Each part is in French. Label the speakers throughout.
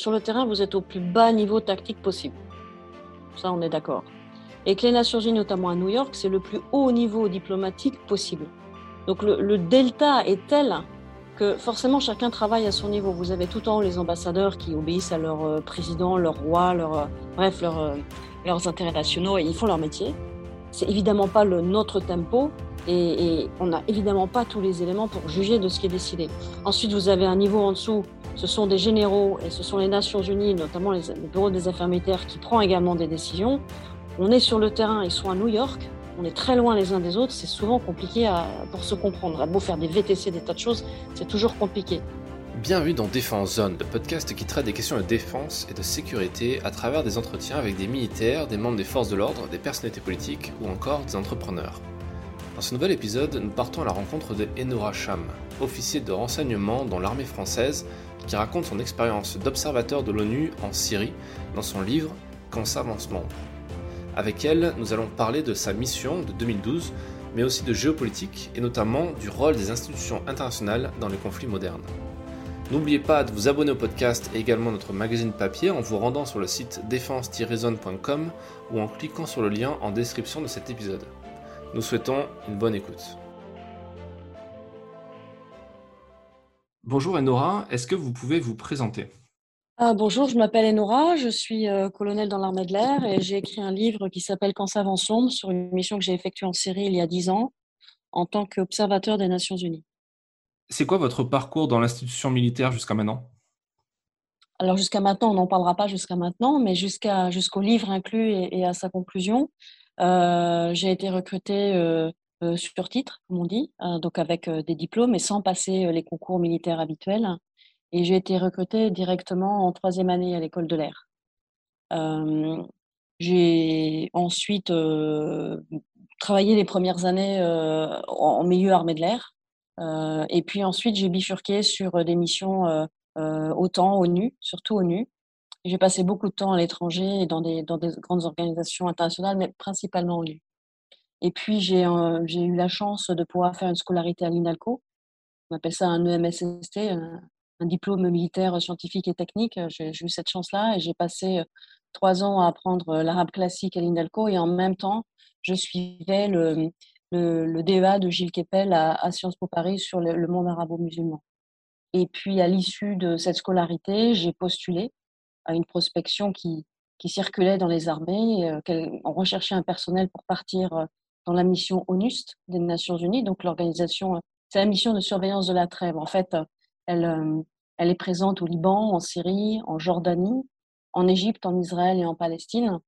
Speaker 1: sur le terrain, vous êtes au plus bas niveau tactique possible. Ça, on est d'accord. Et que les Nations Unies, notamment à New York, c'est le plus haut niveau diplomatique possible. Donc le, delta est tel que forcément chacun travaille à son niveau. Vous avez tout le temps les ambassadeurs qui obéissent à leur euh, président, leur roi, leur, euh, bref, euh, leurs intérêts nationaux et ils font leur métier. C'est évidemment pas le, notre tempo et, et on n'a évidemment pas tous les éléments pour juger de ce qui est décidé. Ensuite, vous avez un niveau en dessous, ce sont des généraux et ce sont les Nations Unies, notamment les, le Bureau des Affaires militaires, qui prend également des décisions. On est sur le terrain, ils sont à New York, on est très loin les uns des autres, c'est souvent compliqué pour se comprendre. À beau faire des VTC, des tas de choses, c'est toujours compliqué.
Speaker 2: Bienvenue dans Défense Zone, le podcast qui traite des questions de défense et de sécurité à travers des entretiens avec des militaires, des membres des forces de l'ordre, des personnalités politiques ou encore des entrepreneurs. Dans ce nouvel épisode, nous partons à la rencontre de Enora Cham, officier de renseignement dans l'armée française, qui raconte son expérience d'observateur de l'ONU en Syrie dans son livre Quand s'avance monde. Avec elle, nous allons parler de sa mission de 2012, mais aussi de géopolitique et notamment du rôle des institutions internationales dans les conflits modernes. N'oubliez pas de vous abonner au podcast et également notre magazine papier en vous rendant sur le site défense-zone.com ou en cliquant sur le lien en description de cet épisode. Nous souhaitons une bonne écoute. Bonjour Enora, est-ce que vous pouvez vous présenter?
Speaker 1: Ah, bonjour, je m'appelle Enora, je suis euh, colonel dans l'armée de l'air et j'ai écrit un livre qui s'appelle Quand ça avance sombre sur une mission que j'ai effectuée en Syrie il y a dix ans en tant qu'observateur des Nations Unies.
Speaker 2: C'est quoi votre parcours dans l'institution militaire jusqu'à maintenant?
Speaker 1: Alors jusqu'à maintenant, on n'en parlera pas jusqu'à maintenant, mais jusqu'à jusqu'au livre inclus et, à sa conclusion, euh, j'ai été recrutée euh, sur titre, comme on dit, donc avec des diplômes et sans passer les concours militaires habituels. Et j'ai été recrutée directement en troisième année à l'école de l'air. Euh, j'ai ensuite euh, travaillé les premières années euh, en, milieu armée de l'air. et puis ensuite, j'ai bifurqué sur des missions OTAN, ONU, surtout ONU. J'ai passé beaucoup de temps à l'étranger et dans des, dans des grandes organisations internationales, mais principalement ONU. Et puis, j'ai eu la chance de pouvoir faire une scolarité à l'INALCO. On appelle ça un EMSST, un, diplôme militaire scientifique et technique. J'ai eu cette chance-là et j'ai passé trois ans à apprendre l'arabe classique à l'INALCO et en même temps, je suivais le, le, DEA de Gilles Kepel à, Sciences Po Paris sur le, monde arabo-musulman. Et puis, à l'issue de cette scolarité, j'ai postulé à une prospection qui, qui circulait dans les armées. on recherchait un personnel pour partir dans la mission ONUST des Nations Unies, donc l'organisation, c'est la mission de surveillance de la trêve. En fait, elle, euh, elle est présente au Liban, en Syrie, en Jordanie, en Égypte, en Israël et en Palestine.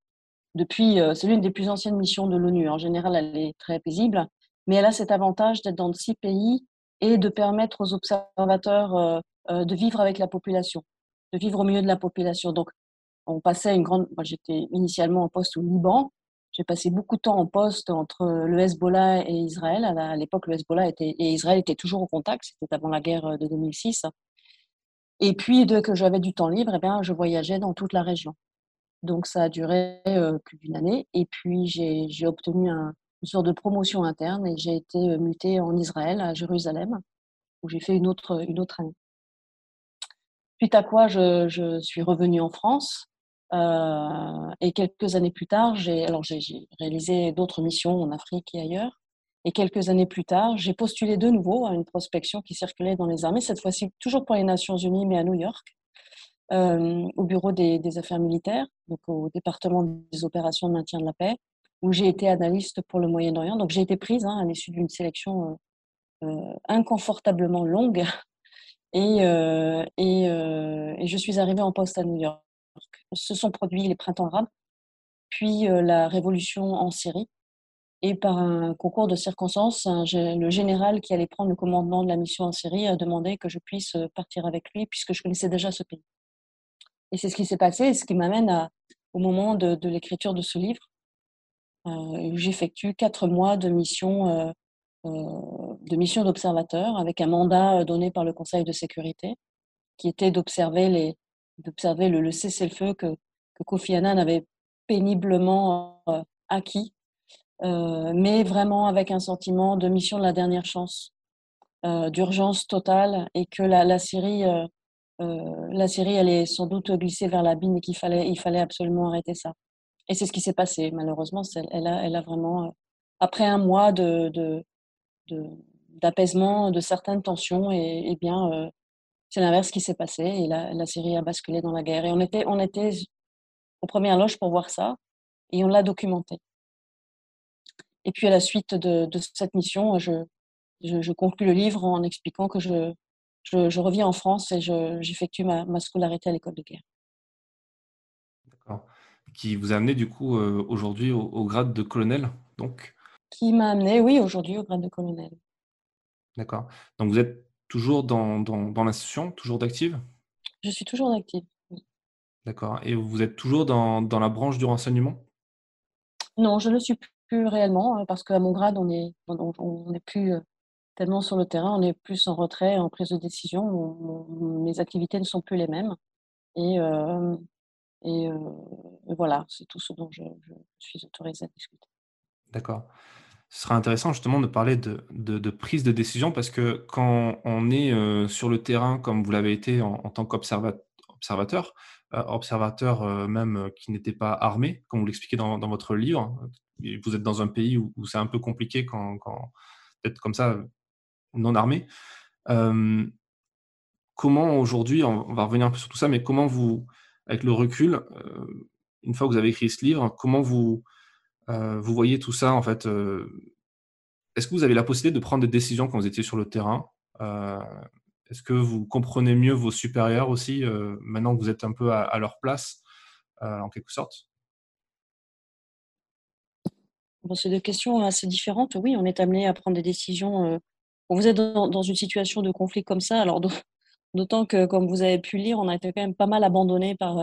Speaker 1: Depuis, euh, c'est l'une des plus anciennes missions de l'ONU. En général, elle est très paisible, mais elle a cet avantage d'être dans six pays et de permettre aux observateurs euh, de vivre avec la population, de vivre au milieu de la population. Donc, on passait une grande. Moi, j'étais initialement en poste au Liban. J'ai passé beaucoup de temps en poste entre le Hezbollah et Israël. À l'époque, le Hezbollah était, et Israël étaient toujours en contact. C'était avant la guerre de 2006. Et puis, dès que j'avais du temps libre, eh bien, je voyageais dans toute la région. Donc, ça a duré euh, plus d'une année. Et puis, j'ai obtenu un, une sorte de promotion interne et j'ai été euh, mutée en Israël, à Jérusalem, où j'ai fait une autre, une autre année. Suite à quoi, je, je suis revenue en France euh, et quelques années plus tard, j'ai alors j'ai réalisé d'autres missions en Afrique et ailleurs. Et quelques années plus tard, j'ai postulé de nouveau à une prospection qui circulait dans les armées, cette fois-ci toujours pour les Nations Unies, mais à New York, euh, au bureau des, affaires militaires, donc au département des opérations de maintien de la paix, où j'ai été analyste pour le Moyen-Orient. Donc j'ai été prise hein, à l'issue d'une sélection euh, inconfortablement longue, et, et je suis arrivée en poste à New York se sont produits les printemps arabes, puis euh, la révolution en Syrie. Et par un concours de circonstances, le général qui allait prendre le commandement de la mission en Syrie a demandé que je puisse euh, partir avec lui, puisque je connaissais déjà ce pays. Et c'est ce qui s'est passé, et ce qui m'amène au moment de, l'écriture de ce livre, euh, j'effectue quatre mois de mission de mission d'observateur avec un mandat donné par le Conseil de sécurité, qui était d'observer les, d'observer le, cessez-le-feu que, que, Kofi Annan avait péniblement euh, acquis, euh, mais vraiment avec un sentiment de mission de la dernière chance, euh, d'urgence totale, et que la, Syrie la série allait sans doute glisser vers l'abîme et qu'il fallait, il fallait absolument arrêter ça. Et c'est ce qui s'est passé. Malheureusement, elle a, elle a vraiment, après un mois de, de, d'apaisement de, certaines tensions, et bien, c'est l'inverse qui s'est passé. Et la, la, série a basculé dans la guerre. Et on était, on était aux premières loges pour voir ça, et on l'a documenté. Et puis à la suite de, de cette mission, je, je, je, conclus le livre en expliquant que je, je, reviens en France et j'effectue ma, ma, scolarité à l'école de guerre.
Speaker 2: D'accord. Qui vous a amené du coup euh, aujourd'hui au, grade de colonel, donc?
Speaker 1: Qui m'a amené, oui, aujourd'hui au grade de colonel.
Speaker 2: D'accord. Donc vous êtes toujours dans, dans, dans l'institution, toujours d'active?
Speaker 1: Je suis toujours d'active. Oui.
Speaker 2: D'accord. Et vous êtes toujours dans, dans la branche du renseignement?
Speaker 1: Non, je ne le suis plus réellement hein, parce qu'à mon grade, on n'est on, plus euh, tellement sur le terrain, on est plus en retrait, en prise de décision. mes activités ne sont plus les mêmes. Et, euh, et euh, voilà, c'est tout ce dont je, je, suis autorisée à discuter.
Speaker 2: D'accord. Ce sera intéressant justement de parler de, prise de décision parce que quand on est euh, sur le terrain, comme vous l'avez été en, tant qu'observateur, euh, observateur euh, même qui n'était pas armé, comme vous l'expliquez dans, votre livre, vous êtes dans un pays où, c'est un peu compliqué quand, peut-être comme ça non armés. Euh, comment aujourd'hui, on va revenir un peu sur tout ça, mais comment vous, avec le recul, euh, une fois que vous avez écrit ce livre, comment vous, euh, vous voyez tout ça en fait Est-ce que vous avez la possibilité de prendre des décisions quand vous étiez sur le terrain? Est-ce que vous comprenez mieux vos supérieurs aussi, maintenant que vous êtes un peu à, leur place, en quelque sorte?
Speaker 1: C'est deux questions assez différentes. Oui, on est amené à prendre des décisions vous êtes dans, une situation de conflit comme ça, alors d'autant que, comme vous avez pu lire, on a été quand même pas mal abandonné par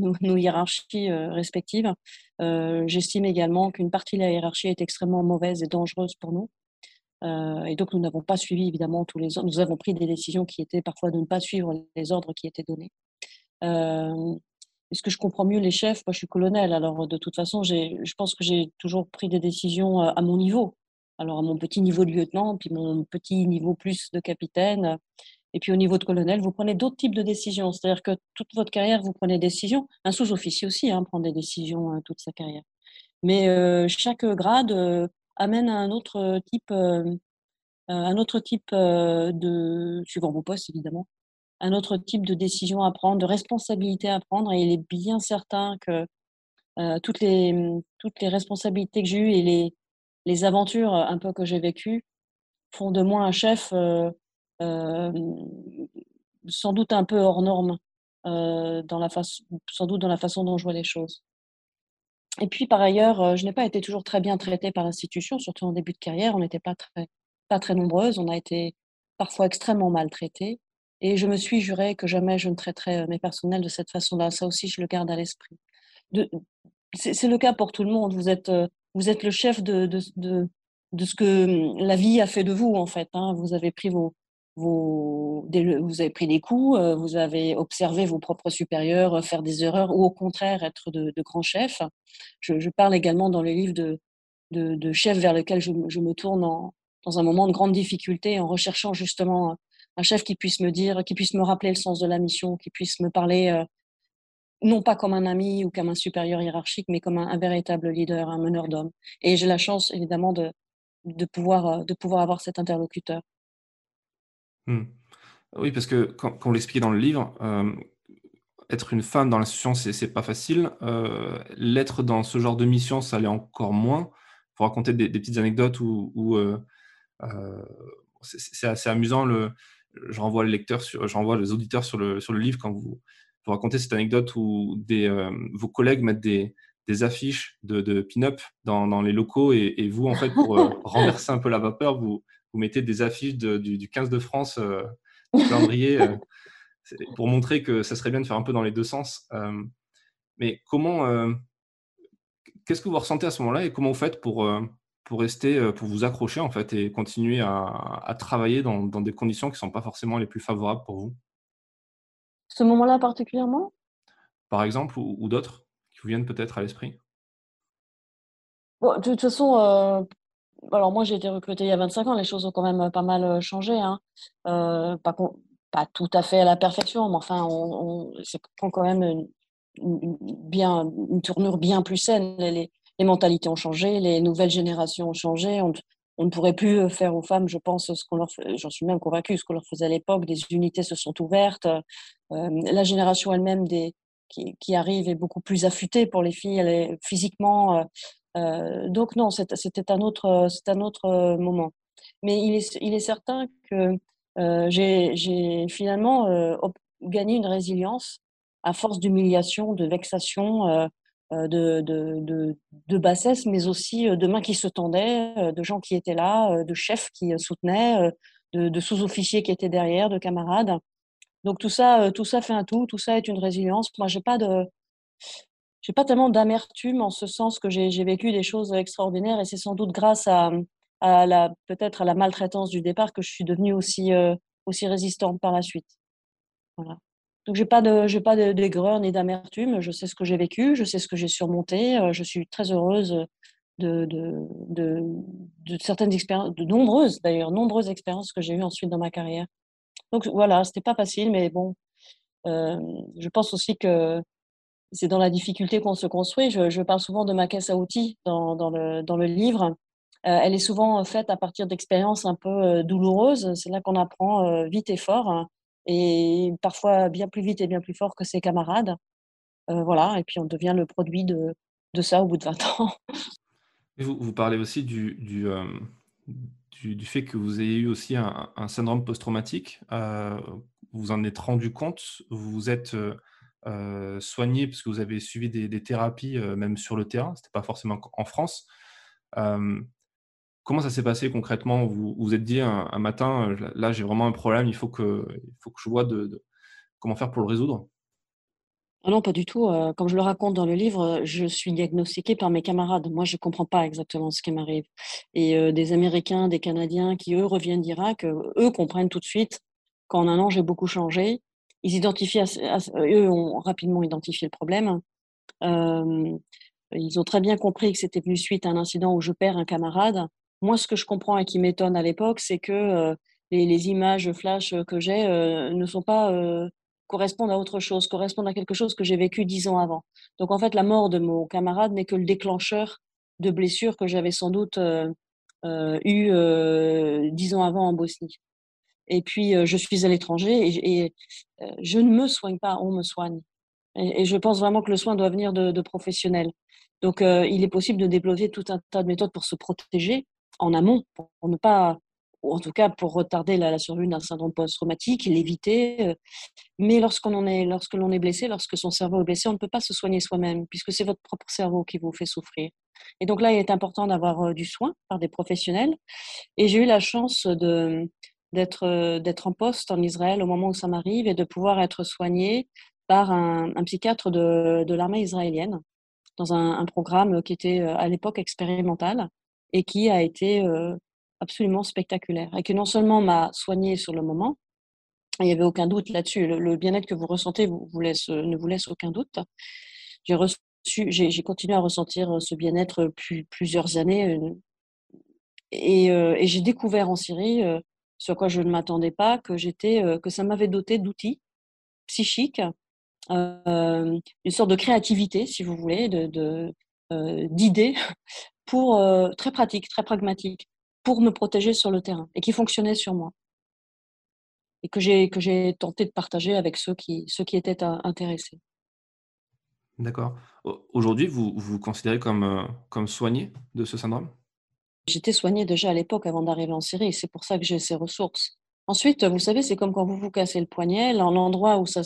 Speaker 1: euh, nos, hiérarchies euh, respectives. Euh, j'estime également qu'une partie de la hiérarchie est extrêmement mauvaise et dangereuse pour nous. et donc, nous n'avons pas suivi évidemment tous les ordres. Nous avons pris des décisions qui étaient parfois de ne pas suivre les ordres qui étaient donnés. Est-ce que je comprends mieux les chefs Moi, je suis colonel, alors de toute façon, je pense que j'ai toujours pris des décisions à mon niveau alors à mon petit niveau de lieutenant, puis mon petit niveau plus de capitaine, et puis au niveau de colonel, vous prenez d'autres types de décisions. C'est-à-dire que toute votre carrière, vous prenez des décisions. Un sous-officier aussi hein, prend des décisions hein, toute sa carrière. Mais euh, chaque grade euh, amène un autre type, euh, un autre type de, suivant vos postes évidemment, un autre type de décision à prendre, de responsabilité à prendre. Et il est bien certain que toutes les toutes les responsabilités que j'ai eues et les les aventures euh, un peu que j'ai vécues font de moi un chef euh, euh, sans doute un peu hors norme, dans la sans doute dans la façon dont je vois les choses. Et puis par ailleurs, je n'ai pas été toujours très bien traitée par l'institution, surtout en début de carrière. On n'était pas très, pas très nombreuses, on a été parfois extrêmement maltraitées. Et je me suis juré que jamais je ne traiterais mes personnels de cette façon-là. Ça aussi, je le garde à l'esprit. C'est le cas pour tout le monde. Vous êtes vous êtes le chef de, de, de, ce que hum, la vie a fait de vous, en fait. Hein. Vous avez pris vos, vous avez pris des coups, euh, vous avez observé vos propres supérieurs euh, faire des erreurs ou au contraire être de, grands chefs. Je, parle également dans les livres de, chefs vers lesquels je, me tourne dans un moment de grande difficulté en recherchant justement un chef qui puisse me dire, qui puisse me rappeler le sens de la mission, qui puisse me parler euh, non pas comme un ami ou comme un supérieur hiérarchique, mais comme un, véritable leader, un meneur d'hommes. Et j'ai la chance, évidemment, de pouvoir avoir cet interlocuteur.
Speaker 2: Mmh. Oui, parce que, comme on l'expliquait dans le livre, euh, être une femme dans l'institution, c'est pas facile. Euh, L'être dans ce genre de mission, ça l'est encore moins. Pour raconter des, des petites anecdotes où, où euh, c'est assez amusant. Le, je renvoie le lecteur, sur, je renvoie les auditeurs sur le, sur le livre quand vous, vous raconter cette anecdote où des, vos collègues mettent des, des affiches de, de pin-up dans, dans, les locaux et, et, vous, en fait, pour renverser un peu la vapeur, vous, vous mettez des affiches de, du, du, 15 de France, euh, calendrier, euh, pour montrer que ça serait bien de faire un peu dans les deux sens. mais comment, qu'est-ce que vous ressentez à ce moment-là et comment vous faites pour, pour rester, pour vous accrocher en fait et continuer à, à travailler dans, dans des conditions qui ne sont pas forcément les plus favorables pour vous?
Speaker 1: Ce moment-là particulièrement?
Speaker 2: Par exemple, ou, ou d'autres qui vous viennent peut-être à l'esprit?
Speaker 1: Bon, De toute façon, euh, alors moi j'ai été recrutée il y a 25 ans, les choses ont quand même pas mal changé. Hein. Euh, pas, pas tout à fait à la perfection, mais enfin, on, on prend quand même une, bien, une tournure bien plus saine. Les, mentalités ont changé, les nouvelles générations ont changé. On, ne pourrait plus faire aux femmes, je pense, ce qu'on leur, j'en suis même convaincue, ce qu'on leur faisait à l'époque. Des unités se sont ouvertes. Euh, la génération elle-même des, qui, qui, arrive est beaucoup plus affûtée pour les filles, elle est physiquement. Euh, euh donc non, c'était un autre, c'est un autre moment. Mais il est, certain que euh, j'ai finalement euh, gagné une résilience à force d'humiliation, de vexation, euh, de, de, bassesse, mais aussi de mains qui se tendaient, de gens qui étaient là, de chefs qui soutenaient, de sous-officiers qui étaient derrière, de camarades. Donc tout ça, tout ça fait un tout, tout ça est une résilience. Moi, j'ai pas de, j'ai pas tellement d'amertume en ce sens que j'ai vécu des choses extraordinaires et c'est sans doute grâce à, la peut-être à la maltraitance du départ que je suis devenue aussi euh, aussi résistante par la suite. Donc j'ai pas j'ai pas d'aigreur ni d'amertume. Je sais ce que j'ai vécu, je sais ce que j'ai surmonté. Euh, je suis très heureuse de certaines expériences, de nombreuses d'ailleurs, nombreuses expériences que j'ai eues ensuite dans ma carrière. Donc voilà, c'était pas facile, mais bon, euh, je pense aussi que c'est dans la difficulté qu'on se construit. Je, parle souvent de ma caisse à outils dans, le, dans le livre. Euh, elle est souvent euh, faite à partir d'expériences un peu euh, douloureuses. C'est là qu'on apprend vite et fort, hein, et parfois bien plus vite et bien plus fort que ses camarades. voilà, et puis on devient le produit de, de ça au bout de 20 ans.
Speaker 2: Vous, vous parlez aussi du, du, du, fait que vous ayez eu aussi un, syndrome post-traumatique. vous en êtes rendu compte, vous vous êtes soigné parce que vous avez suivi des, thérapies, même sur le terrain, ce n'était pas forcément en France. Comment ça s'est passé concrètement? Vous vous êtes dit un, matin, euh, là j'ai vraiment un problème, il faut que, il faut que je vois de, comment faire pour le résoudre?
Speaker 1: Ah non, pas du tout. Euh, comme je le raconte dans le livre, je suis diagnostiquée par mes camarades. Moi, je ne comprends pas exactement ce qui m'arrive. Et euh, des Américains, des Canadiens qui, eux, reviennent d'Irak, eux comprennent tout de suite qu'en un an, j'ai beaucoup changé. Ils identifient, eux ont rapidement identifié le problème. ils ont très bien compris que c'était venu suite à un incident où je perds un camarade. Moi, ce que je comprends et qui m'étonne à l'époque, c'est que euh, les, images flash que j'ai euh, ne sont pas euh, correspondent à autre chose, correspondent à quelque chose que j'ai vécu dix ans avant. Donc en fait, la mort de mon camarade n'est que le déclencheur de blessures que j'avais sans doute eu dix ans avant en Bosnie. Et puis je suis à l'étranger et, je ne me soigne pas, on me soigne. Et, je pense vraiment que le soin doit venir de, professionnels. Donc il est possible de développer tout un tas de méthodes pour se protéger en amont pour ne pas, ou en tout cas pour retarder la, survenue d'un syndrome post-traumatique, l'éviter. Euh. Mais lorsqu'on est, lorsque l'on est blessé, lorsque son cerveau est blessé, on ne peut pas se soigner soi-même puisque c'est votre propre cerveau qui vous fait souffrir. Et donc là, il est important d'avoir euh, du soin par des professionnels. Et j'ai eu la chance de d'être euh, d'être en poste en Israël au moment où ça m'arrive et de pouvoir être soigné par un, psychiatre de, de l'armée israélienne dans un, programme qui était à l'époque expérimental et qui a été euh, absolument spectaculaire. Et que non seulement m'a soigné sur le moment, il n'y avait aucun doute là-dessus, le, bien-être que vous ressentez vous, vous laisse, ne vous laisse aucun doute. J'ai reçu, j'ai continué à ressentir ce bien-être plus, plusieurs années. Euh, euh, et j'ai découvert en Syrie, sur quoi je ne m'attendais pas, que, j'étais, que ça m'avait doté d'outils psychiques, une sorte de créativité, si vous voulez, de, de d'idées pour euh, très pratique, très pragmatique, pour me protéger sur le terrain et qui fonctionnait sur moi et que j'ai que j'ai tenté de partager avec ceux qui ceux qui étaient intéressés.
Speaker 2: D'accord. Aujourd'hui, vous vous considérez comme euh, comme soigné de ce syndrome?
Speaker 1: J'étais soignée déjà à l'époque avant d'arriver en Syrie. C'est pour ça que j'ai ces ressources. Ensuite, vous savez, c'est comme quand vous vous cassez le poignet, l'endroit où ça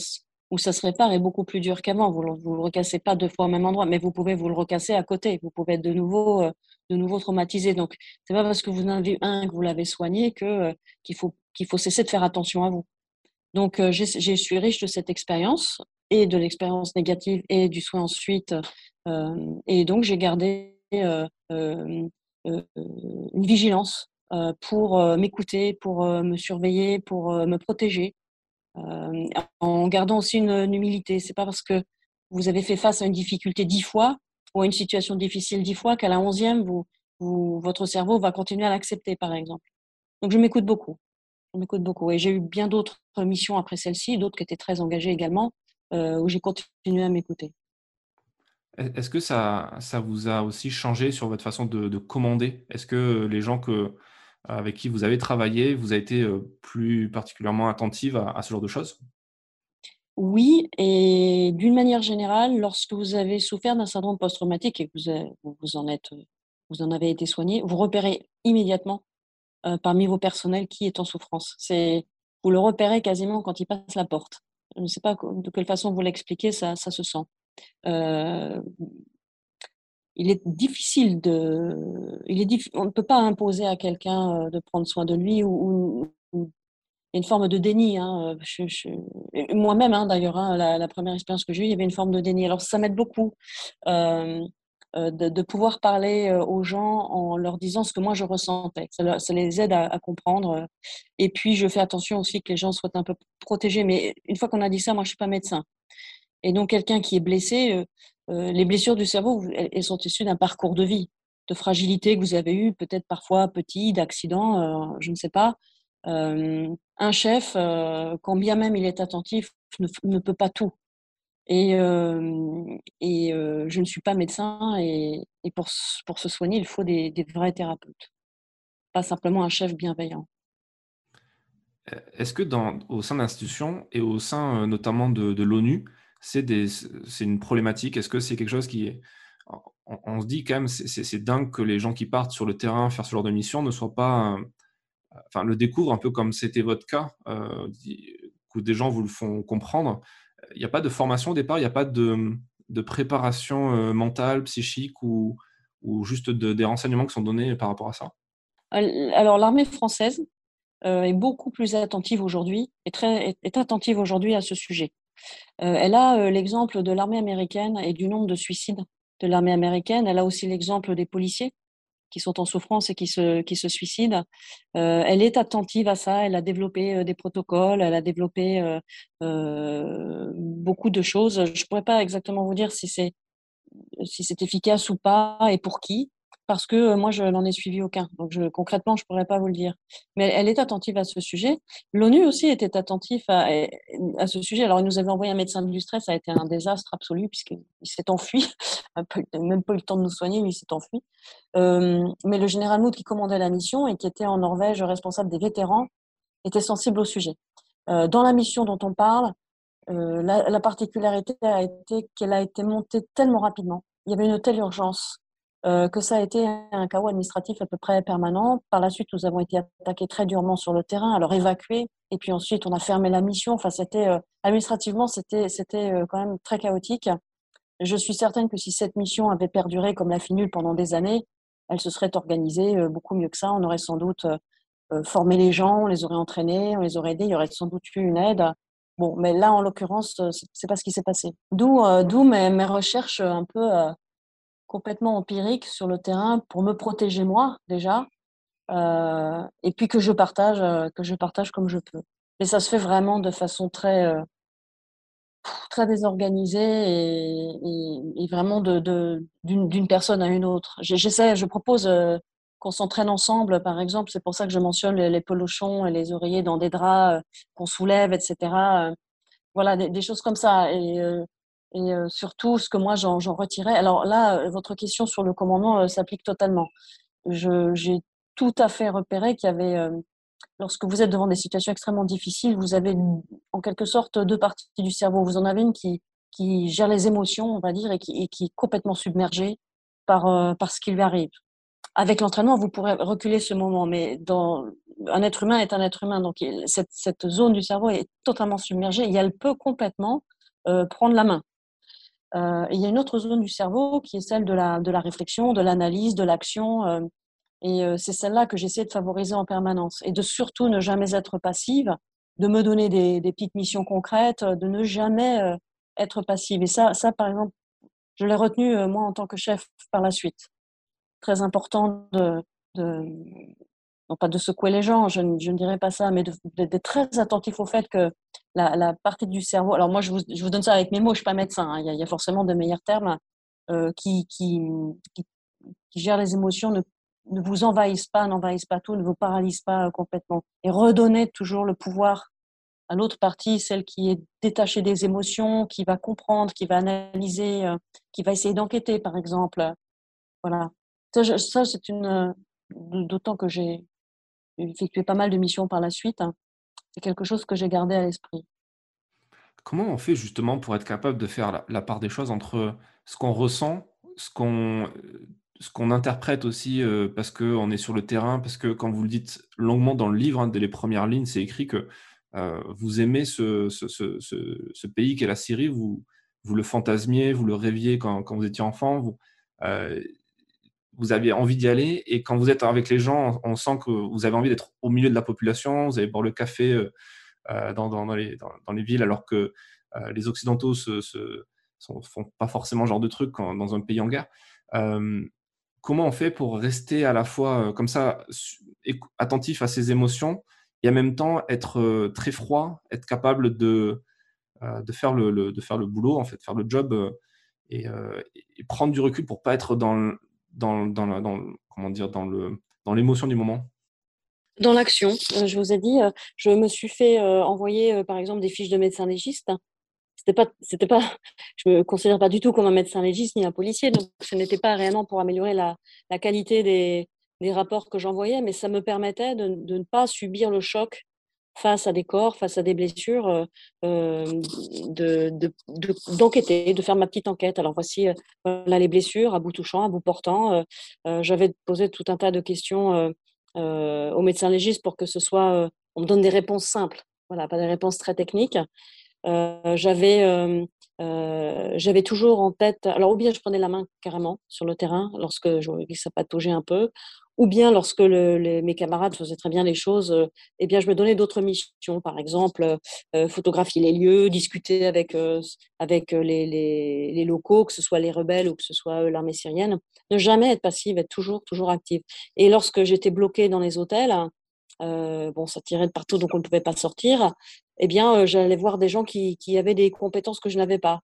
Speaker 1: où ça se répare est beaucoup plus dur qu'avant. Vous ne le recassez pas deux fois au même endroit, mais vous pouvez vous le recasser à côté. Vous pouvez être de nouveau, euh, de nouveau traumatisé. Donc, c'est pas parce que vous en avez un que vous l'avez soigné que euh, qu'il faut qu'il faut cesser de faire attention à vous. Donc, euh, je suis riche de cette expérience et de l'expérience négative et du soin ensuite. et donc, j'ai gardé une vigilance pour m'écouter, pour me surveiller, pour me protéger euh, en gardant aussi une, humilité. C'est pas parce que vous avez fait face à une difficulté dix fois ou à une situation difficile dix fois qu'à la onzième, votre cerveau va continuer à l'accepter, par exemple. Donc, je m'écoute beaucoup. M'écoute beaucoup. Et j'ai eu bien d'autres missions après celle-ci, d'autres qui étaient très engagées également, où j'ai continué à m'écouter.
Speaker 2: Est-ce que ça, ça vous a aussi changé sur votre façon de, commander? Est-ce que les gens que, avec qui vous avez travaillé, vous avez été plus particulièrement attentive à, ce genre de choses?
Speaker 1: Oui, et d'une manière générale, lorsque vous avez souffert d'un syndrome post-traumatique et que vous, vous, en êtes, vous en avez été soigné, vous repérez immédiatement parmi vos personnels qui est en souffrance. C'est, vous le repérez quasiment quand il passe la porte. Je ne sais pas de quelle façon vous l'expliquez, ça, ça se sent. Euh, il est difficile de, il est on ne peut pas imposer à quelqu'un euh, de prendre soin de lui ou, il y a une forme de déni. Hein. Moi-même, hein, d'ailleurs, hein, la, première expérience que j'ai eue, il y avait une forme de déni. Alors, ça m'aide beaucoup euh, de, pouvoir parler aux gens en leur disant ce que moi je ressentais. Ça, les aide à, à, comprendre. Et puis, je fais attention aussi que les gens soient un peu protégés. Mais une fois qu'on a dit ça, moi, je suis pas médecin. Et donc, quelqu'un qui est blessé, euh, euh, les blessures du cerveau, elles, sont issues d'un parcours de vie, de fragilité que vous avez eu, peut-être parfois petit, d'accident, euh, je ne sais pas. un chef, quand bien même il est attentif, ne, peut pas tout. Et, et je ne suis pas médecin et, et, pour, pour se soigner, il faut des, vrais thérapeutes, pas simplement un chef bienveillant.
Speaker 2: Est-ce que dans, au sein de l'institution et au sein notamment de l'ONU, c'est une problématique Est-ce que c'est quelque chose qui est. On, se dit quand même, c'est dingue que les gens qui partent sur le terrain faire ce genre de mission ne soient pas. enfin, le découvrent un peu comme c'était votre cas, euh, que des gens vous le font comprendre. Il n'y a pas de formation au départ, il n'y a pas de, préparation euh, mentale, psychique ou, juste des renseignements qui sont donnés par rapport à ça?
Speaker 1: Alors, l'armée française euh, est beaucoup plus attentive aujourd'hui, est, est attentive aujourd'hui à ce sujet. Euh, elle a euh, l'exemple de l'armée américaine et du nombre de suicides de l'armée américaine. Elle a aussi l'exemple des policiers qui sont en souffrance et qui se, qui se suicident. Euh, elle est attentive à ça, elle a développé des protocoles, elle a développé beaucoup de choses. Je ne pourrais pas exactement vous dire si c'est si c'est efficace ou pas et pour qui parce que moi, je n'en ai suivi aucun. Donc, concrètement, je ne pourrais pas vous le dire. Mais elle est attentive à ce sujet. L'ONU aussi était attentif à, ce sujet. Alors, il nous avait envoyé un médecin illustré. Ça a été un désastre absolu puisqu'il s'est enfui. même pas eu le temps de nous soigner, lui, il s'est enfui. Euh, mais le général Mood, qui commandait la mission et qui était en Norvège responsable des vétérans, était sensible au sujet. Euh, dans la mission dont on parle, euh, la particularité a été qu'elle a été montée tellement rapidement. Il y avait une telle urgence euh, que ça a été un chaos administratif à peu près permanent. Par la suite, nous avons été attaqués très durement sur le terrain, alors évacués, et puis ensuite on a fermé la mission. Enfin, c'était euh, administrativement, c'était c'était euh, quand même très chaotique. Je suis certaine que si cette mission avait perduré comme la finule pendant des années, elle se serait organisée beaucoup mieux que ça. On aurait sans doute formé les gens, on les aurait entraînés, on les aurait aidés. Il y aurait sans doute eu une aide. Bon, mais là, en l'occurrence, c'est pas ce qui s'est passé. D'où, d'où mes, mes, recherches un peu complètement empirique sur le terrain pour me protéger moi déjà, euh, et puis que je partage, euh, que je partage comme je peux. Mais ça se fait vraiment de façon très, euh, très désorganisée et, vraiment de, d'une, personne à une autre. J'essaie, je propose qu'on s'entraîne ensemble, par exemple. C'est pour ça que je mentionne les, les polochons et les oreillers dans des draps qu'on soulève, etc. voilà, des, des, choses comme ça. Et et surtout ce que moi j'en retirais. Alors là, votre question sur le commandement s'applique totalement. J'ai tout à fait repéré qu'il y avait, lorsque vous êtes devant des situations extrêmement difficiles, vous avez en quelque sorte deux parties du cerveau. Vous en avez une qui, qui gère les émotions, on va dire, et qui, et qui est complètement submergée par, par ce qui lui arrive. Avec l'entraînement, vous pourrez reculer ce moment, mais dans, un être humain est un être humain, donc cette, cette zone du cerveau est totalement submergée et elle peut complètement prendre la main. Euh, il y a une autre zone du cerveau qui est celle de la, de la réflexion, de l'analyse, de l'action. Euh, et euh, c'est celle-là que j'essaie de favoriser en permanence. Et de surtout ne jamais être passive, de me donner des, des petites missions concrètes, de ne jamais être passive. Et ça, ça par exemple, je l'ai retenu, moi, en tant que chef, par la suite. Très important de, de non pas de secouer les gens, je, je ne dirais pas ça, mais d'être très attentif au fait que la, partie du cerveau, alors moi je vous, je vous, donne ça avec mes mots, je ne suis pas médecin, hein, il, y a, forcément de meilleurs termes, euh, qui, qui, qui, gère les émotions, ne, ne vous envahissent pas, n'envahissent pas tout, ne vous paralysent pas complètement. Et redonnez toujours le pouvoir à l'autre partie, celle qui est détachée des émotions, qui va comprendre, qui va analyser, qui va essayer d'enquêter, par exemple. Voilà. Ça, c'est une. D'autant que j'ai effectué pas mal de missions par la suite. Hein. C'est quelque chose que j'ai gardé à l'esprit.
Speaker 2: Comment on fait justement pour être capable de faire la, part des choses entre ce qu'on ressent, ce qu'on ce qu'on interprète aussi euh, parce qu'on est sur le terrain, parce que quand vous le dites longuement dans le livre, hein, dès les premières lignes, c'est écrit que euh, vous aimez ce, ce, ce, pays qu'est la Syrie, vous, vous le fantasmiez, vous le rêviez quand, quand vous étiez enfant, euh, vous aviez envie d'y aller, et quand vous êtes avec les gens, on, sent que vous avez envie d'être au milieu de la population, vous allez boire le café euh, dans, dans, les, dans, les, villes, alors que euh, les Occidentaux se, font pas forcément ce genre de trucs dans un pays en guerre. Euh, comment on fait pour rester à la fois comme ça, attentif à ses émotions, et en même temps être très froid, être capable de, de, faire, le, de faire le boulot, en fait, faire le job et, prendre du recul pour pas être dans, dans, dans, dans comment dire, dans le dans l'émotion du moment?
Speaker 1: Dans l'action. Euh, je vous ai dit, euh, je me suis fait euh, envoyer, par exemple, des fiches de médecin légiste. C'était pas, pas, je me considère pas du tout comme un médecin légiste ni un policier, donc ce n'était pas réellement pour améliorer la, la qualité des, des, rapports que j'envoyais, mais ça me permettait de, de, ne pas subir le choc face à des corps, face à des blessures, euh, d'enquêter, de, faire ma petite enquête. Alors voici voilà les blessures à bout touchant, à bout portant. J'avais posé tout un tas de questions euh, au médecin légiste pour que ce soit, euh, on me donne des réponses simples, voilà, pas des réponses très techniques. Euh, j'avais toujours en tête, alors ou bien je prenais la main carrément sur le terrain lorsque je ça pataugeait un peu, ou bien lorsque mes camarades faisaient très bien les choses, eh bien je me donnais d'autres missions, par exemple photographier les lieux, discuter avec les, locaux, que ce soit les rebelles ou que ce soit l'armée syrienne, ne jamais être passive, être toujours toujours active. Et lorsque j'étais bloquée dans les hôtels, bon ça tirait de partout donc on ne pouvait pas sortir, eh bien j'allais voir des gens qui avaient des compétences que je n'avais pas.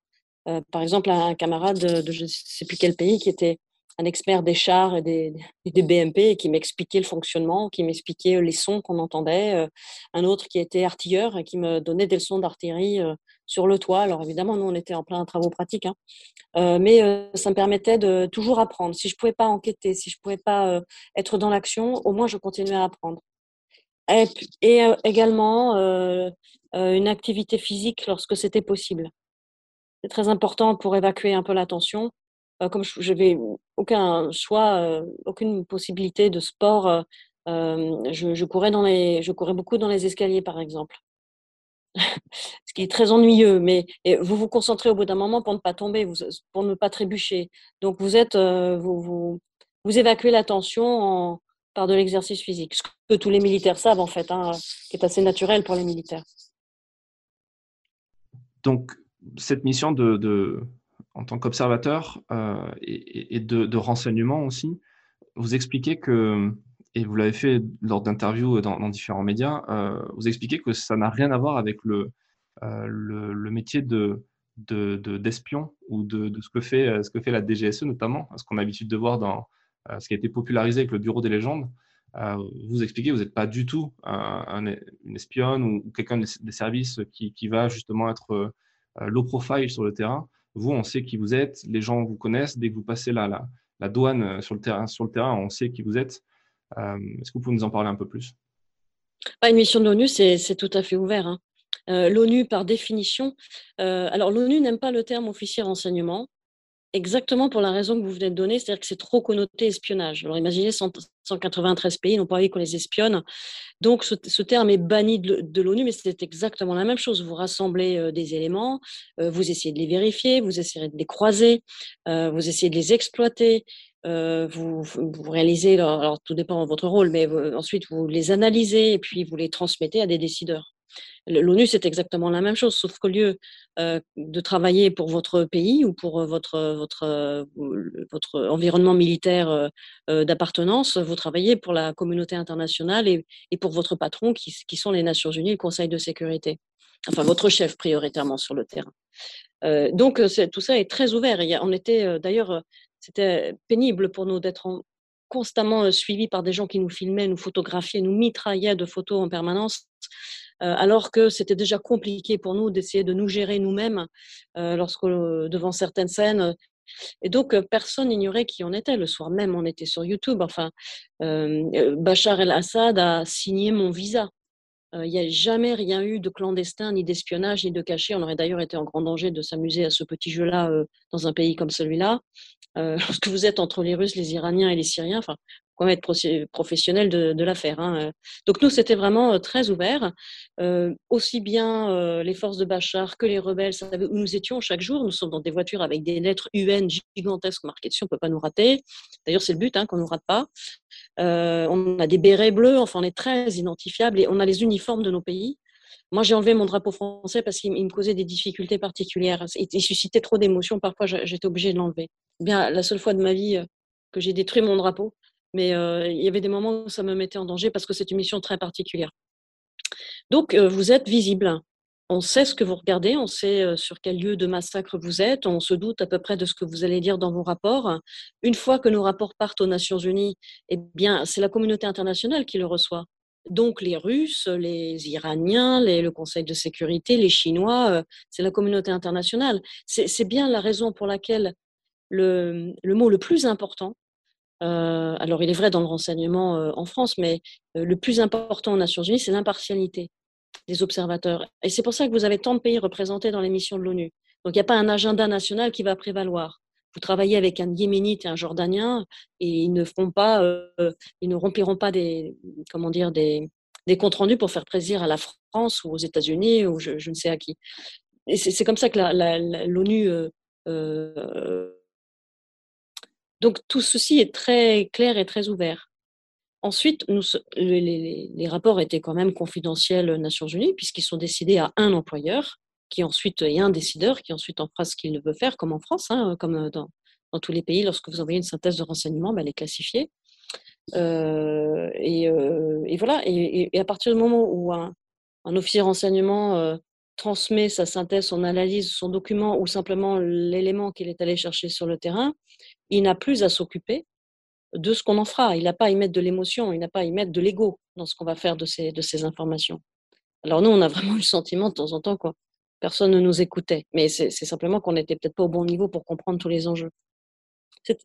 Speaker 1: par exemple un camarade de je ne sais plus quel pays qui était un expert des chars et des, des BMP qui m'expliquait le fonctionnement, qui m'expliquait les sons qu'on entendait. Euh, un autre qui était artilleur et qui me donnait des leçons d'artillerie euh, sur le toit. Alors évidemment, nous, on était en plein travaux pratiques, hein. euh, mais ça me permettait de toujours apprendre. Si je ne pouvais pas enquêter, si je ne pouvais pas être dans l'action, au moins je continuais à apprendre. Et, et également une activité physique lorsque c'était possible. C'est très important pour évacuer un peu la tension comme je n'avais aucun choix, aucune possibilité de sport, je, courais dans les, je courais beaucoup dans les escaliers, par exemple. Ce qui est très ennuyeux, mais vous vous concentrez au bout d'un moment pour ne pas tomber, pour ne pas trébucher. Donc vous êtes, vous, vous, vous, évacuez la tension par de l'exercice physique, ce que tous les militaires savent en fait, hein, qui est assez naturel pour les militaires.
Speaker 2: Donc cette mission de en tant qu'observateur euh, et, de, renseignement aussi, vous expliquez que, et vous l'avez fait lors d'interviews dans, différents médias, euh, vous expliquez que ça n'a rien à voir avec le, euh, métier de, d'espion ou de, ce, que fait, ce que fait la DGSE notamment, ce qu'on a l'habitude de voir dans ce qui a été popularisé avec le Bureau des légendes. vous expliquez que vous n'êtes pas du tout un, une espionne ou quelqu'un des, services qui, qui, va justement être low profile sur le terrain, vous, on sait qui vous êtes, les gens vous connaissent. Dès que vous passez la, douane euh, sur le, terrain, on sait qui vous êtes. Euh, est-ce que vous pouvez nous en parler un peu plus?
Speaker 1: Bah, Une mission de l'ONU, c'est tout à fait ouvert. Hein. Euh, L'ONU, par définition, alors l'ONU n'aime pas le terme officier renseignement exactement pour la raison que vous venez de donner, c'est-à-dire que c'est trop connoté espionnage. Alors imaginez 193 pays n'ont pas envie qu'on les espionne. Donc ce, terme est banni de, l'ONU, mais c'est exactement la même chose. Vous rassemblez euh, des éléments, euh, vous essayez de les vérifier, vous essayez de les croiser, euh, vous essayez de les exploiter. Vous, vous, réalisez, alors, tout dépend de votre rôle, mais ensuite vous les analysez et puis vous les transmettez à des décideurs. L'ONU, c'est exactement la même chose, sauf qu'au lieu euh, de travailler pour votre pays ou pour euh, votre, votre, euh, votre environnement militaire d'appartenance, vous travaillez pour la communauté internationale et, pour votre patron, qui, qui, sont les Nations Unies, le Conseil de sécurité. Enfin, votre chef prioritairement sur le terrain. donc, tout ça est très ouvert. on était d'ailleurs, c'était pénible pour nous d'être constamment suivis par des gens qui nous filmaient, nous photographiaient, nous mitraillaient de photos en permanence. Alors que c'était déjà compliqué pour nous d'essayer de nous gérer nous-mêmes lorsque devant certaines scènes, et donc, personne n'ignorait qui on était. Le soir même, on était sur YouTube. Enfin, Bachar el-Assad a signé mon visa. Il n'y a jamais rien eu de clandestin, ni d'espionnage, ni de cachet. On aurait d'ailleurs été en grand danger de s'amuser à ce petit jeu-là dans un pays comme celui-là. lorsque vous êtes entre les Russes, les Iraniens et les Syriens, enfin, même être professionnel de, de l'affaire. Hein. Donc nous, c'était vraiment très ouvert. Euh, aussi bien les forces de Bachar que les rebelles où nous étions chaque jour. Nous sommes dans des voitures avec des lettres UN gigantesques marquées dessus, on ne peut pas nous rater. D'ailleurs, c'est le but, hein, qu'on ne nous rate pas. on a des bérets bleus, enfin, on est très identifiables et on a les uniformes de nos pays. Moi, j'ai enlevé mon drapeau français parce qu'il me causait des difficultés particulières. Il, suscitait trop d'émotions. Parfois, j'étais obligée de l'enlever. Bien, la seule fois de ma vie que j'ai détruit mon drapeau, mais il y avait des moments où ça me mettait en danger parce que c'est une mission très particulière. Donc, vous êtes visible. On sait ce que vous regardez, on sait sur quel lieu de massacre vous êtes, on se doute à peu près de ce que vous allez dire dans vos rapports. Une fois que nos rapports partent aux Nations Unies, eh bien, c'est la communauté internationale qui le reçoit. Donc les Russes, les Iraniens, le Conseil de sécurité, les Chinois, c'est la communauté internationale. C'est bien la raison pour laquelle le, mot le plus important, euh, alors il est vrai dans le renseignement euh, en France, mais euh, le plus important aux Nations Unies, c'est l'impartialité des observateurs. Et c'est pour ça que vous avez tant de pays représentés dans les missions de l'ONU. Donc il n'y a pas un agenda national qui va prévaloir. Vous travaillez avec un Yéménite et un Jordanien, et ils ne feront pas, ils ne rempliront pas des, comment dire, des, des comptes rendus pour faire plaisir à la France ou aux États-Unis ou je, ne sais à qui. Et c'est comme ça que l'ONU donc tout ceci est très clair et très ouvert. Ensuite, les, rapports étaient quand même confidentiels aux Nations Unies, puisqu'ils sont décidés à un employeur, qui ensuite est un décideur, qui ensuite en fera ce qu'il veut faire, comme en France, hein, comme dans, tous les pays. Lorsque vous envoyez une synthèse de renseignement, ben, elle est classifiée. Euh, euh, et, voilà. Et, à partir du moment où un, officier de renseignement euh, transmet sa synthèse, son analyse, son document ou simplement l'élément qu'il est allé chercher sur le terrain, il n'a plus à s'occuper de ce qu'on en fera. Il n'a pas à y mettre de l'émotion, il n'a pas à y mettre de l'ego dans ce qu'on va faire de ces, de ces informations. Alors nous, on a vraiment eu le sentiment de temps en temps quoi, personne ne nous écoutait, mais c'est simplement qu'on n'était peut-être pas au bon niveau pour comprendre tous les enjeux.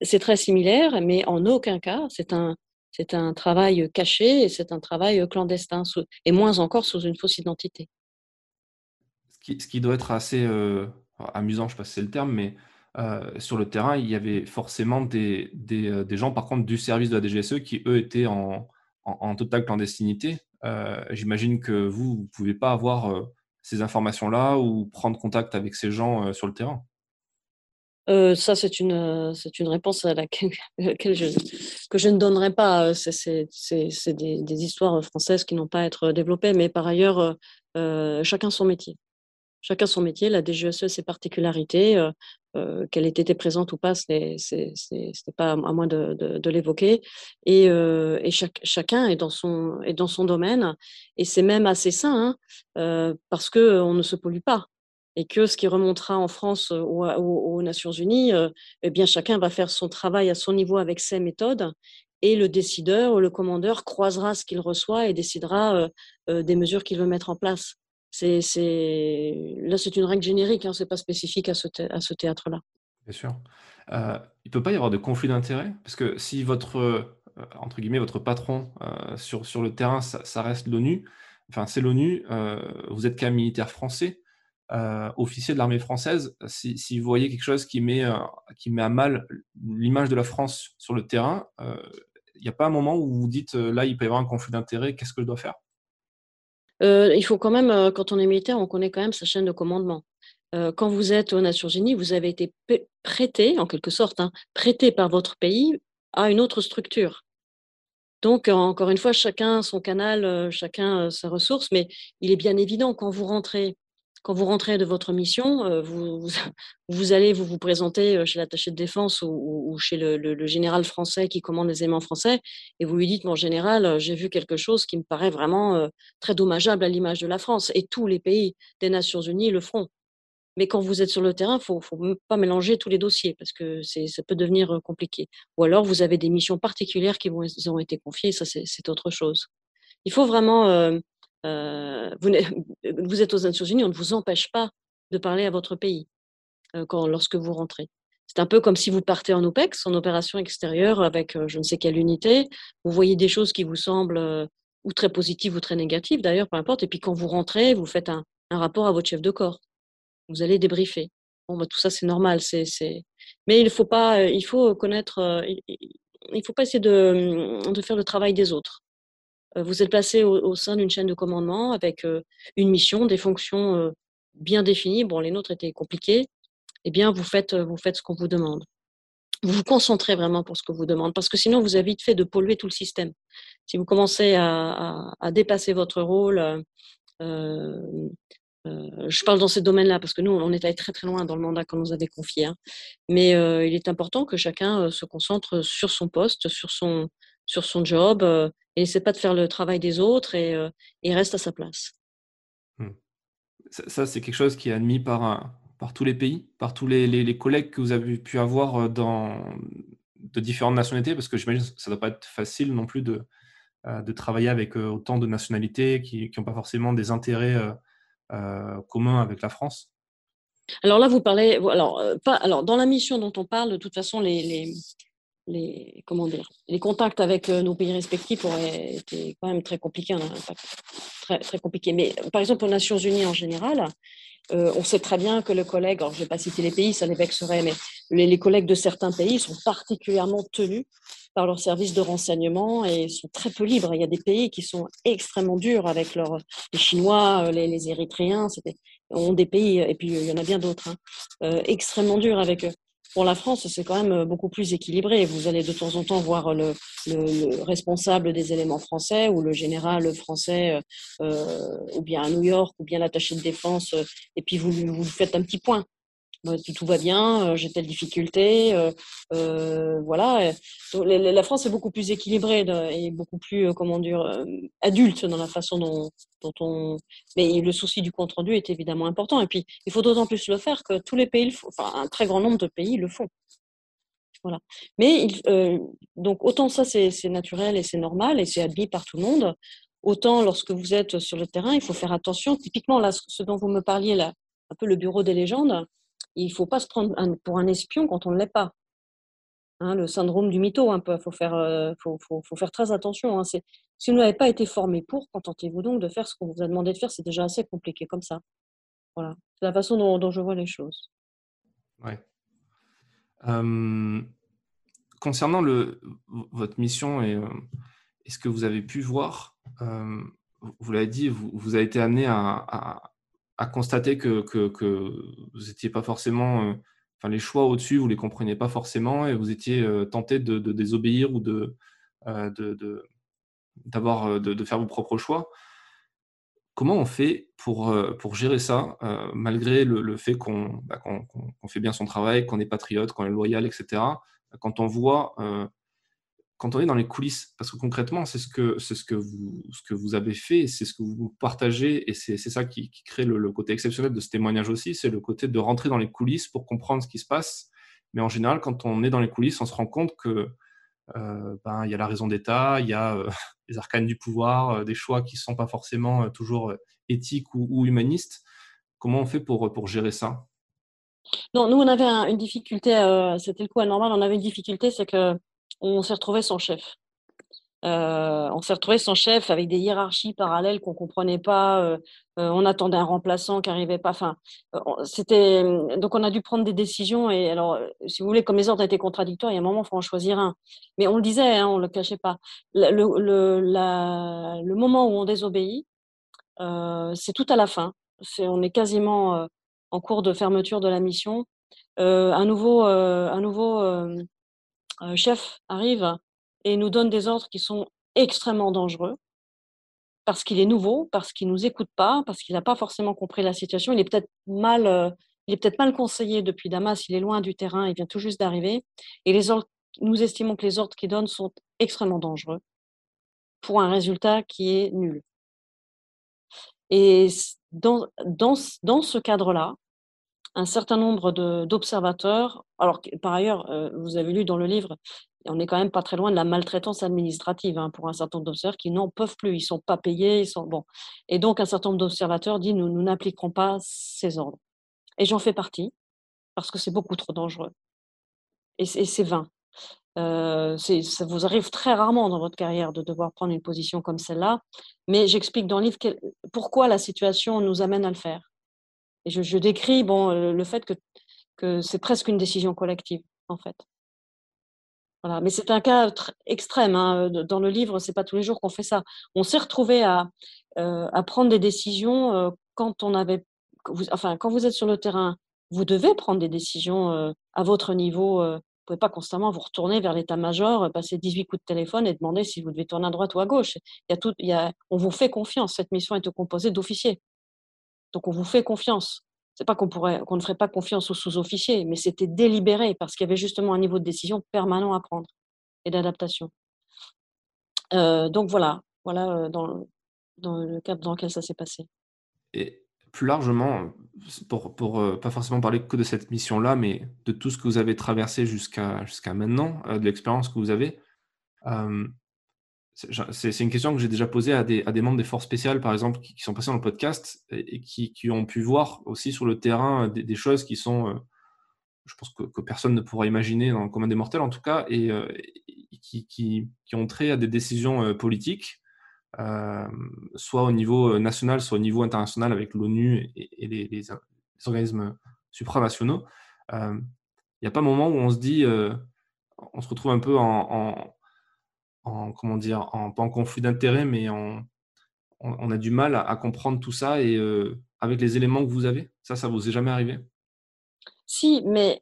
Speaker 1: C'est très similaire, mais en aucun cas, c'est un, un travail caché et c'est un travail clandestin, et moins encore sous une fausse identité
Speaker 2: ce qui doit être assez euh, amusant, je ne sais pas si c'est le terme, mais euh, sur le terrain, il y avait forcément des, euh, des, gens, par contre, du service de la DGSE qui, eux, étaient en, en, totale clandestinité. J'imagine que vous, vous ne pouvez pas avoir ces informations-là ou prendre contact avec ces gens sur le terrain.
Speaker 1: ça, c'est une, réponse que je ne donnerai pas. C'est des, histoires françaises qui n'ont pas à être développées, mais par ailleurs, chacun son métier chacun son métier. La DGSE, ses particularités, euh, euh, qu'elle ait été présente ou pas, ce n'est pas à moi de, l'évoquer. Et, euh, chacun est dans, son, est dans son domaine. Et c'est même assez sain, hein, parce qu'on ne se pollue pas. Et que ce qui remontera en France ou aux, Nations Unies, eh bien, chacun va faire son travail à son niveau avec ses méthodes. Et le décideur ou le commandeur croisera ce qu'il reçoit et décidera des mesures qu'il veut mettre en place. C'est, Là, c'est une règle générique, hein, ce n'est pas spécifique à ce, théâtre-là.
Speaker 2: Bien sûr. Euh, il ne peut pas y avoir de conflit d'intérêts? Parce que si votre, euh, entre guillemets, votre patron euh, sur, sur le terrain, ça, reste l'ONU, enfin c'est l'ONU, vous êtes qu'un militaire français, officier de l'armée française, si, si, vous voyez quelque chose qui met, qui met à mal l'image de la France sur le terrain, il n'y a pas un moment où vous dites, là, il peut y avoir un conflit d'intérêts, qu'est-ce que je dois faire?
Speaker 1: Euh, il faut quand même, euh, quand on est militaire, on connaît quand même sa chaîne de commandement. Euh, quand vous êtes aux Nations Unies, vous avez été prêté, en quelque sorte, hein, prêté par votre pays à une autre structure. Donc, encore une fois, chacun son canal, chacun sa ressource, mais il est bien évident quand vous rentrez quand vous rentrez de votre mission, euh, vous, allez vous, vous présenter euh, chez l'attaché de défense ou, chez le, général français qui commande les aimants français et vous lui dites, mon général, euh, j'ai vu quelque chose qui me paraît vraiment très dommageable à l'image de la France. Et tous les pays des Nations Unies le feront. Mais quand vous êtes sur le terrain, il faut, faut pas mélanger tous les dossiers parce que ça peut devenir compliqué. Ou alors, vous avez des missions particulières qui vous ont été confiées, ça c'est autre chose. Il faut vraiment, euh, vous, êtes aux Nations Unies, on ne vous empêche pas de parler à votre pays quand, lorsque vous rentrez. C'est un peu comme si vous partez en OPEX, en opération extérieure, avec je ne sais quelle unité. Vous voyez des choses qui vous semblent ou très positives ou très négatives, d'ailleurs, peu importe. Et puis quand vous rentrez, vous faites un, rapport à votre chef de corps vous allez débriefer. Bon, bah, tout ça, c'est normal. C'est. Mais il faut pas, il faut connaître, euh, il faut pas essayer de, de faire le travail des autres. Euh, vous êtes placé au, sein d'une chaîne de commandement avec euh, une mission, des fonctions bien définies. Bon, les nôtres étaient compliquées. Eh bien, vous faites, vous faites ce qu'on vous demande. Vous vous concentrez vraiment pour ce que vous demande, parce que sinon, vous avez vite fait de polluer tout le système. Si vous commencez à, dépasser votre rôle, euh, euh, je parle dans ces domaines-là parce que nous, on est allé très très loin dans le mandat qu'on nous avait confié. Hein. Mais euh, il est important que chacun euh, se concentre sur son poste, sur son, sur son job, et n'essaie pas de faire le travail des autres et, et reste à sa place.
Speaker 2: Mmh. Ça, c'est quelque chose qui est admis par, par tous les pays, par tous les, les, collègues que vous avez pu avoir dans, de différentes nationalités, parce que j'imagine que ça ne doit pas être facile non plus de, de travailler avec autant de nationalités qui n'ont pas forcément des intérêts euh, commun avec la France
Speaker 1: Alors là, vous parlez, alors, euh, pas, alors dans la mission dont on parle, de toute façon, les, les, les comment dire, les contacts avec euh, nos pays respectifs auraient été quand même très compliqués, hein, très. Mais par exemple, aux Nations Unies en général, on sait très bien que le collègue, alors je ne vais pas citer les pays, ça les vexerait, mais les, les, collègues de certains pays sont particulièrement tenus par leurs services de renseignement et sont très peu libres. Il y a des pays qui sont extrêmement durs avec leurs, les Chinois, euh, les, Érythréens, ont des pays, et puis il y en a bien d'autres, hein, euh, extrêmement durs avec eux. Pour la France, c'est quand même beaucoup plus équilibré. Vous allez de temps en temps voir le, le, responsable des éléments français ou le général français, euh, ou bien à New York, ou bien l'attaché de défense, et puis vous, vous faites un petit point. Bah, tout, va bien, euh, j'ai telle difficulté, euh, euh, voilà. la France est beaucoup plus équilibrée et beaucoup plus, comment dire, adulte dans la façon dont, on. Mais le souci du compte rendu est évidemment important. Et puis, il faut d'autant plus le faire que tous les pays, enfin, un très grand nombre de pays le font. Voilà. Mais donc autant ça c'est naturel et c'est normal et c'est admis par tout le monde. Autant lorsque vous êtes sur le terrain, il faut faire attention. Typiquement là, ce dont vous me parliez là, un peu le bureau des légendes il ne faut pas se prendre pour un espion quand on ne l'est pas. Hein, le syndrome du mytho, un peu. Il faut faire, faut, faire très attention. Hein. Si vous n'avez pas été formé pour, contentez-vous donc de faire ce qu'on vous a demandé de faire. C'est déjà assez compliqué comme ça. Voilà. C'est la façon dont, je vois les choses.
Speaker 2: Concernant votre mission et, euh, ce que vous avez pu voir, vous l'avez dit, vous, avez été amené à constater que, vous n'étiez pas forcément, euh, enfin les choix au-dessus, vous les compreniez pas forcément et vous étiez euh, tenté de, désobéir ou de, euh, d'avoir, de, faire vos propres choix. Comment on fait pour, pour gérer ça, malgré le, fait bah, qu'on, qu'on, fait bien son travail, qu'on est patriote, qu'on est loyal, etc. Quand on voit quand on est dans les coulisses, parce que concrètement, c'est ce que, c'est ce que, vous, ce que vous avez fait, c'est ce que vous partagez, et c'est, ça qui, crée le, côté exceptionnel de ce témoignage aussi, c'est le côté de rentrer dans les coulisses pour comprendre ce qui se passe. Mais en général, quand on est dans les coulisses, on se rend compte que euh, ben, il y a la raison d'État, il y a euh, les arcanes du pouvoir, euh, des choix qui ne sont pas forcément toujours éthiques ou, humanistes. Comment on fait pour, pour gérer ça?
Speaker 1: Non, nous, on avait une difficulté, c'était le coup anormal, on avait une difficulté, c'est que on s'est retrouvé sans chef. Euh, on s'est retrouvé sans chef avec des hiérarchies parallèles qu'on comprenait pas. Euh, euh, on attendait un remplaçant qui arrivait pas. Enfin, c'était donc on a dû prendre des décisions. Et alors, si vous voulez, comme les ordres étaient contradictoires, il y a un moment, il faut en choisir un. Mais on le disait, hein, on le cachait pas. Le, le, moment où on désobéit, c'est tout à la fin. on est quasiment en cours de fermeture de la mission. nouveau, un nouveau chef arrive et nous donne des ordres qui sont extrêmement dangereux parce qu'il est nouveau, parce qu'il nous écoute pas, parce qu'il n'a pas forcément compris la situation. Il est peut-être mal, euh, peut-être mal conseillé depuis Damas. Il est loin du terrain, il vient tout juste d'arriver. Et les ordres, nous estimons que les ordres qu'il donne sont extrêmement dangereux pour un résultat qui est nul. Et dans, dans, dans ce cadre-là, un certain nombre d'observateurs. Alors, par ailleurs, euh, vous avez lu dans le livre, on n'est quand même pas très loin de la maltraitance administrative hein, pour un certain nombre d'observateurs qui n'en peuvent plus, ils ne sont pas payés, ils sont bon. Et donc, un certain nombre d'observateurs disent nous, n'appliquerons pas ces ordres. Et j'en fais partie parce que c'est beaucoup trop dangereux. Et c'est vain. Euh, ça vous arrive très rarement dans votre carrière de devoir prendre une position comme celle-là, mais j'explique dans le livre pourquoi la situation nous amène à le faire. Et je, décris le, fait que, c'est presque une décision collective, en fait. Mais c'est un cas extrême. Hein. Dans le livre, c'est pas tous les jours qu'on fait ça. On s'est retrouvé à, euh, à, prendre des décisions euh, quand on avait, enfin, quand vous êtes sur le terrain, vous devez prendre des décisions euh, à votre niveau. vous pouvez pas constamment vous retourner vers l'état-major, passer 18 coups de téléphone et demander si vous devez tourner à droite ou à gauche. On vous fait confiance. Cette mission est composée d'officiers. Donc on vous fait confiance. C'est pas qu'on pourrait, ne ferait pas confiance aux sous-officiers, mais c'était délibéré parce qu'il y avait justement un niveau de décision permanent à prendre et d'adaptation. Euh, donc voilà, voilà euh, dans, le cadre dans lequel ça s'est passé.
Speaker 2: Et plus largement, pour, pour euh, pas forcément parler que de cette mission-là, mais de tout ce que vous avez traversé jusqu'à maintenant, de l'expérience que vous avez, c'est une question que j'ai déjà posée à des, membres des forces spéciales, par exemple, qui, sont passés dans le podcast et, qui, ont pu voir aussi sur le terrain euh, des, choses qui sont, euh, je pense que, personne ne pourra imaginer dans le commun des mortels en tout cas, et, euh, qui, ont trait à des décisions politiques, soit au niveau national, soit au niveau international avec l'ONU et, les, organismes supranationaux. Il n'y a pas un moment où on se dit, on se retrouve un peu en en comment dire, en, pas en conflit d'intérêt, mais en, on, a du mal à, comprendre tout ça et euh, avec les éléments que vous avez, ça, ça vous est jamais arrivé?
Speaker 1: Si, mais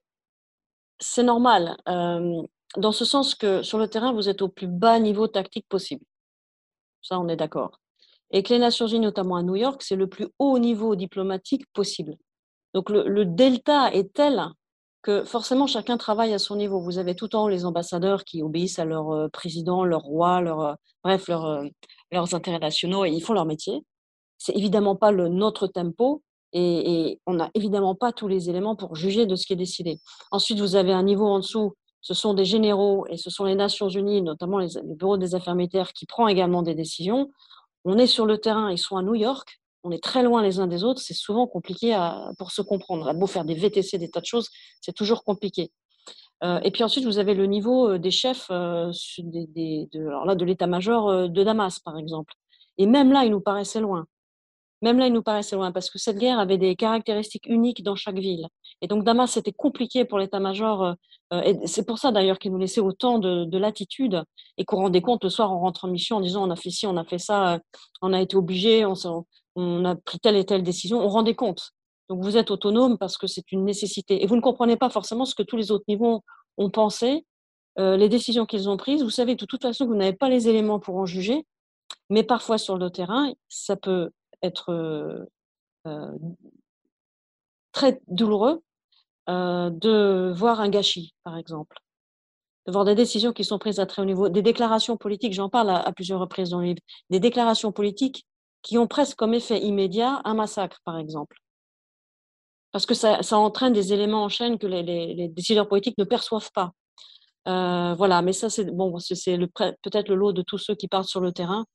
Speaker 1: c'est normal, dans ce sens que sur le terrain, vous êtes au plus bas niveau tactique possible. Ça, on est d'accord. Et que les Nations Unies, notamment à New York, c'est le plus haut niveau diplomatique possible. Donc le delta est tel que forcément chacun travaille à son niveau. Vous avez tout le temps les ambassadeurs qui obéissent à leur euh, président, leur roi, leur, euh, bref, euh, leurs intérêts nationaux et ils font leur métier. C'est évidemment pas le notre tempo et, on n'a évidemment pas tous les éléments pour juger de ce qui est décidé. Ensuite, vous avez un niveau en dessous. Ce sont des généraux et ce sont les Nations Unies, notamment les, les bureaux des affaires militaires, qui prend également des décisions. On est sur le terrain, ils sont à New York on est très loin les uns des autres, c'est souvent compliqué pour se comprendre. A beau faire des VTC, des tas de choses, c'est toujours compliqué. Euh, et puis ensuite, vous avez le niveau euh, des chefs euh, de, de l'état-major de Damas, par exemple. Et même là, il nous paraissait loin. Même là, il nous paraissait loin parce que cette guerre avait des caractéristiques uniques dans chaque ville. Et donc Damas, c'était compliqué pour l'état-major. et c'est pour ça d'ailleurs qu'il nous laissait autant de, latitude et qu'on rendait compte le soir, on rentre en mission en disant on a fait ci, on a fait ça, on a été obligé, on, on a pris telle et telle décision, on rendait compte. Donc vous êtes autonome parce que c'est une nécessité. Et vous ne comprenez pas forcément ce que tous les autres niveaux ont pensé, euh, les décisions qu'ils ont prises. Vous savez de toute façon que vous n'avez pas les éléments pour en juger, mais parfois sur le terrain, ça peut être euh, euh, très douloureux de voir un gâchis, par exemple. De voir des décisions qui sont prises à très haut niveau, des déclarations politiques, j'en parle à, à plusieurs reprises dans le livre, des déclarations politiques qui ont presque comme effet immédiat un massacre, par exemple. Parce que ça, entraîne des éléments en chaîne que les, décideurs politiques ne perçoivent pas. Euh, voilà, mais ça, c'est bon, peut-être le lot de tous ceux qui partent sur le terrain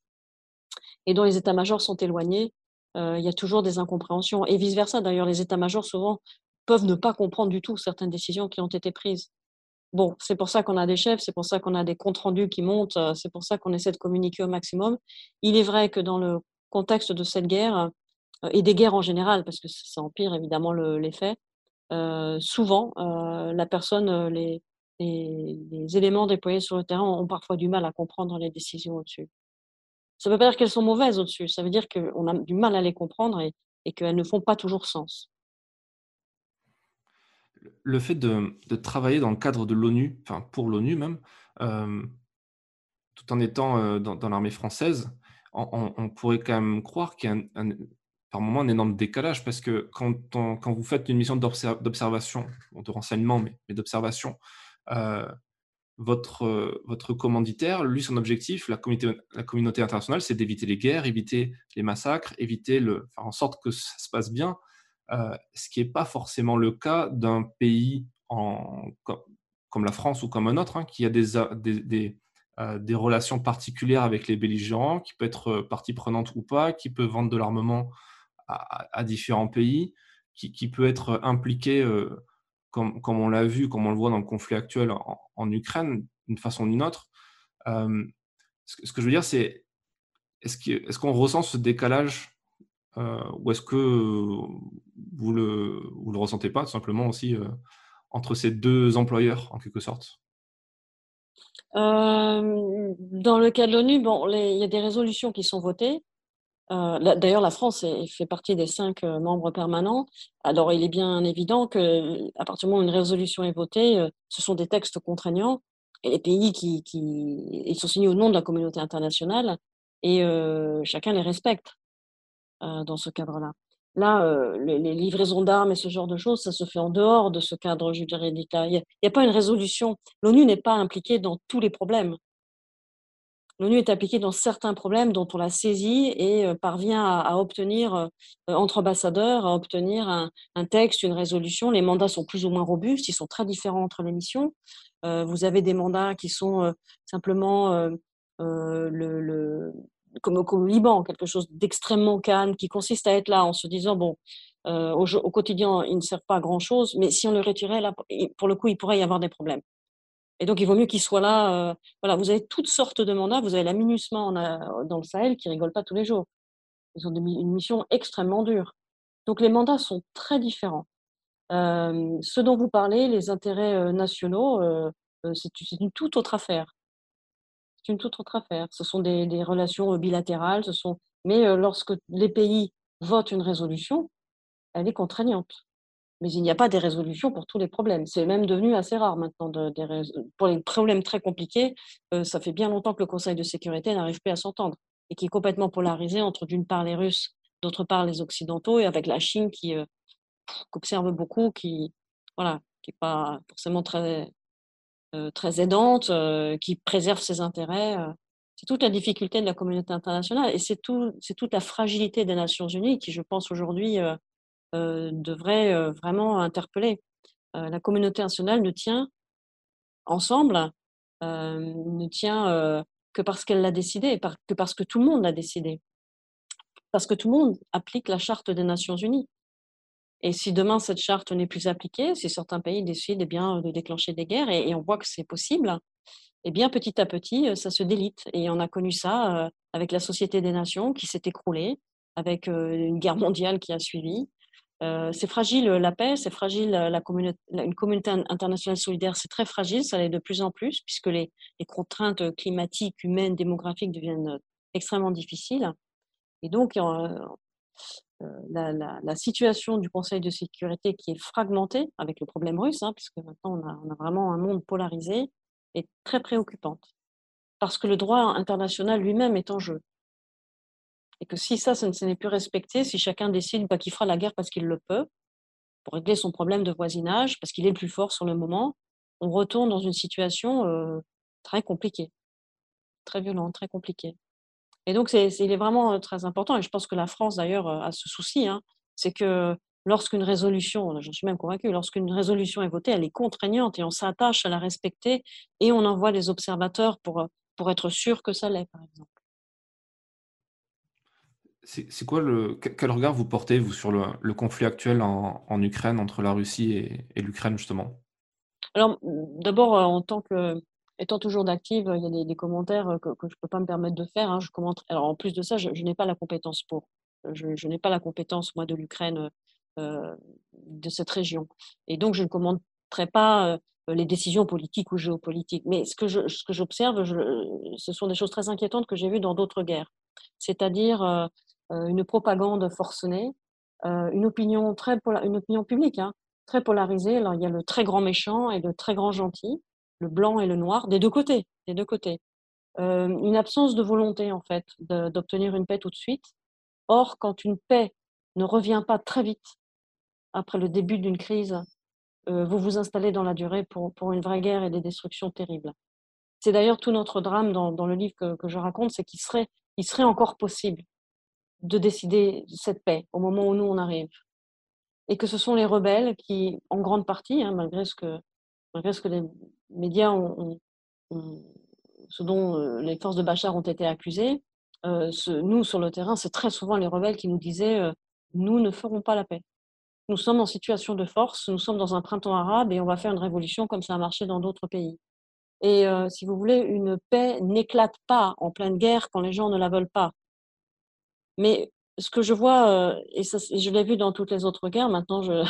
Speaker 1: et dont les états-majors sont éloignés. Euh, il y a toujours des incompréhensions et vice-versa. D'ailleurs, les états-majors, souvent, peuvent ne pas comprendre du tout certaines décisions qui ont été prises. Bon, c'est pour ça qu'on a des chefs, c'est pour ça qu'on a des comptes rendus qui montent, euh, c'est pour ça qu'on essaie de communiquer au maximum. Il est vrai que dans le contexte de cette guerre euh, et des guerres en général, parce que ça empire évidemment l'effet, euh, souvent euh, la personne, les, éléments déployés sur le terrain ont parfois du mal à comprendre les décisions au-dessus. Ça ne veut pas dire qu'elles sont mauvaises au-dessus, ça veut dire qu'on a du mal à les comprendre et, qu'elles ne font pas toujours sens.
Speaker 2: Le fait de, travailler dans le cadre de l'ONU, enfin pour l'ONU même, tout en étant dans l'armée française, on, pourrait quand même croire qu'il y a par moment un énorme décalage parce que quand, quand vous faites une mission d'observation, de renseignement, mais, d'observation, euh, votre, votre commanditaire, lui, son objectif, la communauté, internationale, c'est d'éviter les guerres, éviter les massacres, éviter le, faire en sorte que ça se passe bien. ce qui n'est pas forcément le cas d'un pays comme, la France ou comme un autre, hein, qui a des, relations particulières avec les belligérants, qui peut être partie prenante ou pas, qui peut vendre de l'armement à, différents pays, qui, peut être impliqué, comme, on l'a vu, comme on le voit dans le conflit actuel en, Ukraine, d'une façon ou d'une autre. ce, que je veux dire, c'est est-ce qu'on ressent ce décalage euh, ou est-ce que vous le, vous le ressentez pas, tout simplement aussi, euh, entre ces deux employeurs, en quelque sorte?
Speaker 1: Euh, Dans le cas de l'ONU, bon, il y a des résolutions qui sont votées. D'ailleurs, la France fait partie des cinq membres permanents. Alors, il est bien évident que à partir du moment où une résolution est votée, ce sont des textes contraignants et les pays qui, qui ils sont signés au nom de la communauté internationale et chacun les respecte. Euh, dans ce cadre-là. Là, euh, les, livraisons d'armes et ce genre de choses, ça se fait en dehors de ce cadre juridique Il n'y a, pas une résolution. L'ONU n'est pas impliquée dans tous les problèmes. L'ONU est impliquée dans certains problèmes dont on la saisit et euh, parvient à, obtenir, entre ambassadeurs, à obtenir un, texte, une résolution. Les mandats sont plus ou moins robustes, ils sont très différents entre les missions. vous avez des mandats qui sont simplement le, comme, au Liban, quelque chose d'extrêmement calme, qui consiste à être là en se disant, bon, euh, au, quotidien, il ne sert pas à grand-chose, mais si on le retirait, là, pour le coup, il pourrait y avoir des problèmes. Et donc, il vaut mieux qu'il soit là. Euh, voilà, vous avez toutes sortes de mandats. Vous avez la MINUSMA dans le Sahel qui rigole pas tous les jours. Ils ont une mission extrêmement dure. Donc, les mandats sont très différents. Euh, ce dont vous parlez, les intérêts nationaux, c'est une toute autre affaire c'est une toute autre affaire. Ce sont des, relations bilatérales, ce sont... mais lorsque les pays votent une résolution, elle est contraignante. Mais il n'y a pas des résolutions pour tous les problèmes. C'est même devenu assez rare maintenant. Pour les problèmes très compliqués, ça fait bien longtemps que le Conseil de sécurité n'arrive plus à s'entendre et qui est complètement polarisé entre d'une part les Russes, d'autre part les Occidentaux, et avec la Chine qui, observe beaucoup, qui voilà, qui n'est pas forcément très euh, très aidante, euh, qui préserve ses intérêts. Euh. C'est toute la difficulté de la communauté internationale et c'est tout, toute la fragilité des Nations Unies qui, je pense, aujourd'hui devrait vraiment interpeller. la communauté internationale ne tient ensemble, ne tient que parce qu'elle l'a décidé, que parce que tout le monde l'a décidé. Parce que tout le monde applique la charte des Nations Unies. Et si demain cette charte n'est plus appliquée, si certains pays décident eh bien, de déclencher des guerres, et, on voit que c'est possible, eh bien petit à petit, euh, ça se délite. Et on a connu ça euh, avec la Société des Nations qui s'est écroulée, avec euh, une guerre mondiale qui a suivi. c'est fragile la paix, c'est fragile la communauté, une communauté internationale solidaire, c'est très fragile, ça l'est de plus en plus, puisque les, les contraintes climatiques, humaines, démographiques deviennent extrêmement difficiles. Et donc, euh, la, situation du Conseil de sécurité qui est fragmentée avec le problème russe, hein, puisque maintenant on a, vraiment un monde polarisé, est très préoccupante. Parce que le droit international lui-même est en jeu. Et que si ça, ce n'est plus respecté, si chacun décide bah, qu'il fera la guerre parce qu'il le peut, pour régler son problème de voisinage, parce qu'il est le plus fort sur le moment, on retourne dans une situation euh, très compliquée, très violente, très compliquée. Et donc, c'est, il est vraiment très important, et je pense que la France, d'ailleurs, a ce souci, hein, c'est que lorsqu'une résolution, j'en suis même convaincue, lorsqu'une résolution est votée, elle est contraignante et on s'attache à la respecter et on envoie des observateurs pour, pour être sûr que ça l'est, par exemple.
Speaker 2: C'est, quoi le quel regard vous portez vous sur le, conflit actuel en, en, Ukraine entre la Russie et, et l'Ukraine justement?
Speaker 1: Alors d'abord en tant que étant toujours d'active, il y a des, commentaires que, je ne peux pas me permettre de faire. Hein. Je commente. Alors, en plus de ça, je, n'ai pas la compétence pour. Je, n'ai pas la compétence, moi, de l'Ukraine, euh, de cette région. Et donc, je ne commenterai pas euh, les décisions politiques ou géopolitiques. Mais ce que, j'observe, ce sont des choses très inquiétantes que j'ai vues dans d'autres guerres. C'est-à-dire euh, une propagande forcenée, une, opinion très une opinion publique hein, très polarisée. Alors, il y a le très grand méchant et le très grand gentil le blanc et le noir, des deux côtés, des deux côtés. Euh, une absence de volonté, en fait, d'obtenir une paix tout de suite. Or, quand une paix ne revient pas très vite après le début d'une crise, euh, vous vous installez dans la durée pour, pour, une vraie guerre et des destructions terribles. C'est d'ailleurs tout notre drame dans, dans le livre que, que je raconte, c'est qu'il serait, il serait encore possible de décider cette paix au moment où nous on arrive. et que ce sont les rebelles qui, en grande partie, hein, malgré, ce que, malgré ce que les médias ce dont euh, les forces de Bachar ont été accusées, euh, nous, sur le terrain, c'est très souvent les rebelles qui nous disaient euh, nous ne ferons pas la paix. Nous sommes en situation de force, nous sommes dans un printemps arabe et on va faire une révolution comme ça a marché dans d'autres pays. Et si vous voulez, une paix n'éclate pas en pleine guerre quand les gens ne la veulent pas. Mais ce que je vois, et, je l'ai vu dans toutes les autres guerres, maintenant je,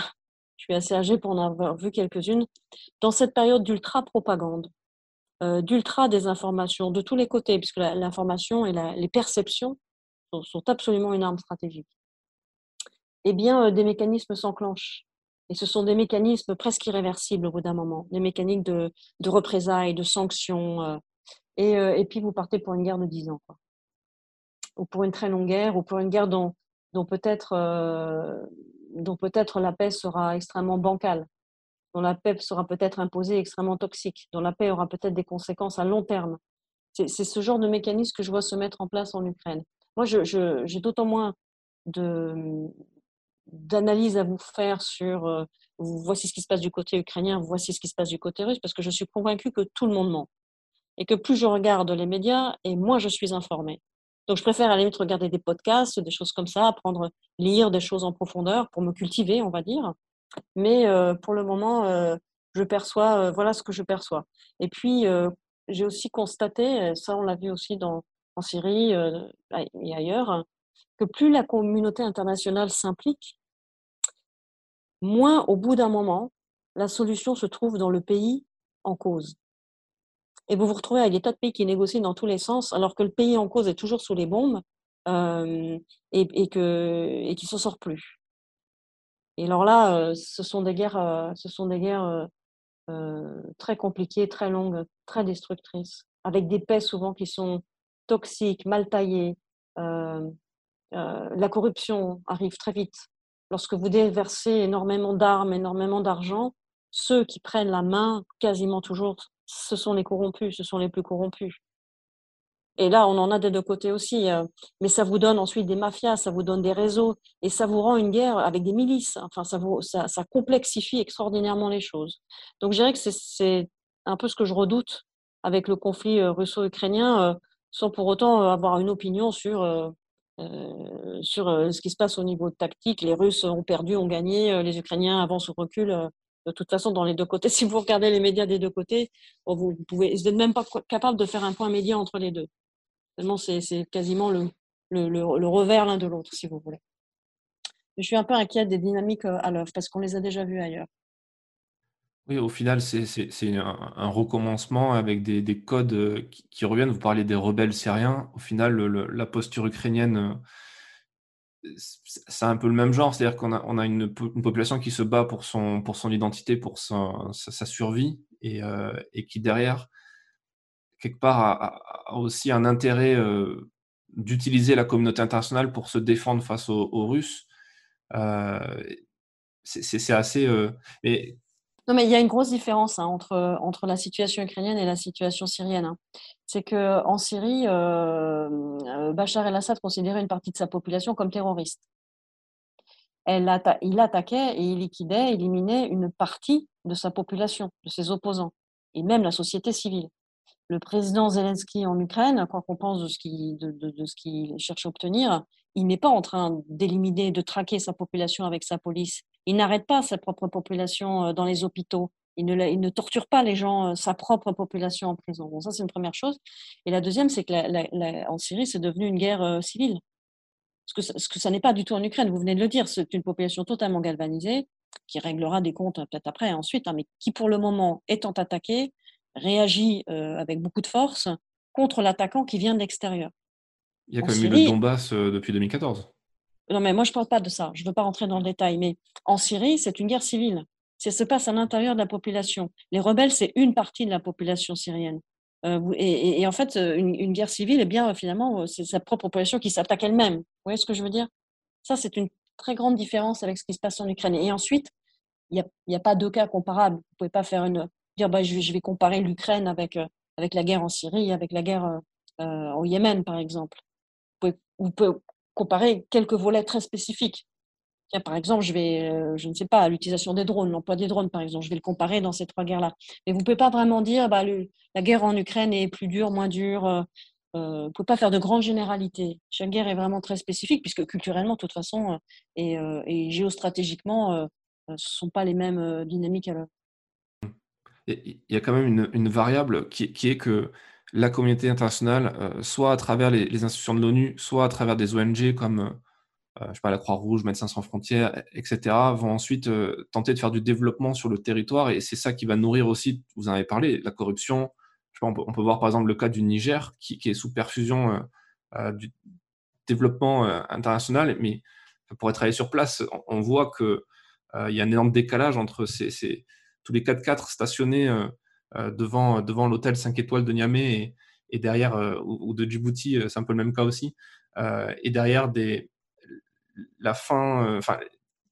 Speaker 1: je suis assez âgée pour en avoir vu quelques-unes, dans cette période d'ultra-propagande, d'ultra-désinformation, de tous les côtés, puisque l'information et les perceptions sont, absolument une arme stratégique, eh bien, des mécanismes s'enclenchent. Et ce sont des mécanismes presque irréversibles au bout d'un moment, des mécaniques de, représailles, de sanctions. et, et, puis, vous partez pour une guerre de 10 ans. Ou pour une très longue guerre, ou pour une guerre dont, dont peut-être euh, dont peut-être la paix sera extrêmement bancale, dont la paix sera peut-être imposée extrêmement toxique, dont la paix aura peut-être des conséquences à long terme. C'est ce genre de mécanisme que je vois se mettre en place en Ukraine. Moi, j'ai d'autant moins d'analyse à vous faire sur euh, voici ce qui se passe du côté ukrainien, voici ce qui se passe du côté russe, parce que je suis convaincue que tout le monde ment. Et que plus je regarde les médias, et moins je suis informée. Donc, je préfère à la limite regarder des podcasts, des choses comme ça, apprendre, lire des choses en profondeur pour me cultiver, on va dire. Mais euh, pour le moment, euh, je perçois, euh, voilà ce que je perçois. Et puis, j'ai aussi constaté, ça on l'a vu aussi en Syrie et ailleurs, que plus la communauté internationale s'implique, moins au bout d'un moment, la solution se trouve dans le pays en cause. Et vous vous retrouvez avec des tas de pays qui négocient dans tous les sens, alors que le pays en cause est toujours sous les bombes euh, et, et, qui s'en sort plus. Et alors là, euh, ce sont des guerres, euh, ce sont des guerres très compliquées, très longues, très destructrices, avec des paix souvent qui sont toxiques, mal taillées. la corruption arrive très vite. Lorsque vous déversez énormément d'armes, énormément d'argent, ceux qui prennent la main quasiment toujours ce sont les corrompus, ce sont les plus corrompus. Et là, on en a des deux côtés aussi. Euh, mais ça vous donne ensuite des mafias, ça vous donne des réseaux, et ça vous rend une guerre avec des milices. Enfin, ça, ça, complexifie extraordinairement les choses. Donc, je dirais que c'est un peu ce que je redoute avec le conflit euh, russo-ukrainien, euh, sans pour autant avoir une opinion sur, sur ce qui se passe au niveau tactique. Les Russes ont perdu, ont gagné, les Ukrainiens avancent ou reculent de toute façon, dans les deux côtés, si vous regardez les médias des deux côtés, vous pouvez, vous n'êtes même pas capable de faire un point média entre les deux. C'est quasiment le, revers l'un de l'autre, si vous voulez. Je suis un peu inquiète des dynamiques euh, à l'œuvre parce qu'on les a déjà vues ailleurs.
Speaker 2: Oui, au final, c'est un, recommencement avec des, des codes euh, qui, qui, reviennent. Vous parlez des rebelles syriens. Au final, la posture ukrainienne euh, c'est un peu le même genre, c'est-à-dire qu'on a, une, population qui se bat pour son, pour son identité, pour sa, survie, euh, et, qui derrière, quelque part, a, aussi un intérêt euh, d'utiliser la communauté internationale pour se défendre face aux, Russes. Euh, c'est assez...
Speaker 1: non, mais il y a une grosse différence hein, entre, entre la situation ukrainienne et la situation syrienne. Hein. C'est qu'en Syrie, euh, euh, Bachar el-Assad considérait une partie de sa population comme terroriste. Il attaquait et il liquidait, éliminait une partie de sa population, de ses opposants, et même la société civile. Le président Zelensky en Ukraine, quand on pense de ce qu'il de, de, qu'il cherche à obtenir, il n'est pas en train d'éliminer, de traquer sa population avec sa police. Il n'arrête pas sa propre population euh, dans les hôpitaux. Il ne, il ne, torture pas les gens, euh, sa propre population en prison. Bon, ça, c'est une première chose. Et la deuxième, c'est que la, en Syrie, c'est devenu une guerre euh, civile. Ce que, ça, ce que ça n'est pas du tout en Ukraine. Vous venez de le dire, c'est une population totalement galvanisée, qui réglera des comptes peut-être après, ensuite, hein, mais qui, pour le moment, étant attaquée, réagit avec beaucoup de force contre l'attaquant qui vient de l'extérieur.
Speaker 2: Il y a quand même eu le Donbass euh, depuis 2014.
Speaker 1: Non, mais moi, je ne parle pas de ça. Je ne veux pas rentrer dans le détail. Mais en Syrie, c'est une guerre civile. Ça se passe à l'intérieur de la population. Les rebelles, c'est une partie de la population syrienne. Euh, et, en fait, une, guerre civile, eh bien, finalement, c'est sa propre population qui s'attaque elle-même. Vous voyez ce que je veux dire? Ça, c'est une très grande différence avec ce qui se passe en Ukraine. Et ensuite, il n'y a, a, pas deux cas comparables. Vous ne pouvez pas faire une, dire bah, je, vais comparer l'Ukraine avec, euh, avec la guerre en Syrie, avec la guerre au Yémen, par exemple vous pouvez comparer quelques volets très spécifiques. par exemple, je vais, euh, je ne sais pas, l'utilisation des drones, l'emploi des drones, par exemple, je vais le comparer dans ces trois guerres-là. Mais vous ne pouvez pas vraiment dire, bah, la guerre en Ukraine est plus dure, moins dure. Euh, euh, vous ne pouvez pas faire de grandes généralités. Chaque guerre est vraiment très spécifique, puisque culturellement, de toute façon, et, et géostratégiquement, ce ne sont pas les mêmes dynamiques.
Speaker 2: Il y a quand même une, variable qui, est que la communauté internationale, soit à travers les, institutions de l'ONU, soit à travers des ONG comme euh, je sais pas, la Croix-Rouge, Médecins sans frontières, etc., vont ensuite euh, tenter de faire du développement sur le territoire et c'est ça qui va nourrir aussi, vous en avez parlé, la corruption. On, peut, voir par exemple le cas du Niger qui, est sous perfusion euh, du développement international, mais pour être travailler sur place, on, voit qu'il il y a un énorme décalage entre tous les 4x4 stationnés devant, devant l'hôtel 5 étoiles de Niamey et, derrière, ou, de Djibouti, c'est un peu le même cas aussi, et derrière la fin, euh, enfin,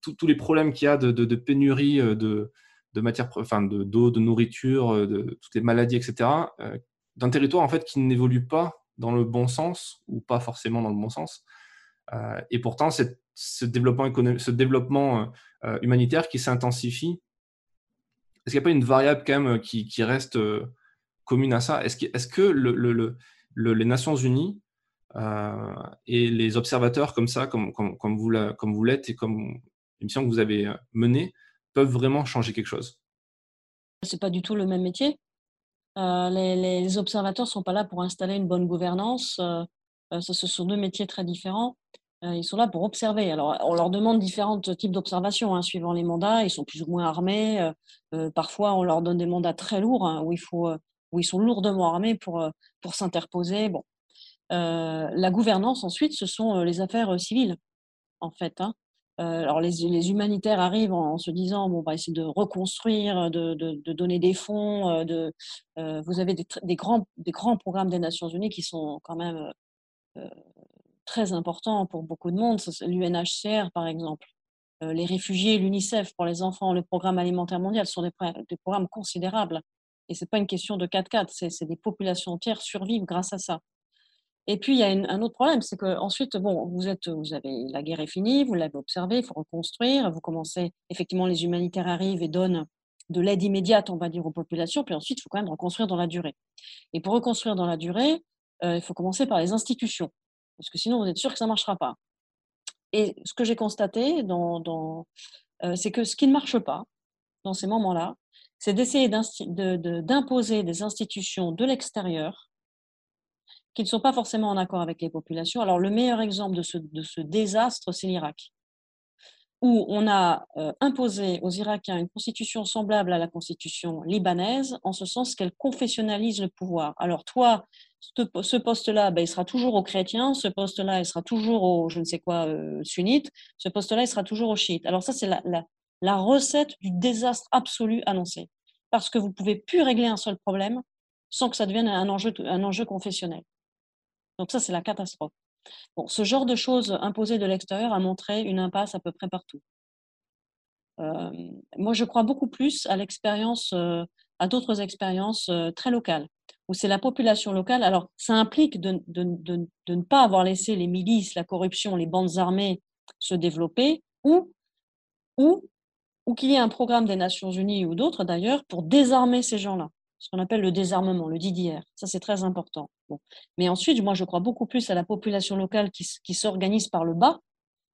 Speaker 2: tous les problèmes qu'il y a de, pénurie euh, de, de matières, enfin, d'eau, de, nourriture, euh, de toutes les maladies, etc., d'un territoire en fait qui n'évolue pas dans le bon sens ou pas forcément dans le bon sens. et pourtant, ce développement, ce développement humanitaire qui s'intensifie, est-ce qu'il n'y a pas une variable quand même qui, reste commune à ça? Est-ce que, les Nations Unies euh, et les observateurs comme ça, comme, comme, vous, l'êtes et comme l'émission que vous avez euh, menée, peuvent vraiment changer quelque chose?
Speaker 1: C'est pas du tout le même métier. Euh, les, les, observateurs sont pas là pour installer une bonne gouvernance. Euh, ce sont deux métiers très différents. Ils sont là pour observer. Alors, on leur demande différents types d'observations hein, suivant les mandats. Ils sont plus ou moins armés. parfois, on leur donne des mandats très lourds hein, où, il faut, où ils sont lourdement armés pour, pour s'interposer. Bon, euh, la gouvernance, ensuite, ce sont euh, les affaires euh, civiles, en fait. Hein. alors, les, humanitaires arrivent en, se disant bon, on va essayer de reconstruire, de, donner des fonds. De, vous avez des, grands, des grands programmes des Nations Unies qui sont quand même très importants pour beaucoup de monde. L'UNHCR, par exemple. les réfugiés, l'UNICEF pour les enfants, le programme alimentaire mondial sont des, programmes considérables. Et ce n'est pas une question de 4-4, c'est des populations entières survivent grâce à ça. Et puis, il y a un autre problème, c'est qu'ensuite, bon, vous avez, la guerre est finie, vous l'avez observé, il faut reconstruire, vous commencez, effectivement, les humanitaires arrivent et donnent de l'aide immédiate, on va dire, aux populations, puis ensuite, il faut quand même reconstruire dans la durée. Et pour reconstruire dans la durée, euh, il faut commencer par les institutions, parce que sinon, vous êtes sûr que ça ne marchera pas. Et ce que j'ai constaté, euh, c'est que ce qui ne marche pas dans ces moments-là, c'est d'essayer d'imposer des institutions de l'extérieur qui ne sont pas forcément en accord avec les populations. Alors, le meilleur exemple de ce, de ce désastre, c'est l'Irak, où on a euh, imposé aux Irakiens une constitution semblable à la constitution libanaise, en ce sens qu'elle confessionnalise le pouvoir. Alors, toi, ce poste-là, ben, il sera toujours aux chrétiens, ce poste-là, il sera toujours aux, je ne sais quoi, euh, sunnites, ce poste-là, il sera toujours aux chiites. Alors, ça, c'est la, recette du désastre absolu annoncé. Parce que vous pouvez plus régler un seul problème sans que ça devienne un enjeu, confessionnel. Donc ça, c'est la catastrophe. Bon, ce genre de choses imposées de l'extérieur a montré une impasse à peu près partout. Euh, moi, je crois beaucoup plus à l'expérience, euh, à d'autres expériences très locales, où c'est la population locale. Alors, ça implique de, ne pas avoir laissé les milices, la corruption, les bandes armées se développer, ou, ou, ou qu'il y ait un programme des Nations Unies ou d'autres d'ailleurs pour désarmer ces gens-là ce qu'on appelle le désarmement, le DDR. Ça, c'est très important. Mais ensuite, moi, je crois beaucoup plus à la population locale qui, s'organise par le bas,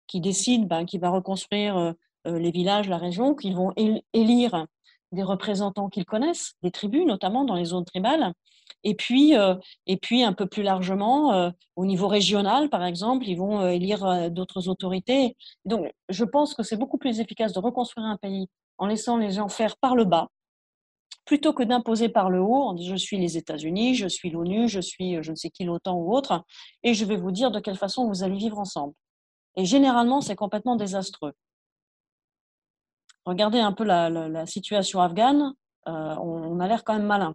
Speaker 1: qui décide ben, qui va reconstruire euh, euh, les villages, la région, qu'ils vont élire des représentants qu'ils connaissent, des tribus notamment dans les zones tribales, et puis, euh, et puis un peu plus largement, au niveau régional, par exemple, ils vont élire d'autres autorités. Donc, je pense que c'est beaucoup plus efficace de reconstruire un pays en laissant les gens faire par le bas, plutôt que d'imposer par le haut, je suis les États-Unis, je suis l'ONU, je suis je ne sais qui l'OTAN ou autre, et je vais vous dire de quelle façon vous allez vivre ensemble. Et généralement, c'est complètement désastreux. Regardez un peu la, situation afghane, euh, on, a l'air quand même malin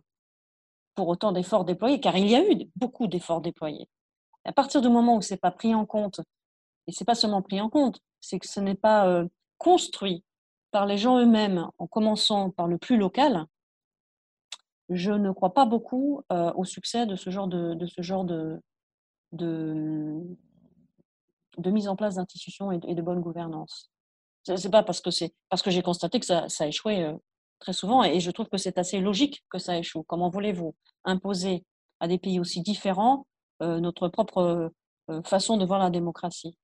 Speaker 1: pour autant d'efforts déployés, car il y a eu beaucoup d'efforts déployés. À partir du moment où ce n'est pas pris en compte, et ce n'est pas seulement pris en compte, c'est que ce n'est pas euh, construit par les gens eux-mêmes, en commençant par le plus local, je ne crois pas beaucoup euh, au succès de ce genre de, mise en place d'institutions et, de bonne gouvernance. C'est pas parce que c'est parce que j'ai constaté que ça, ça a échoué euh, très souvent et je trouve que c'est assez logique que ça échoue. Comment voulez-vous imposer à des pays aussi différents euh, notre propre euh, façon de voir la démocratie?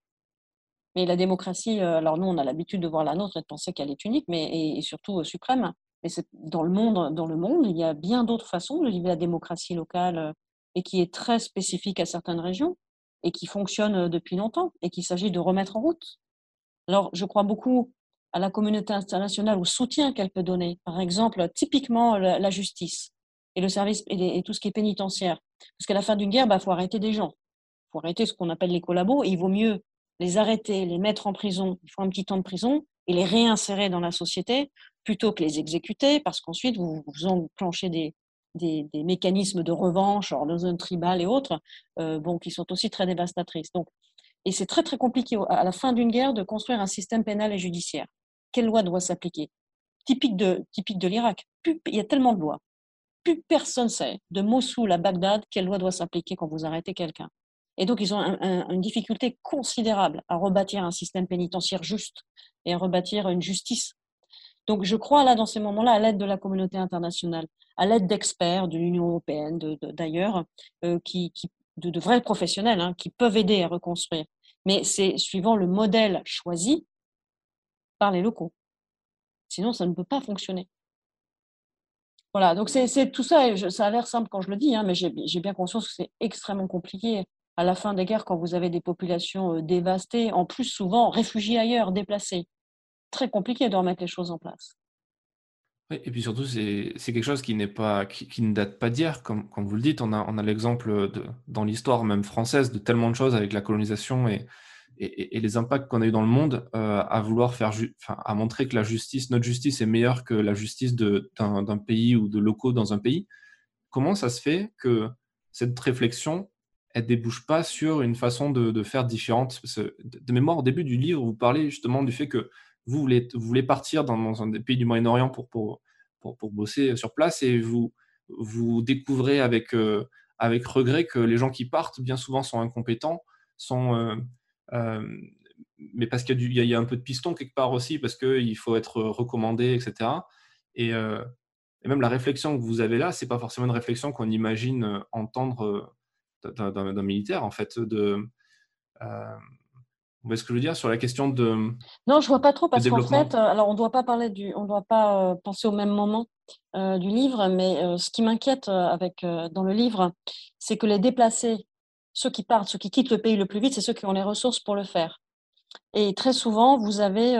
Speaker 1: Mais la démocratie, alors nous on a l'habitude de voir la nôtre et de penser qu'elle est unique, mais et, surtout suprême. Mais dans le monde, dans le monde, il y a bien d'autres façons de vivre la démocratie locale et qui est très spécifique à certaines régions et qui fonctionne depuis longtemps et qu'il s'agit de remettre en route. Alors, je crois beaucoup à la communauté internationale, au soutien qu'elle peut donner. Par exemple, typiquement la, justice et le service et, tout ce qui est pénitentiaire. Parce qu'à la fin d'une guerre, il bah, faut arrêter des gens. Il faut arrêter ce qu'on appelle les collabos il vaut mieux les arrêter, les mettre en prison, il faut un petit temps de prison et les réinsérer dans la société plutôt que les exécuter parce qu'ensuite vous, vous enclenchez des, des, mécanismes de revanche, genre dans zone tribale et autres, euh, bon, qui sont aussi très dévastatrices. Donc, et c'est très très compliqué à la fin d'une guerre de construire un système pénal et judiciaire. Quelle loi doit s'appliquer? Typique de, typique de l'Irak. Il y a tellement de lois. Plus personne sait, de Mossoul à Bagdad, quelle loi doit s'appliquer quand vous arrêtez quelqu'un. Et donc, ils ont une difficulté considérable à rebâtir un système pénitentiaire juste et à rebâtir une justice. Donc, je crois là, dans ces moments-là, à l'aide de la communauté internationale, à l'aide d'experts de l'Union européenne, d'ailleurs, euh, qui, de, vrais professionnels hein, qui peuvent aider à reconstruire. Mais c'est suivant le modèle choisi par les locaux. Sinon, ça ne peut pas fonctionner. Voilà, donc c'est tout ça, et ça a l'air simple quand je le dis, hein, mais j'ai bien conscience que c'est extrêmement compliqué à la fin des guerres quand vous avez des populations euh, dévastées, en plus souvent réfugiées ailleurs, déplacées. Très compliqué de remettre les choses en place.
Speaker 2: Et puis surtout, c'est quelque chose qui pas qui, ne date pas d'hier, comme, comme vous le dites. On a, on a l'exemple dans l'histoire même française de tellement de choses avec la colonisation et, les impacts qu'on a eu dans le monde euh, à vouloir faire, à montrer que la justice, notre justice est meilleure que la justice d'un pays ou de locaux dans un pays. Comment ça se fait que cette réflexion, elle débouche pas sur une façon de faire différente? De mémoire, au début du livre, vous parlez justement du fait que vous voulez, partir dans, un des pays du Moyen-Orient pour, pour, pour, bosser sur place et vous, vous découvrez avec, euh, avec regret que les gens qui partent, bien souvent, sont incompétents, sont, euh, euh, mais parce qu'il y, y, a un peu de piston quelque part aussi, parce qu'il faut être recommandé, etc. Et, et, même la réflexion que vous avez là, c'est pas forcément une réflexion qu'on imagine entendre d'un militaire, en fait, de est-ce que je veux dire sur la question de
Speaker 1: Non, je vois pas trop parce qu'en fait, euh, alors on doit pas parler du, on doit pas euh, penser au même moment euh, du livre, mais ce qui m'inquiète avec dans le livre, c'est que les déplacés, ceux qui partent, ceux qui quittent le pays le plus vite, c'est ceux qui ont les ressources pour le faire. Et très souvent, vous avez,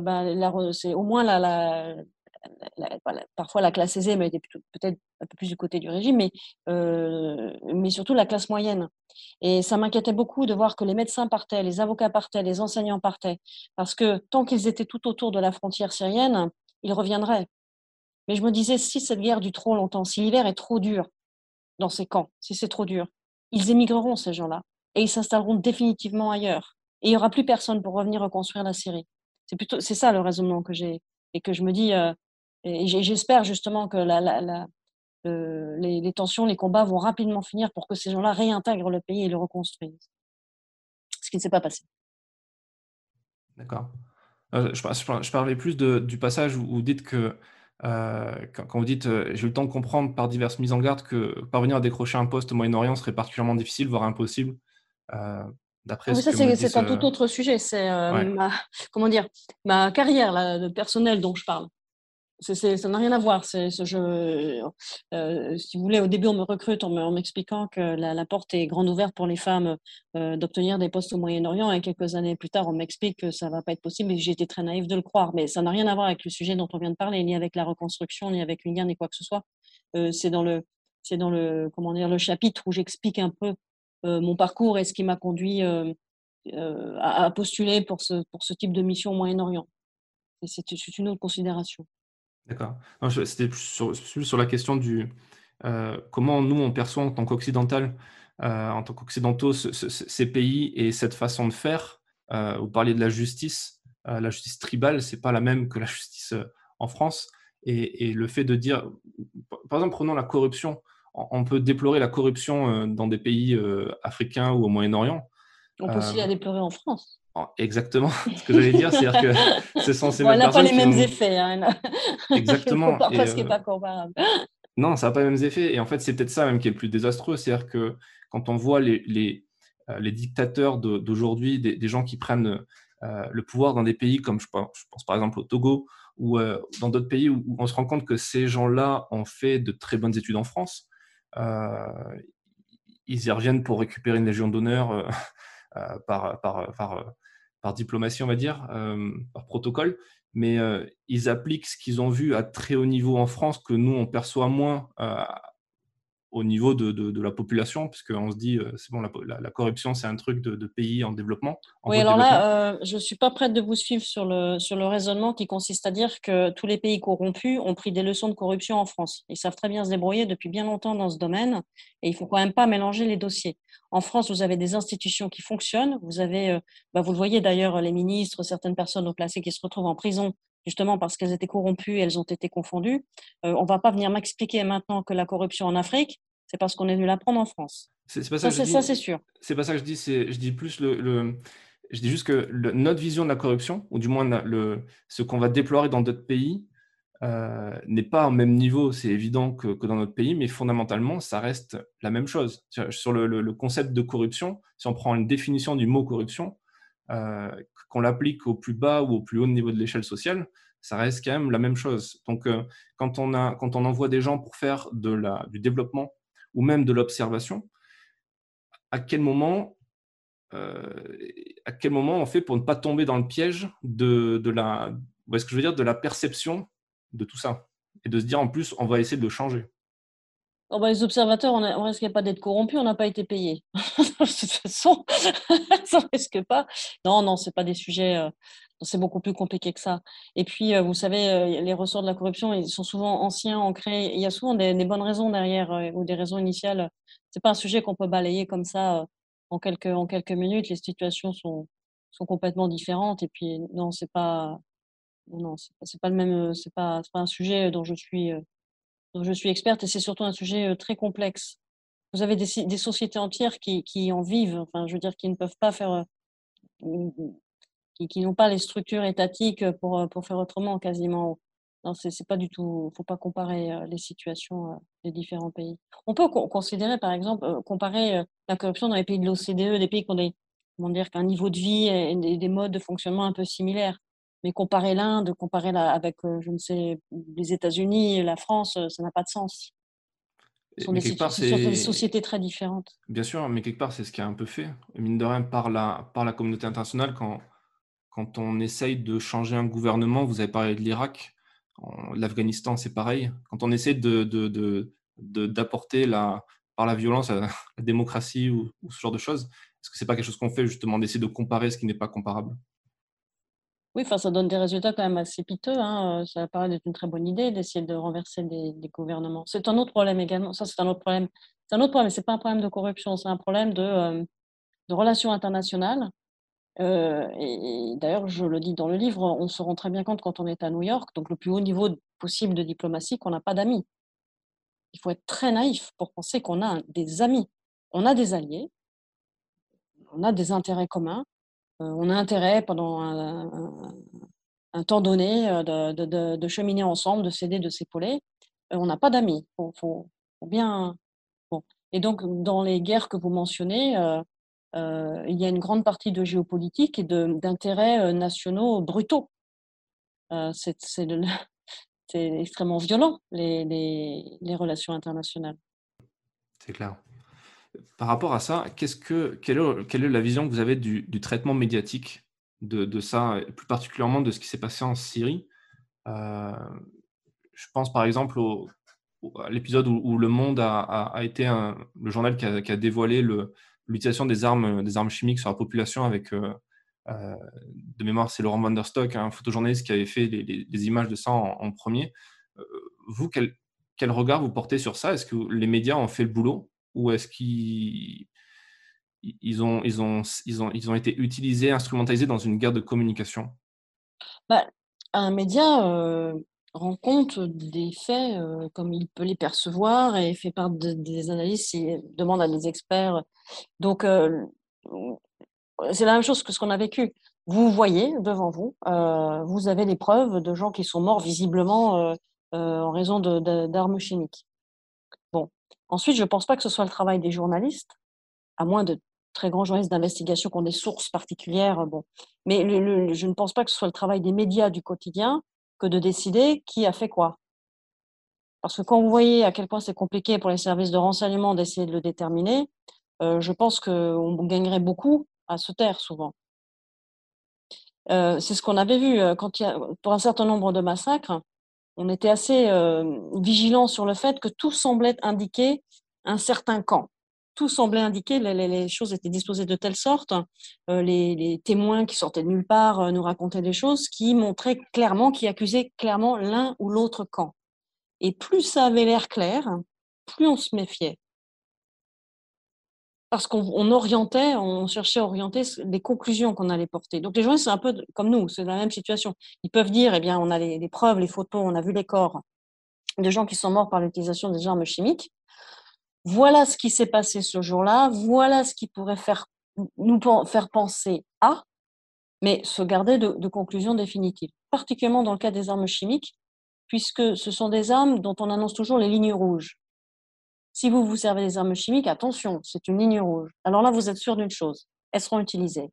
Speaker 1: ben, c'est au moins la, la, parfois la classe aisée, mais peut-être un peu plus du côté du régime, mais, euh, mais surtout la classe moyenne. Et ça m'inquiétait beaucoup de voir que les médecins partaient, les avocats partaient, les enseignants partaient, parce que tant qu'ils étaient tout autour de la frontière syrienne, ils reviendraient. Mais je me disais, si cette guerre dure trop longtemps, si l'hiver est trop dur dans ces camps, si c'est trop dur, ils émigreront, ces gens-là, et ils s'installeront définitivement ailleurs. Et il n'y aura plus personne pour revenir reconstruire la Syrie. C'est ça le raisonnement que j'ai et que je me dis, euh, et j'espère justement que la, la, les, tensions, les combats vont rapidement finir pour que ces gens-là réintègrent le pays et le reconstruisent. Ce qui ne s'est pas passé.
Speaker 2: D'accord. Euh, je, je, parlais plus de, du passage où vous dites que, euh, quand, vous dites euh, j'ai eu le temps de comprendre par diverses mises en garde que parvenir à décrocher un poste au Moyen-Orient serait particulièrement difficile, voire impossible.
Speaker 1: D'après ça, c'est un tout autre sujet. C'est ma, comment dire, ma carrière là, personnelle dont je parle ça n'a rien à voir. Euh, si vous voulez, au début, on me recrute en m'expliquant que la, porte est grande ouverte pour les femmes euh, d'obtenir des postes au Moyen-Orient. Et quelques années plus tard, on m'explique que ça ne va pas être possible. Et j'ai été très naïve de le croire. Mais ça n'a rien à voir avec le sujet dont on vient de parler, ni avec la reconstruction, ni avec une guerre, ni quoi que ce soit. Euh, c'est dans le, dans le, comment dire, le chapitre où j'explique un peu mon parcours et ce qui m'a conduit à, postuler pour ce type de mission au Moyen-Orient. C'est une autre considération.
Speaker 2: D'accord. C'était plus sur, la question du euh, comment nous on perçoit en tant qu'occidental, euh, en tant qu'occidentaux, ces pays et cette façon de faire. Euh, vous parliez de la justice. la justice tribale, c'est pas la même que la justice en France. Et, le fait de dire, par exemple, prenons la corruption. On peut déplorer la corruption dans des pays africains ou au Moyen-Orient.
Speaker 1: On peut aussi la déplorer en France.
Speaker 2: Exactement ce que j'allais dire, c'est-à-dire que c'est
Speaker 1: bon, n'a pas les mêmes effets. Hein,
Speaker 2: exactement.
Speaker 1: Parce n'est pas comparable.
Speaker 2: Non, ça n'a pas les mêmes effets. Et en fait, c'est peut-être ça même qui est le plus désastreux. C'est-à-dire que quand on voit les, les, euh, les dictateurs d'aujourd'hui, des, gens qui prennent euh, le pouvoir dans des pays comme je pense, je pense par exemple au Togo ou euh, dans d'autres pays où, on se rend compte que ces gens-là ont fait de très bonnes études en France, ils y reviennent pour récupérer une légion d'honneur par, par, par, par, diplomatie, on va dire, par protocole mais ils appliquent ce qu'ils ont vu à très haut niveau en France que nous, on perçoit moins au niveau de, de, la population, puisqu'on se dit, c'est bon, la, la, corruption, c'est un truc de, pays en développement.
Speaker 1: oui, alors là, je ne suis pas prête de vous suivre sur le, sur le raisonnement qui consiste à dire que tous les pays corrompus ont pris des leçons de corruption en France. Ils savent très bien se débrouiller depuis bien longtemps dans ce domaine, et il ne faut quand même pas mélanger les dossiers. En France, vous avez des institutions qui fonctionnent. Vous avez, bah, vous le voyez d'ailleurs, les ministres, certaines personnes au placé qui se retrouvent en prison justement parce qu'elles étaient corrompues et elles ont été confondues. On on va pas venir m'expliquer maintenant que la corruption en Afrique, c'est parce qu'on est venu l'apprendre en France.
Speaker 2: C'est pas ça,
Speaker 1: ça c'est sûr.
Speaker 2: C'est pas ça que je dis. Je dis plus le, je dis juste que notre vision de la corruption, ou du moins le, ce qu'on va déplorer dans d'autres pays, euh, n'est pas au même niveau, c'est évident que, dans notre pays, mais fondamentalement, ça reste la même chose. Sur le, concept de corruption, si on prend une définition du mot corruption, euh, qu'on l'applique au plus bas ou au plus haut niveau de l'échelle sociale, ça reste quand même la même chose. Donc, euh, quand, on a, quand on envoie des gens pour faire du développement ou même de l'observation, à quel moment à quel moment on fait pour ne pas tomber dans le piège de, de la, ce que je veux dire, de la perception de tout ça. Et de se dire en plus, on va essayer de changer?
Speaker 1: Oh bah, les observateurs, on ne risque pas d'être corrompus, on n'a pas été payés. de toute façon, ça ne risque pas. Non, non, ce n'est pas des sujets. Euh, c'est beaucoup plus compliqué que ça. Et puis, euh, vous savez, euh, les ressorts de la corruption, ils sont souvent anciens, ancrés. Il y a souvent des, bonnes raisons derrière ou des raisons initiales. Ce n'est pas un sujet qu'on peut balayer comme ça en, quelques, minutes. Les situations sont, sont complètement différentes. Et puis, non, c'est pas non, c'est pas, le même, pas, pas un sujet dont je suis, je suis experte et c'est surtout un sujet euh, très complexe. Vous avez des, sociétés entières qui, en vivent, enfin, je veux dire, qui ne peuvent pas faire, qui, qui n'ont pas les structures étatiques pour, pour faire autrement quasiment. Non, c'est faut pas comparer les situations des différents pays. On peut considérer, par exemple, comparer la corruption dans les pays de l'OCDE, des pays qui ont qu'un niveau de vie et des modes de fonctionnement un peu similaires. Mais comparer l'Inde, comparer avec, je ne sais, les États-Unis, la France, ça n'a pas de sens. Ce sont, des, sociétés très différentes.
Speaker 2: Bien sûr, mais quelque part, c'est ce qui a un peu fait, mine de rien, par la, par la communauté internationale, quand, quand on essaye de changer un gouvernement, vous avez parlé de l'Irak, l'Afghanistan, c'est pareil. Quand on essaie de, d'apporter la, par la violence la, démocratie ou, ou, ce genre de choses, est-ce que c'est pas quelque chose qu'on fait justement d'essayer de comparer ce qui n'est pas comparable?
Speaker 1: Oui, enfin, ça donne des résultats quand même assez piteux. Hein. Ça paraît être une très bonne idée d'essayer de renverser des, gouvernements. C'est un autre problème également. Ça, c'est un autre problème. C'est un autre problème. C'est pas un problème de corruption. C'est un problème de, de relations internationales. et, d'ailleurs, je le dis dans le livre, on se rend très bien compte quand on est à New York, donc le plus haut niveau possible de diplomatie, qu'on n'a pas d'amis. Il faut être très naïf pour penser qu'on a des amis. On a des alliés, on a des intérêts communs, euh, on a intérêt pendant un, temps donné euh, de, cheminer ensemble, de s'aider, de s'épauler. Euh, on n'a pas d'amis. Faut, bien. Et donc, dans les guerres que vous mentionnez, il y a une grande partie de géopolitique et d'intérêts nationaux brutaux. c'est extrêmement violent, les relations internationales.
Speaker 2: C'est clair. Par rapport à ça, que, quelle, est, la vision que vous avez du, traitement médiatique de, ça, plus particulièrement de ce qui s'est passé en Syrie? Euh, Je pense par exemple à l'épisode où, Le Monde a, été le journal qui a, dévoilé l'utilisation des armes, chimiques sur la population avec, euh, euh, de mémoire, c'est Laurent Van der Stock, un photojournaliste qui avait fait les, images de ça en, premier. vous, quel regard vous portez sur ça? Est-ce que les médias ont fait le boulot? Ou est-ce qu'ils ils ont, ils, ont, ils, ont, ils ont été utilisés, instrumentalisés dans une guerre de communication?
Speaker 1: Bah, Un média euh, rend compte des faits euh, comme il peut les percevoir et fait part des analyses, il demande à des experts. Donc, euh, c'est la même chose que ce qu'on a vécu. Vous voyez devant vous, vous avez des preuves de gens qui sont morts visiblement en raison d'armes chimiques. Ensuite, je ne pense pas que ce soit le travail des journalistes, à moins de très grands journalistes d'investigation qui ont des sources particulières. Bon. Mais je ne pense pas que ce soit le travail des médias du quotidien que de décider qui a fait quoi. Parce que quand vous voyez à quel point c'est compliqué pour les services de renseignement d'essayer de le déterminer, je pense qu'on gagnerait beaucoup à se taire souvent. c'est ce qu'on avait vu quand pour un certain nombre de massacres. On était assez vigilant sur le fait que tout semblait indiquer un certain camp. Tout semblait indiquer, les, choses étaient disposées de telle sorte, les, les, témoins qui sortaient de nulle part nous racontaient des choses qui montraient clairement, qui accusaient clairement l'un ou l'autre camp. Et plus ça avait l'air clair, plus on se méfiait parce qu'on orientait, on cherchait à orienter les conclusions qu'on allait porter. Donc les gens, c'est un peu comme nous, c'est la même situation. Ils peuvent dire, eh bien, on a les, preuves, les photos, on a vu les corps de gens qui sont morts par l'utilisation des armes chimiques. Voilà ce qui s'est passé ce jour-là, voilà ce qui pourrait faire, nous faire penser à, mais se garder de, de conclusions définitives, particulièrement dans le cas des armes chimiques, puisque ce sont des armes dont on annonce toujours les lignes rouges. Si vous vous servez des armes chimiques, attention, c'est une ligne rouge. Alors là, vous êtes sûr d'une chose, elles seront utilisées.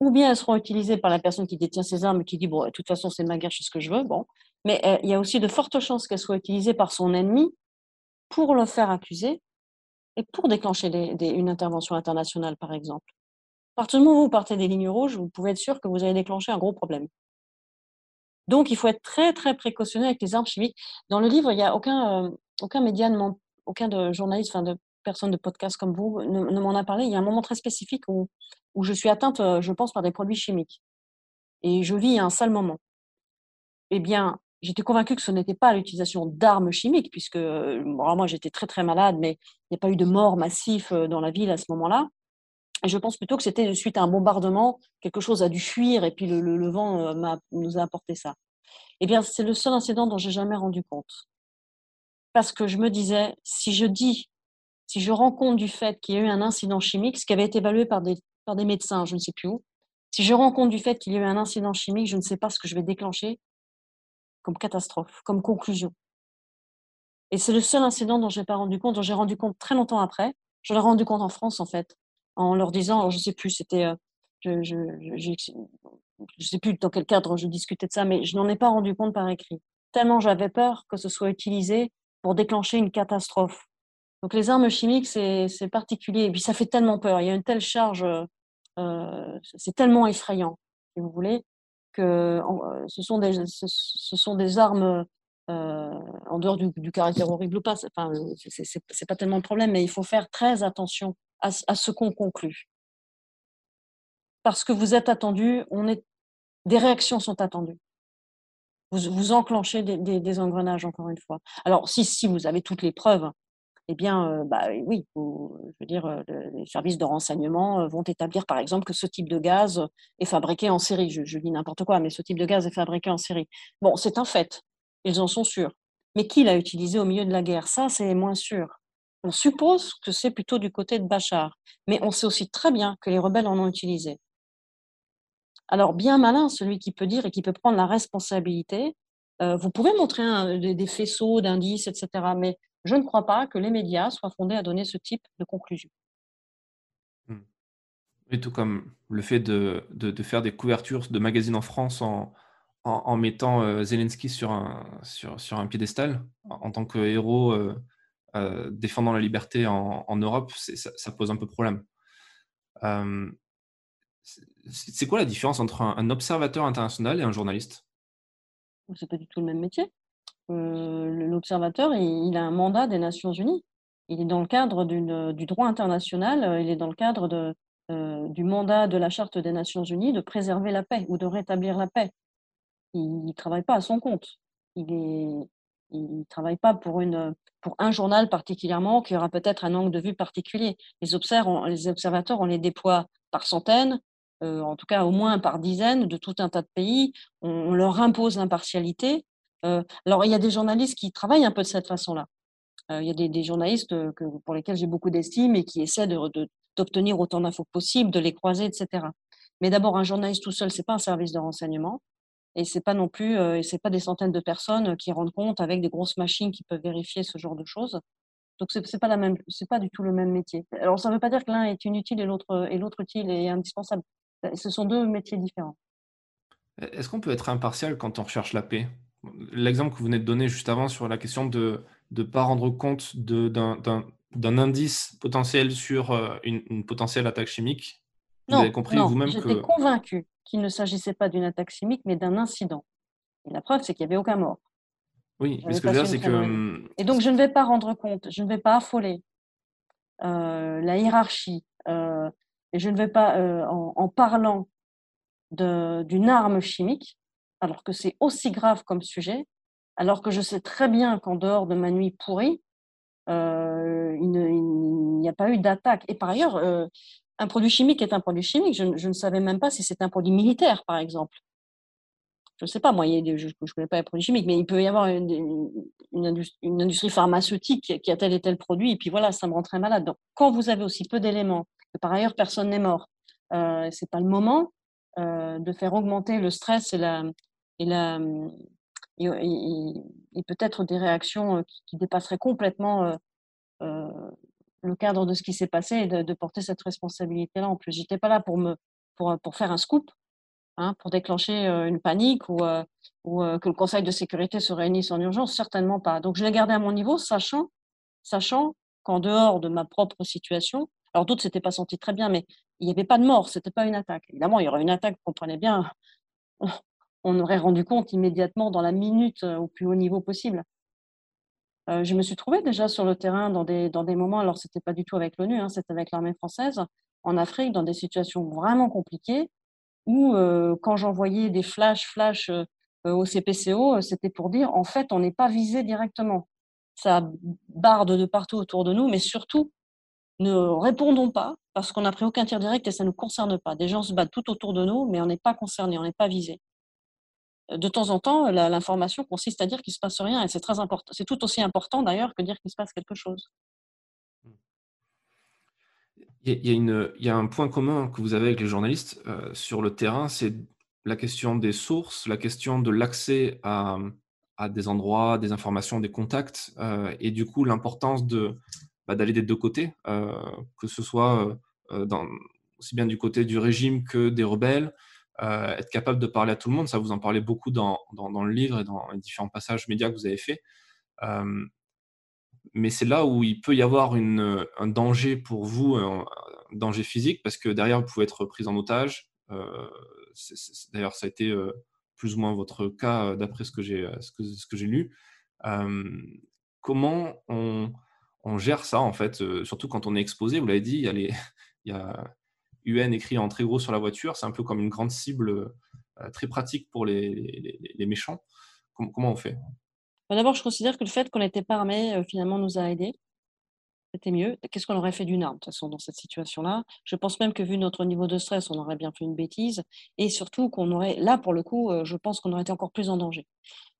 Speaker 1: Ou bien elles seront utilisées par la personne qui détient ces armes et qui dit, bon, de toute façon, c'est ma guerre, je fais ce que je veux. Bon. Mais euh, il y a aussi de fortes chances qu'elles soient utilisées par son ennemi pour le faire accuser et pour déclencher une intervention internationale, par exemple. À partir du moment où vous partez des lignes rouges, vous pouvez être sûr que vous allez déclencher un gros problème. Donc, il faut être très, très précautionneux avec les armes chimiques. Dans le livre, il n'y a aucun, euh, aucun média ne aucun de journaliste, enfin de personnes de podcast comme vous ne, m'en a parlé. Il y a un moment très spécifique où, où je suis atteinte, euh, je pense, par des produits chimiques. Et je vis un sale moment. Eh bien, j'étais convaincue que ce n'était pas l'utilisation d'armes chimiques, puisque moi j'étais très très malade, mais il n'y a pas eu de mort massif euh, dans la ville à ce moment-là. Et je pense plutôt que c'était suite à un bombardement, quelque chose a dû fuir et puis le, le, vent euh, nous a apporté ça. Eh bien, c'est le seul incident dont j'ai jamais rendu compte parce que je me disais, si je dis, si je rends compte du fait qu'il y a eu un incident chimique, ce qui avait été évalué par des, par des médecins, je ne sais plus où, si je rends compte du fait qu'il y a eu un incident chimique, je ne sais pas ce que je vais déclencher comme catastrophe, comme conclusion. Et c'est le seul incident dont je n'ai pas rendu compte, dont j'ai rendu compte très longtemps après. Je l'ai rendu compte en France, en fait, en leur disant, je ne sais plus, c'était, euh, je, sais plus dans quel cadre je discutais de ça, mais je n'en ai pas rendu compte par écrit. Tellement j'avais peur que ce soit utilisé pour déclencher une catastrophe. Donc les armes chimiques, c'est particulier. Et puis ça fait tellement peur. Il y a une telle charge, euh, c'est tellement effrayant, si vous voulez, que euh, ce, sont des, armes euh, en dehors du, caractère horrible ou pas. Enfin, c'est pas tellement le problème, mais il faut faire très attention à, ce qu'on conclut. Parce que vous êtes attendu, on est, des réactions sont attendues vous, vous enclenchez des, engrenages, encore une fois. Alors, si, si vous avez toutes les preuves, eh bien, euh, bah, oui, je veux dire, euh, les services de renseignement euh, vont établir, par exemple, que ce type de gaz est fabriqué en série. Je, dis n'importe quoi, mais ce type de gaz est fabriqué en série. Bon, c'est un fait. Ils en sont sûrs. Mais qui l'a utilisé au milieu de la guerre? Ça, c'est moins sûr. On suppose que c'est plutôt du côté de Bachar. Mais on sait aussi très bien que les rebelles en ont utilisé. Alors, bien malin, celui qui peut dire et qui peut prendre la responsabilité. Euh, vous pouvez montrer des, faisceaux d'indices, etc. Mais je ne crois pas que les médias soient fondés à donner ce type de conclusion.
Speaker 2: Et tout comme le fait de, faire des couvertures de magazines en France en, mettant euh, Zelensky sur un, sur, un piédestal en, tant que héros euh, défendant la liberté en, Europe, ça, pose un peu problème. C'est quoi la différence entre un, observateur international et un journaliste?
Speaker 1: C'est pas du tout le même métier. Euh, l'observateur, il, a un mandat des Nations Unies. Il est dans le cadre du droit international, euh, il est dans le cadre euh, du mandat de la Charte des Nations Unies de préserver la paix ou de rétablir la paix. Il ne travaille pas à son compte. Il ne travaille pas pour, un journal particulièrement qui aura peut-être un angle de vue particulier. Les observateurs, on les déploie par centaines, euh, en tout cas au moins par dizaines, de tout un tas de pays. On, leur impose l'impartialité. Euh, alors, il y a des journalistes qui travaillent un peu de cette façon-là. Euh, il y a des, journalistes que, pour lesquels j'ai beaucoup d'estime et qui essaient de, d'obtenir autant d'infos possibles, de les croiser, etc. Mais d'abord, un journaliste tout seul, c'est pas un service de renseignement. Et c'est pas non plus, euh, c'est pas des centaines de personnes qui rendent compte avec des grosses machines qui peuvent vérifier ce genre de choses. Donc c'est pas la même, c'est pas du tout le même métier. Alors ça ne veut pas dire que l'un est inutile et l'autre et l'autre utile et indispensable. Ce sont deux métiers différents.
Speaker 2: Est-ce qu'on peut être impartial quand on recherche la paix? L'exemple que vous venez de donner juste avant sur la question de ne pas rendre compte d'un indice potentiel sur euh, une, une potentielle attaque chimique,
Speaker 1: vous avez compris vous-même que... J'étais convaincu qu'il ne s'agissait pas d'une attaque chimique, mais d'un incident. Et la preuve, c'est qu'il n'y avait aucun mort.
Speaker 2: Oui, mais ce que je veux dire, c'est que. Hum,
Speaker 1: Et donc, je ne vais pas rendre compte, je ne vais pas affoler euh, la hiérarchie, euh, et je ne vais pas, euh, en, parlant d'une arme chimique, alors que c'est aussi grave comme sujet, alors que je sais très bien qu'en dehors de ma nuit pourrie, il n'y a pas eu d'attaque. Et par ailleurs, un produit chimique est un produit chimique. Je, ne savais même pas si c'était un produit militaire, par exemple je ne sais pas, moi, je ne connais pas les produits chimiques, mais il peut y avoir une, une, industrie, pharmaceutique qui a tel et tel produit, et puis voilà, ça me rend très malade. Donc, quand vous avez aussi peu d'éléments, par ailleurs personne n'est mort, euh, ce n'est pas le moment euh, de faire augmenter le stress et, la, et, la, et, peut-être des réactions euh, qui, dépasseraient complètement euh, le cadre de ce qui s'est passé et de, de porter cette responsabilité-là en plus. Je n'étais pas là pour, me, pour, pour faire un scoop, Hein, pour déclencher une panique ou, ou que le Conseil de sécurité se réunisse en urgence Certainement pas. Donc je l'ai gardé à mon niveau, sachant, sachant qu'en dehors de ma propre situation, alors d'autres s'étaient pas sentis très bien, mais il n'y avait pas de mort, c'était pas une attaque. Évidemment, il y aurait une attaque, vous comprenez bien, on aurait rendu compte immédiatement dans la minute au plus haut niveau possible. je me suis trouvée déjà sur le terrain dans des, dans des moments, alors c'était pas du tout avec l'ONU, hein, c'était avec l'armée française, en Afrique, dans des situations vraiment compliquées, ou quand j'envoyais des flash flash au CPCO, c'était pour dire en fait on n'est pas visé directement. Ça barde de partout autour de nous, mais surtout ne répondons pas parce qu'on n'a pris aucun tir direct et ça ne nous concerne pas. Des gens se battent tout autour de nous, mais on n'est pas concerné, on n'est pas visé. De temps en temps, l'information consiste à dire qu'il ne se passe rien et c'est très important. C'est tout aussi important d'ailleurs que dire qu'il se passe quelque chose.
Speaker 2: Il y, a un point commun que vous avez avec les journalistes euh, sur le terrain, c'est la question des sources, la question de l'accès à, à, des endroits, des informations, des contacts, euh, et du coup l'importance de, bah, d'aller des deux côtés, euh, que ce soit dans, aussi bien du côté du régime que des rebelles, être capable de parler à tout le monde. Ça, vous en parlez beaucoup dans, dans, le livre et dans les différents passages médias que vous avez faits mais c'est là où il peut y avoir un danger pour vous, un, danger physique, parce que derrière, vous pouvez être pris en otage. Euh, d'ailleurs, ça a été euh, plus ou moins votre cas euh, d'après ce que j'ai ce que lu. comment on, gère ça, en fait, surtout quand on est exposé Vous l'avez dit, il y, a les, UN écrit en très gros sur la voiture, c'est un peu comme une grande cible très pratique pour les, méchants. comment on fait?
Speaker 1: D'abord, je considère que le fait qu'on n'était pas armé, euh, finalement, nous a aidés. C'était mieux. Qu'est-ce qu'on aurait fait d'une arme, de toute façon, dans cette situation-là? Je pense même que, vu notre niveau de stress, on aurait bien fait une bêtise. Et surtout, qu'on aurait, là, pour le coup, euh, je pense qu'on aurait été encore plus en danger.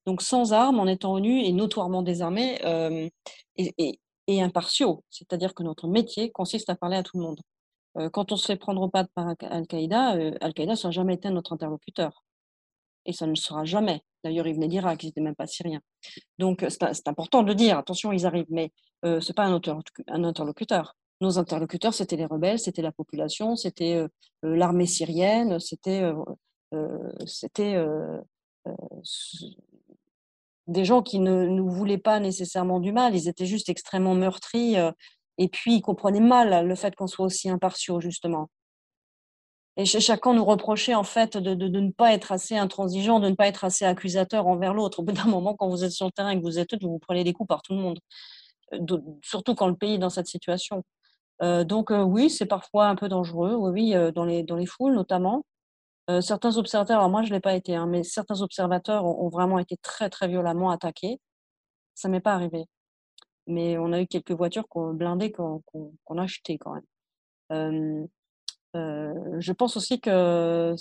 Speaker 1: Donc, sans armes, en étant nu et notoirement désarmés euh, et, et, impartiaux. C'est-à-dire que notre métier consiste à parler à tout le monde. quand on se fait prendre au pas par Al-Qaïda, Al-Qaïda n'a jamais été notre interlocuteur. Et ça ne sera jamais. D'ailleurs, ils venaient d'Irak, ils n'étaient même pas syriens. Donc, euh, c'est important de le dire, attention, ils arrivent, mais euh, ce n'est pas un, un, interlocuteur. Nos interlocuteurs, c'était les rebelles, c'était la population, c'était euh, l'armée syrienne, c'était c'était des gens qui ne nous voulaient pas nécessairement du mal, ils étaient juste extrêmement meurtris, et puis ils comprenaient mal le fait qu'on soit aussi impartiaux, justement. Et chacun nous reprochait en fait de, ne pas être assez intransigeant, de ne pas être assez accusateur envers l'autre. Au bout d'un moment, quand vous êtes sur le terrain et que vous êtes vous vous prenez des coups par tout le monde, euh, surtout quand le pays est dans cette situation. Euh, donc euh, oui, c'est parfois un peu dangereux, oui, oui dans, les, dans les foules notamment. Certains observateurs, alors moi je ne l'ai pas été, hein, mais certains observateurs ont, vraiment été très très violemment attaqués. Ça m'est pas arrivé. Mais on a eu quelques voitures blindées qu'on a achetées quand même. Euh, je pense aussi que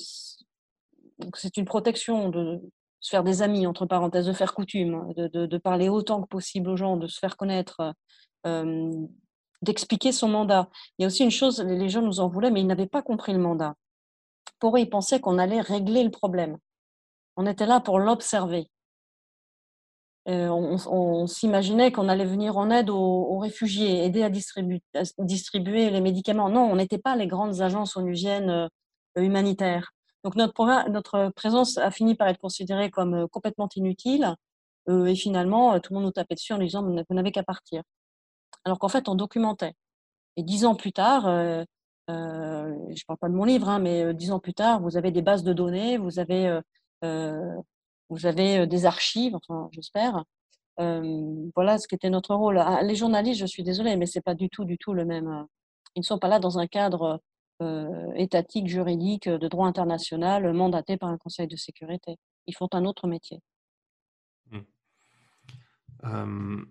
Speaker 1: c'est une protection de se faire des amis, entre parenthèses, de faire coutume, de, de, parler autant que possible aux gens, de se faire connaître. Euh, d'expliquer son mandat. Il y a aussi une chose, les gens nous en voulaient, mais ils n'avaient pas compris le mandat. Pour ils pensaient qu'on allait régler le problème. On était là pour l'observer. Euh, on, s'imaginait qu'on allait venir en aide aux, réfugiés, aider à distribuer, les médicaments. Non, on n'était pas les grandes agences onusiennes euh, humanitaires. Donc notre, présence a fini par être considérée comme euh, complètement inutile. et finalement, tout le monde nous tapait dessus en disant vous n'avez qu'à partir. Alors qu'en fait, on documentait. Et dix ans plus tard, je ne parle pas de mon livre, hein, mais dix ans plus tard, vous avez des bases de données, vous avez vous avez des archives, j'espère. voilà ce qu'était notre rôle. Ah, les journalistes, je suis désolée, mais c'est pas du tout, du tout le même. Ils ne sont pas là dans un cadre étatique, juridique, de droit international, mandaté par un Conseil de sécurité. Ils font un autre métier.
Speaker 2: Mmh.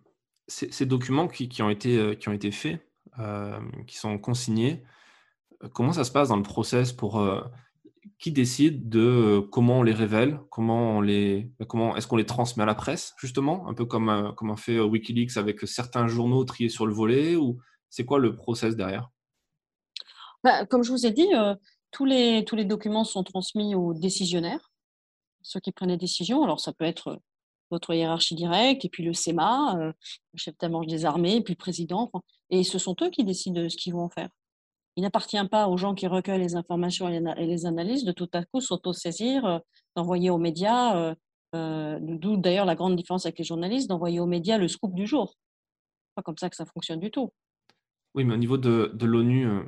Speaker 2: ces, documents qui, ont été, qui ont été faits, qui sont consignés, comment ça se passe dans le process pour qui décide de euh, comment on les révèle, comment on les, comment est-ce qu'on les transmet à la presse justement, un peu comme euh, comme a fait euh, WikiLeaks avec certains journaux triés sur le volet, ou c'est quoi le process derrière?
Speaker 1: Bah, Comme je vous ai dit, tous les tous les documents sont transmis aux décisionnaires, ceux qui prennent les décisions. Alors ça peut être votre hiérarchie directe, et puis le SEMA, le chef d'état-major des armées, puis le président, et ce sont eux qui décident de ce qu'ils vont en faire. Il n'appartient pas aux gens qui recueillent les informations et les analyses de tout à coup s'auto-saisir, euh, d'envoyer aux médias, euh, euh, d'où d'ailleurs la grande différence avec les journalistes, d'envoyer aux médias le scoop du jour. Pas comme ça que ça fonctionne du tout.
Speaker 2: Oui, mais au niveau de, de l'ONU, euh,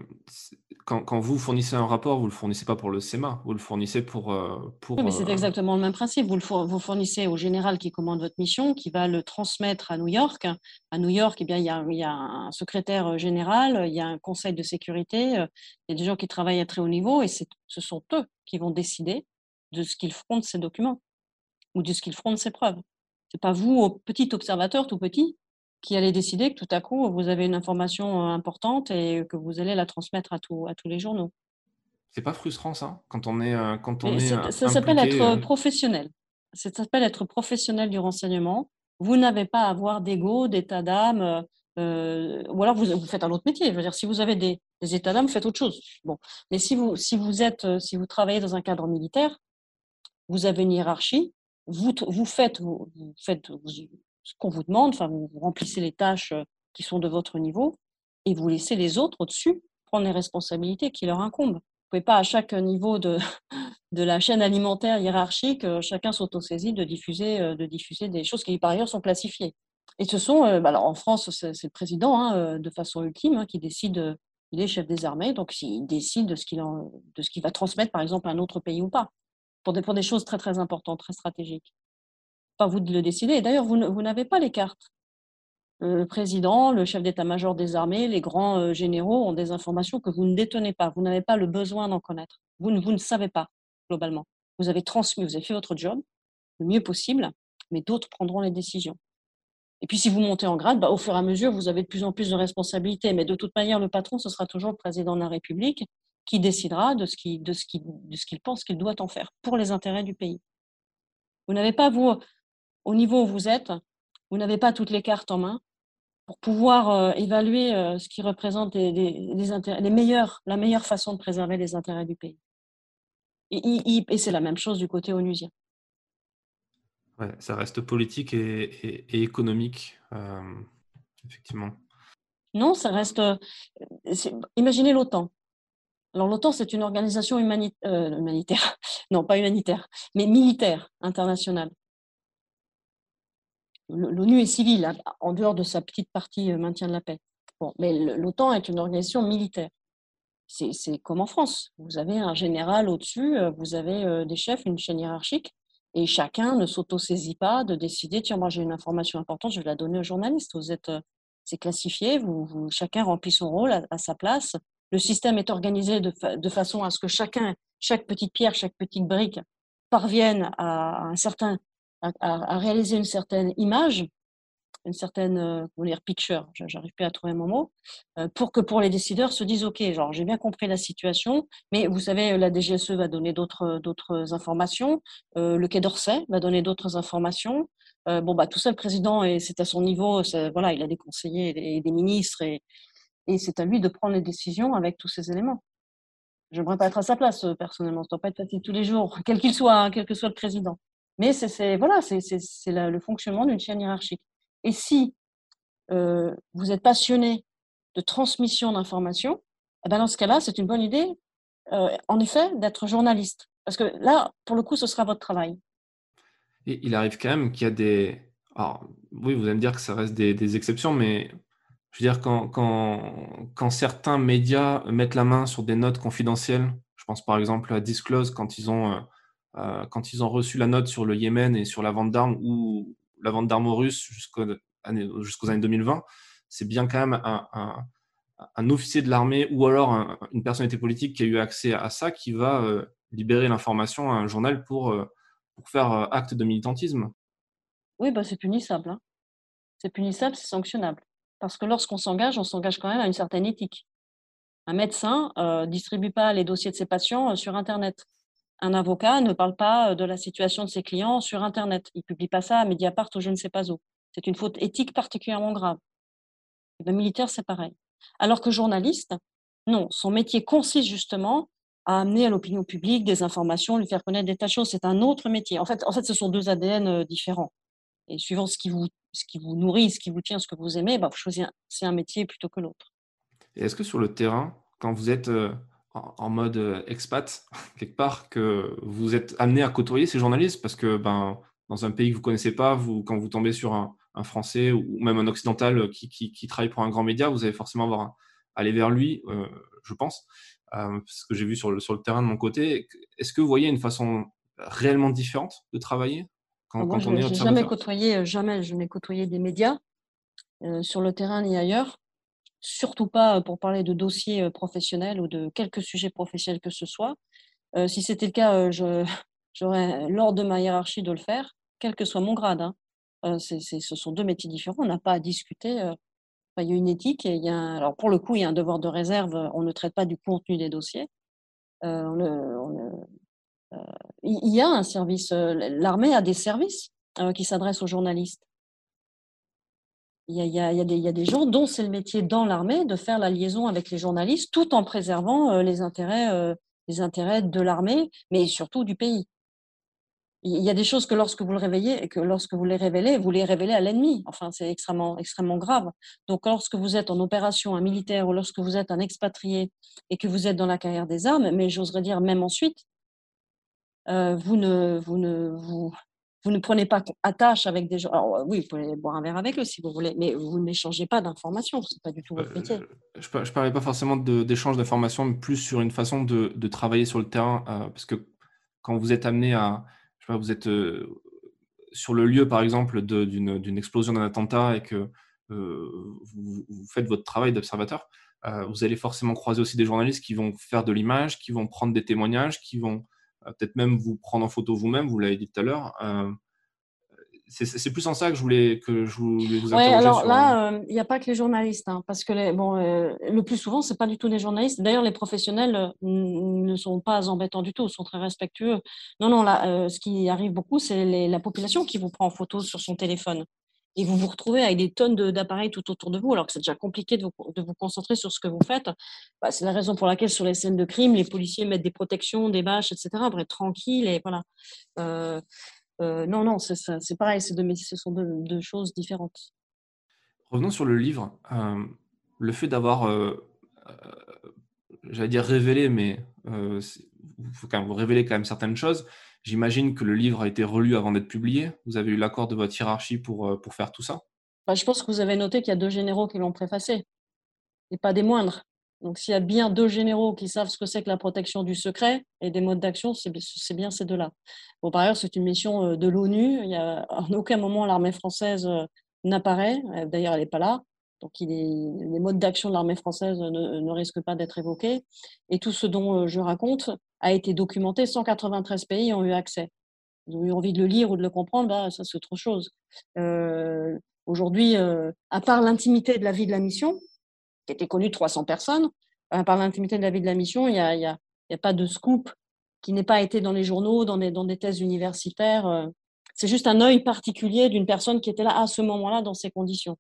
Speaker 2: quand, quand, vous fournissez un rapport, vous ne le fournissez pas pour le SEMA, vous le fournissez pour... Euh, pour
Speaker 1: oui, mais c'est euh, exactement le même principe. Vous le vous fournissez au général qui commande votre mission, qui va le transmettre à New York. À New York, eh bien, il, y a, il y a un secrétaire général, il y a un conseil de sécurité, il y a des gens qui travaillent à très haut niveau, et ce sont eux qui vont décider de ce qu'ils feront de ces documents ou de ce qu'ils feront de ces preuves. Ce n'est pas vous, petit observateur tout petit, qui allez décider que tout à coup, vous avez une information euh, importante et que vous allez la transmettre à, tout, à tous les journaux.
Speaker 2: C'est pas frustrant ça? Quand on est euh, quand on est,
Speaker 1: euh, ça s'appelle être professionnel. Ça s'appelle être professionnel du renseignement. Vous n'avez pas à avoir d'ego, d'état d'âme, ou alors vous, vous, faites un autre métier. Je veux dire, si vous avez des, états d'âme, faites autre chose. Bon, mais si vous si vous êtes si vous travaillez dans un cadre militaire, vous avez une hiérarchie. Vous, vous faites vous, faites ce qu'on vous demande, enfin, vous remplissez les tâches euh, qui sont de votre niveau et vous laissez les autres au-dessus prendre les responsabilités qui leur incombent. Vous ne pouvez pas à chaque niveau de, de la chaîne alimentaire hiérarchique, euh, chacun s'autosaisit de diffuser, euh, de diffuser des choses qui par ailleurs sont classifiées. Et ce sont, bah, alors en France, c'est le président hein, de façon ultime hein, qui décide, il est chef des armées, donc il décide de ce qu'il qu va transmettre par exemple à un autre pays ou pas, pour des, pour des choses très très importantes, très stratégiques pas vous de le décider. D'ailleurs, vous, n'avez pas les cartes. Le président, le chef d'état-major des armées, les grands euh, généraux ont des informations que vous ne détenez pas. Vous n'avez pas le besoin d'en connaître. Vous ne, savez pas, globalement. Vous avez transmis, vous avez fait votre job le mieux possible, mais d'autres prendront les décisions. Et puis, si vous montez en grade, bah, au fur et à mesure, vous avez de plus en plus de responsabilités. Mais de toute manière, le patron, ce sera toujours le président de la République qui décidera de ce qu'il pense qu'il doit en faire pour les intérêts du pays. Vous n'avez pas, vous, au niveau où vous êtes, vous n'avez pas toutes les cartes en main pour pouvoir euh, évaluer euh, ce qui représente les, intérêts, les meilleurs, la meilleure façon de préserver les intérêts du pays. Et, c'est la même chose du côté onusien.
Speaker 2: Ouais, ça reste politique et, économique, euh, effectivement.
Speaker 1: Non, ça reste. imaginez l'OTAN. Alors l'OTAN, c'est une organisation humanitaire, non pas humanitaire, mais militaire internationale. L'ONU est civile, en dehors de sa petite partie euh, maintien de la paix. Bon, mais l'OTAN est une organisation militaire. C'est comme en France. Vous avez un général au-dessus, euh, vous avez euh, des chefs, une chaîne hiérarchique, et chacun ne s'auto-saisit pas de décider tiens, moi j'ai une information importante, je vais la donner aux journalistes. Vous êtes, c'est classifié, vous, chacun remplit son rôle à, sa place. Le système est organisé de, de, façon à ce que chacun, chaque petite pierre, chaque petite brique parvienne à un certain à, réaliser une certaine image, une certaine euh, dire picture, j'arrive plus à trouver mon mot, euh, pour que pour les décideurs se disent ok, genre j'ai bien compris la situation, mais vous savez la DGSE va donner d'autres d'autres informations, euh, le Quai d'Orsay va donner d'autres informations. bon bah tout ça le président et c'est à son niveau, voilà il a des conseillers et des ministres et et c'est à lui de prendre les décisions avec tous ces éléments. Je n'aimerais pas être à sa place, personnellement. Ça ne doit pas être facile tous les jours, quel qu'il soit, hein, quel que soit le président. Mais c'est voilà, c'est le fonctionnement d'une chaîne hiérarchique. Et si euh, vous êtes passionné de transmission d'informations, eh ben dans ce cas-là, c'est une bonne idée, euh, en effet, d'être journaliste. Parce que là, pour le coup, ce sera votre travail.
Speaker 2: Il arrive quand même qu'il y a des... Oui, vous allez me dire que ça reste des, exceptions, mais je veux dire, quand, certains médias mettent la main sur des notes confidentielles, je pense par exemple à Disclose quand ils ont, euh, quand ils ont reçu la note sur le Yémen et sur la vente d'armes ou la vente d'armes aux Russes jusqu'aux années 2020, c'est bien quand même un, officier de l'armée ou alors une personnalité politique qui a eu accès à ça qui va euh, libérer l'information à un journal pour, pour faire acte de militantisme.
Speaker 1: Oui, bah c'est punissable. Hein. C'est punissable, c'est sanctionnable. Parce que lorsqu'on s'engage, on s'engage quand même à une certaine éthique. Un médecin ne euh, distribue pas les dossiers de ses patients euh, sur Internet. Un avocat ne parle pas euh, de la situation de ses clients sur Internet. Il ne publie pas ça à Mediapart ou je ne sais pas où. C'est une faute éthique particulièrement grave. Le militaire, c'est pareil. Alors que journaliste, non, son métier consiste justement à amener à l'opinion publique des informations, lui faire connaître des tas de choses. C'est un autre métier. En fait, en fait, ce sont deux ADN différents. Et suivant ce qui vous, ce qui vous nourrit, ce qui vous tient, ce que vous aimez, bah, vous choisissez un, métier plutôt que l'autre.
Speaker 2: Et est-ce que sur le terrain, quand vous êtes euh, en, mode euh, expat, quelque part, que vous êtes amené à côtoyer ces journalistes Parce que ben, dans un pays que vous ne connaissez pas, vous, quand vous tombez sur un, Français ou même un Occidental qui, qui, travaille pour un grand média, vous allez forcément avoir aller vers lui, euh, je pense, euh, ce que j'ai vu sur le, sur le terrain de mon côté. Est-ce que vous voyez une façon réellement différente de travailler
Speaker 1: quand, ah, je jamais côtoyé, euh, jamais, je n'ai côtoyé des médias euh, sur le terrain ni ailleurs. Surtout pas euh, pour parler de dossiers professionnels ou de quelques sujets professionnels que ce soit. si c'était le cas, j'aurais l'ordre de ma hiérarchie de le faire, quel que soit mon grade. Hein. ce sont deux métiers différents. On n'a pas à discuter. il y a une éthique et il y a alors pour le coup, il y a un devoir de réserve. On ne traite pas du contenu des dossiers. euh, il y a un service, euh, l'armée a des services euh, qui s'adressent aux journalistes. Il y, a, des, gens dont c'est le métier dans l'armée de faire la liaison avec les journalistes tout en préservant les, intérêts, les intérêts de l'armée, mais surtout du pays. Il y a des choses que lorsque vous le réveillez, que lorsque vous les révélez, vous les révélez à l'ennemi. Enfin, c'est extrêmement, extrêmement grave. Donc, lorsque vous êtes en opération, un militaire, ou lorsque vous êtes un expatrié et que vous êtes dans la carrière des armes, mais j'oserais dire même ensuite, euh, vous, ne, vous, vous, ne prenez pas attache avec des gens. Oui, vous pouvez boire un verre avec eux si vous voulez, mais vous n'échangez pas d'informations. Ce n'est pas du tout votre métier. Euh,
Speaker 2: je ne parlais pas forcément d'échange d'informations, mais plus sur une façon de, travailler sur le terrain. Euh, parce que quand vous êtes amené à. Je sais vous êtes sur le lieu, par exemple, d'une explosion d'un attentat et que vous, faites votre travail d'observateur, vous allez forcément croiser aussi des journalistes qui vont faire de l'image, qui vont prendre des témoignages, qui vont euh, peut-être même vous prendre en photo vous-même, vous, l'avez dit tout à l'heure. Euh, c'est plus en ça que je voulais, que je voulais vous interroger.
Speaker 1: Oui, alors là, euh, il n'y a pas que les journalistes, hein, parce que les, bon, le plus souvent, ce n'est pas du tout les journalistes. D'ailleurs, les professionnels ne sont pas embêtants du tout, sont très respectueux. Non, non, là, ce qui arrive beaucoup, c'est la population qui vous prend en photo sur son téléphone et vous vous retrouvez avec des tonnes d'appareils tout autour de vous, alors que c'est déjà compliqué de vous, de vous, concentrer sur ce que vous faites. Bah, c'est la raison pour laquelle sur les scènes de crime, les policiers mettent des protections, des bâches, etc. pour être tranquille et voilà. Euh, euh, non, non, c'est pareil, deux, ce sont deux, choses différentes.
Speaker 2: Revenons sur le livre. Euh, le fait d'avoir, j'allais dire révélé, mais il faut quand même vous révéler quand même certaines choses. J'imagine que le livre a été relu avant d'être publié. Vous avez eu l'accord de votre hiérarchie pour, euh, pour faire tout ça?
Speaker 1: Bah, Je pense que vous avez noté qu'il y a deux généraux qui l'ont préfacé, et pas des moindres. Donc s'il y a bien deux généraux qui savent ce que c'est que la protection du secret et des modes d'action, c'est bien ces deux-là. Bon, par ailleurs, c'est une mission euh, de l'ONU. En aucun moment l'armée française euh, n'apparaît. D'ailleurs, elle n'est pas là. Donc les modes d'action de l'armée française ne, risquent pas d'être évoqués. Et tout ce dont je raconte, a été documenté. 193 pays ont eu accès. Ils ont eu envie de le lire ou de le comprendre, bah, ça c'est autre chose. Euh, aujourd'hui, euh, à part l'intimité de la vie de la mission, qui était connue de 300 personnes, à part l'intimité de la vie de la mission, il n'y a, pas de scoop qui n'ait pas été dans les journaux, dans des, thèses universitaires. Euh. c'est juste un œil particulier d'une personne qui était là à ce moment-là dans ces conditions.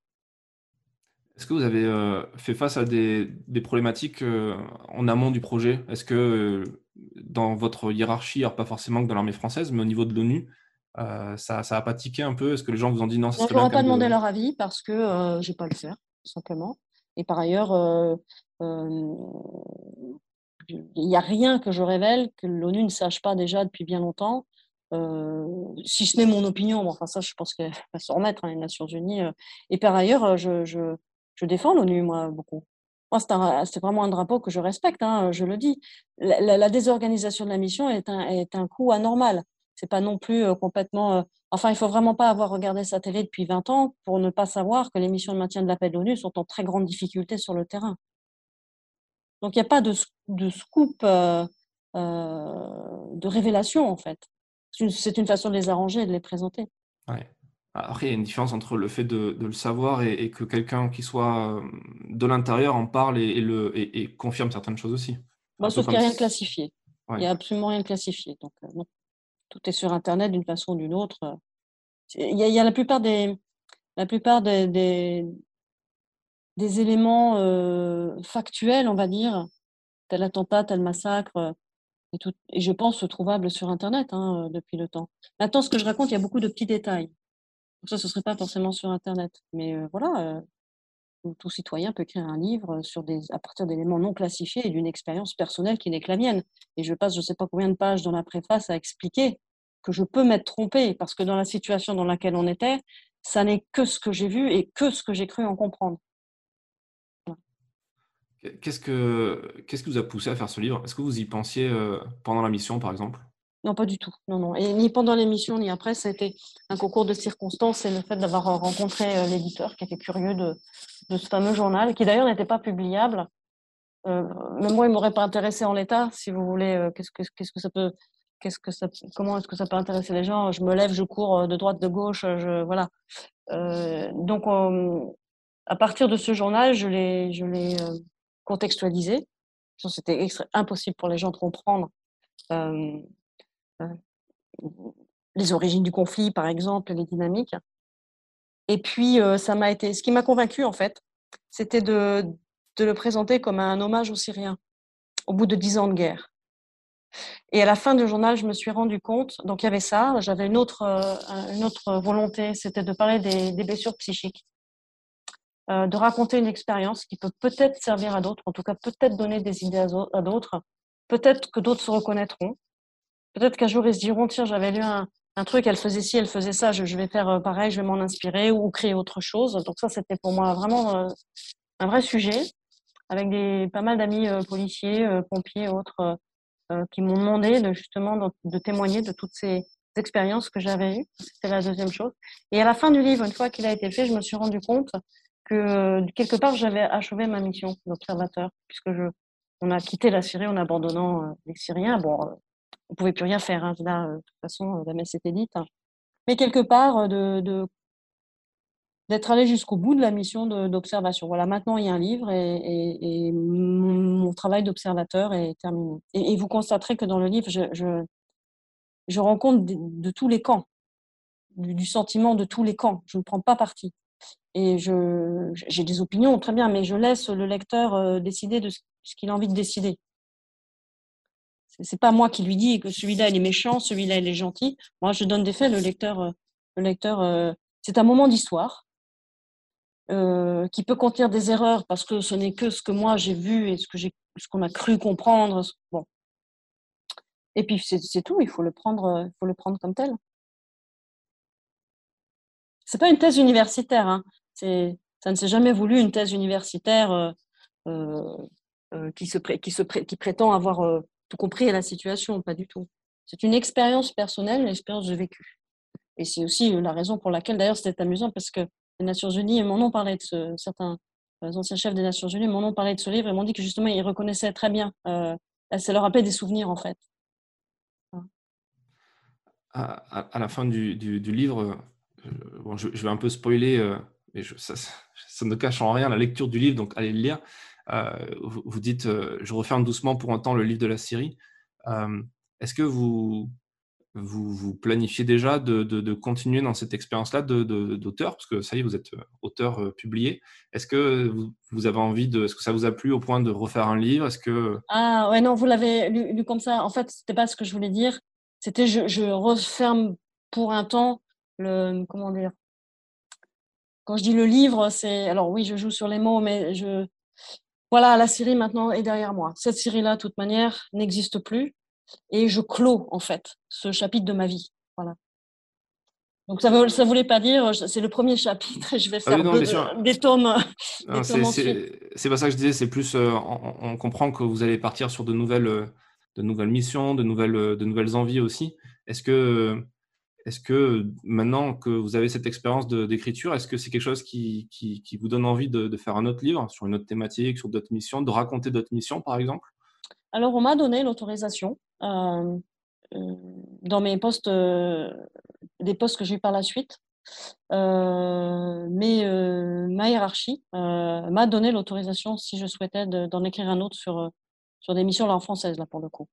Speaker 2: Est-ce que vous avez euh, fait face à des, problématiques euh, en amont du projet? Est-ce que euh, dans votre hiérarchie, alors pas forcément que dans l'armée française, mais au niveau de l'ONU, ça, ça a pas tiqué un peu? Est-ce que les gens vous ont dit non,
Speaker 1: ça Je ne pas demander leur avis parce que je n'ai pas le faire, tout simplement. Et par ailleurs, il n'y a rien que je révèle que l'ONU ne sache pas déjà depuis bien longtemps. si ce n'est mon opinion, enfin ça, je pense qu'elle va se remettre, hein, les Nations Unies. et par ailleurs, je, je défends l'ONU, moi, beaucoup. Moi, c'est vraiment un drapeau que je respecte, hein, je le dis. La, désorganisation de la mission est un, est un coût anormal. C'est pas non plus euh, complètement. Euh, enfin, il faut vraiment pas avoir regardé sa télé depuis 20 ans pour ne pas savoir que les missions de maintien de la paix de l'ONU sont en très grande difficulté sur le terrain. Donc, il n'y a pas de, scoop, euh, de révélation, en fait. C'est une, façon de les arranger de les présenter.
Speaker 2: Ouais. Après, il y a une différence entre le fait de, le savoir et, que quelqu'un qui soit euh, de l'intérieur en parle et, le, et, confirme certaines choses aussi.
Speaker 1: Bah, sauf qu'il n'y a rien de classifié. Il n'y a absolument rien de classifié. Donc, euh, Tout est sur Internet d'une façon ou d'une autre. Il y, a, la plupart des, la plupart des, des, éléments euh, factuels, on va dire, tel attentat, tel massacre, et, tout, et je pense trouvables sur Internet hein, depuis le temps. Maintenant, ce que je raconte, il y a beaucoup de petits détails ça, ce ne serait pas forcément sur Internet. Mais voilà, tout citoyen peut écrire un livre sur à partir d'éléments non classifiés et d'une expérience personnelle qui n'est que la mienne. Et je passe je ne sais pas combien de pages dans la préface à expliquer que je peux m'être trompée, parce que dans la situation dans laquelle on était, ça n'est que ce que j'ai vu et que ce que j'ai cru en comprendre.
Speaker 2: Qu'est-ce que, qu'est-ce qui vous a poussé à faire ce livre? Est-ce que vous y pensiez pendant la mission, par exemple?
Speaker 1: Non, pas du tout. Non, non. Et ni pendant l'émission, ni après, ça a été un concours de circonstances et le fait d'avoir euh, rencontré euh, l'éditeur qui était curieux de, ce fameux journal, qui d'ailleurs n'était pas publiable. Euh, même moi, il ne m'aurait pas intéressé en l'état, si vous voulez. que, qu'est-ce que ça peut. Qu'est-ce que ça, comment est-ce que ça peut intéresser les gens? Je me lève, je cours de droite, de gauche, voilà. donc, à partir de ce journal, je l'ai, je l'ai contextualisé. C'était impossible pour les gens de comprendre les origines du conflit, par exemple, les dynamiques. Et puis, ça m'a été. Ce qui m'a convaincu, en fait, c'était de, le présenter comme un hommage aux Syriens, au bout de dix ans de guerre. Et à la fin du journal, je me suis rendu compte, donc il y avait ça, j'avais une autre, une autre volonté, c'était de parler des blessures psychiques, de raconter une expérience qui peut peut-être servir à d'autres, en tout cas peut-être donner des idées à d'autres, peut-être que d'autres se reconnaîtront, Peut-être qu'un jour, ils se diront, tiens, j'avais lu un, truc, elle faisait ci, elle faisait ça, je, vais faire euh, pareil, je vais m'en inspirer ou créer autre chose. Donc ça, c'était pour moi vraiment euh, un vrai sujet, avec des, pas mal d'amis euh, policiers, pompiers, autres, qui m'ont demandé de, justement de, témoigner de toutes ces expériences que j'avais eues. C'était la deuxième chose. Et à la fin du livre, une fois qu'il a été fait, je me suis rendu compte que quelque part, j'avais achevé ma mission d'observateur, puisque je, on a quitté la Syrie en abandonnant les Syriens. Bon, on pouvait plus rien faire. Hein. Là, euh, de toute façon, euh, la messe était dite. Hein. Mais quelque part, euh, de, d'être allé jusqu'au bout de la mission d'observation. Voilà, maintenant il y a un livre et, mon, travail d'observateur est terminé. Et, vous constaterez que dans le livre, je, je, rends compte de, tous les camps, du, sentiment de tous les camps. Je ne prends pas parti. Et j'ai des opinions, très bien, mais je laisse le lecteur décider de ce qu'il a envie de décider. C'est pas moi qui lui dis que celui-là il est méchant, celui-là il est gentil. Moi, je donne des faits. Le lecteur, euh, le lecteur, euh, c'est un moment d'histoire euh, qui peut contenir des erreurs parce que ce n'est que ce que moi j'ai vu et ce que j'ai, ce qu'on a cru comprendre. Bon. Et puis c'est tout. Il faut le prendre, faut le prendre comme tel. C'est pas une thèse universitaire. Hein. C'est, ça ne s'est jamais voulu une thèse universitaire qui se qui prétend avoir tout compris à la situation, pas du tout. C'est une expérience personnelle, une expérience de vécu. Et c'est aussi euh, la raison pour laquelle, d'ailleurs, c'était amusant parce que les Nations Unies m'en ont parlé de ce, certains euh, anciens chefs des Nations Unies m'en ont parlé de ce livre et m'ont dit que justement, ils reconnaissaient très bien. Euh, ça leur rappelait des souvenirs, en fait.
Speaker 2: À, la fin du, livre, bon, je, vais un peu spoiler, mais ça, ça, ne cache en rien la lecture du livre, donc allez le lire. Euh, vous, dites, euh, je referme doucement pour un temps le livre de la Syrie. Euh, est-ce que vous, vous, planifiez déjà de, continuer dans cette expérience-là d'auteur? Parce que ça y est, vous êtes auteur publié. Est-ce que vous, avez envie de. Est-ce que ça vous a plu au point de refaire un livre? Que.
Speaker 1: Ah, ouais, non, vous l'avez lu, comme ça. En fait, c'était pas ce que je voulais dire. C'était je, je referme pour un temps le. Comment dire? Quand je dis le livre, c'est. Alors oui, je joue sur les mots, mais je. Voilà, la série maintenant est derrière moi. Cette série-là, de toute manière, n'existe plus et je clôt en fait ce chapitre de ma vie. Voilà. Donc ça ne voulait pas dire, c'est le premier chapitre et je vais ah faire des tomes.
Speaker 2: C'est pas ça que je disais, c'est plus, euh, on, comprend que vous allez partir sur de nouvelles, euh, de nouvelles missions, de nouvelles, euh, de nouvelles envies aussi. Est-ce que, est que maintenant que vous avez cette expérience d'écriture, est-ce que c'est quelque chose qui, vous donne envie de, faire un autre livre sur une autre thématique, sur d'autres missions, de raconter d'autres missions par exemple?
Speaker 1: Alors on m'a donné l'autorisation euh, euh, dans mes postes, euh, des postes que j'ai eu par la suite. mais ma hiérarchie m'a donné l'autorisation, si je souhaitais, d'en écrire un autre sur, des missions langue française, là, pour le coup.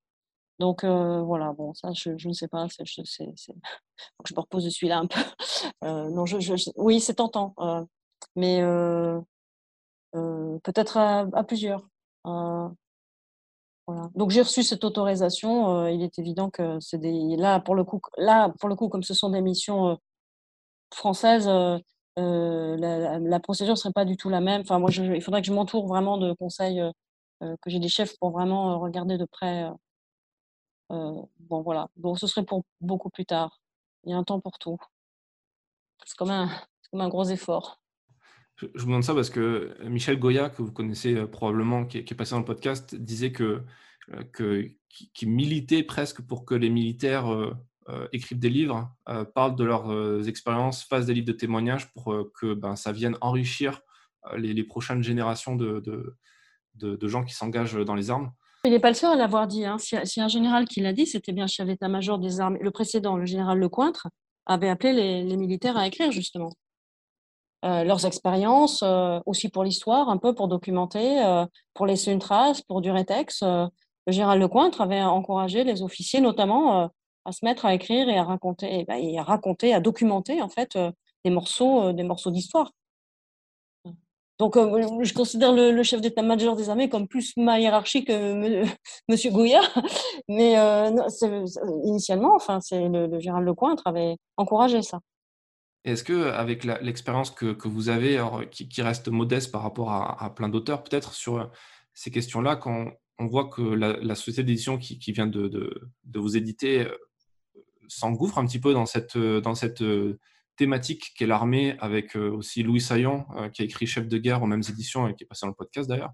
Speaker 1: Donc voilà, bon, ça, je, ne sais pas, je, me repose dessus là un peu. non, je, oui, c'est tentant, mais peut-être à, plusieurs. Donc j'ai reçu cette autorisation. Euh, il est évident que c'est des là pour le coup là pour le coup comme ce sont des missions euh, françaises, euh, la, la, procédure serait pas du tout la même. Enfin moi il faudrait que je m'entoure vraiment de conseils, que j'ai des chefs pour vraiment regarder de près. Bon voilà. Donc ce serait pour beaucoup plus tard. Il y a un temps pour tout. C'est comme un un gros effort.
Speaker 2: Je, vous demande ça parce que Michel Goya, que vous connaissez euh, probablement, qui est, passé dans le podcast, disait que, euh, qui, militait presque pour que les militaires euh, écrivent des livres, parlent de leurs expériences, fassent des livres de témoignages pour que ben, ça vienne enrichir les, prochaines générations de, de, gens qui s'engagent dans les armes.
Speaker 1: Il n'est pas le seul à l'avoir dit. Hein. Si, un général qui l'a dit, c'était bien chef d'état-major des armes. Le précédent, le général Lecointre, avait appelé les, militaires à écrire justement. Euh, leurs expériences, euh, aussi pour l'histoire, un peu pour documenter, euh, pour laisser une trace, pour du rétex. le général Lecointre avait encouragé les officiers, notamment, à se mettre à écrire et à raconter, et, bah, à raconter, à documenter en fait des morceaux, des morceaux d'histoire. Donc, je considère le, chef d'état-major des armées comme plus ma hiérarchie que Monsieur Gouya, mais initialement, enfin, c'est le, le général Lecointre avait encouragé ça.
Speaker 2: Est-ce que avec l'expérience que, vous avez, qui, reste modeste par rapport à, plein d'auteurs, peut-être sur euh, ces questions-là, quand on voit que la, société d'édition qui, vient de, vous éditer euh, s'engouffre un petit peu dans cette, euh, dans cette thématique qu'est l'armée, avec aussi Louis Saillon, qui a écrit Chef de guerre aux mêmes éditions et qui est passé dans le podcast d'ailleurs.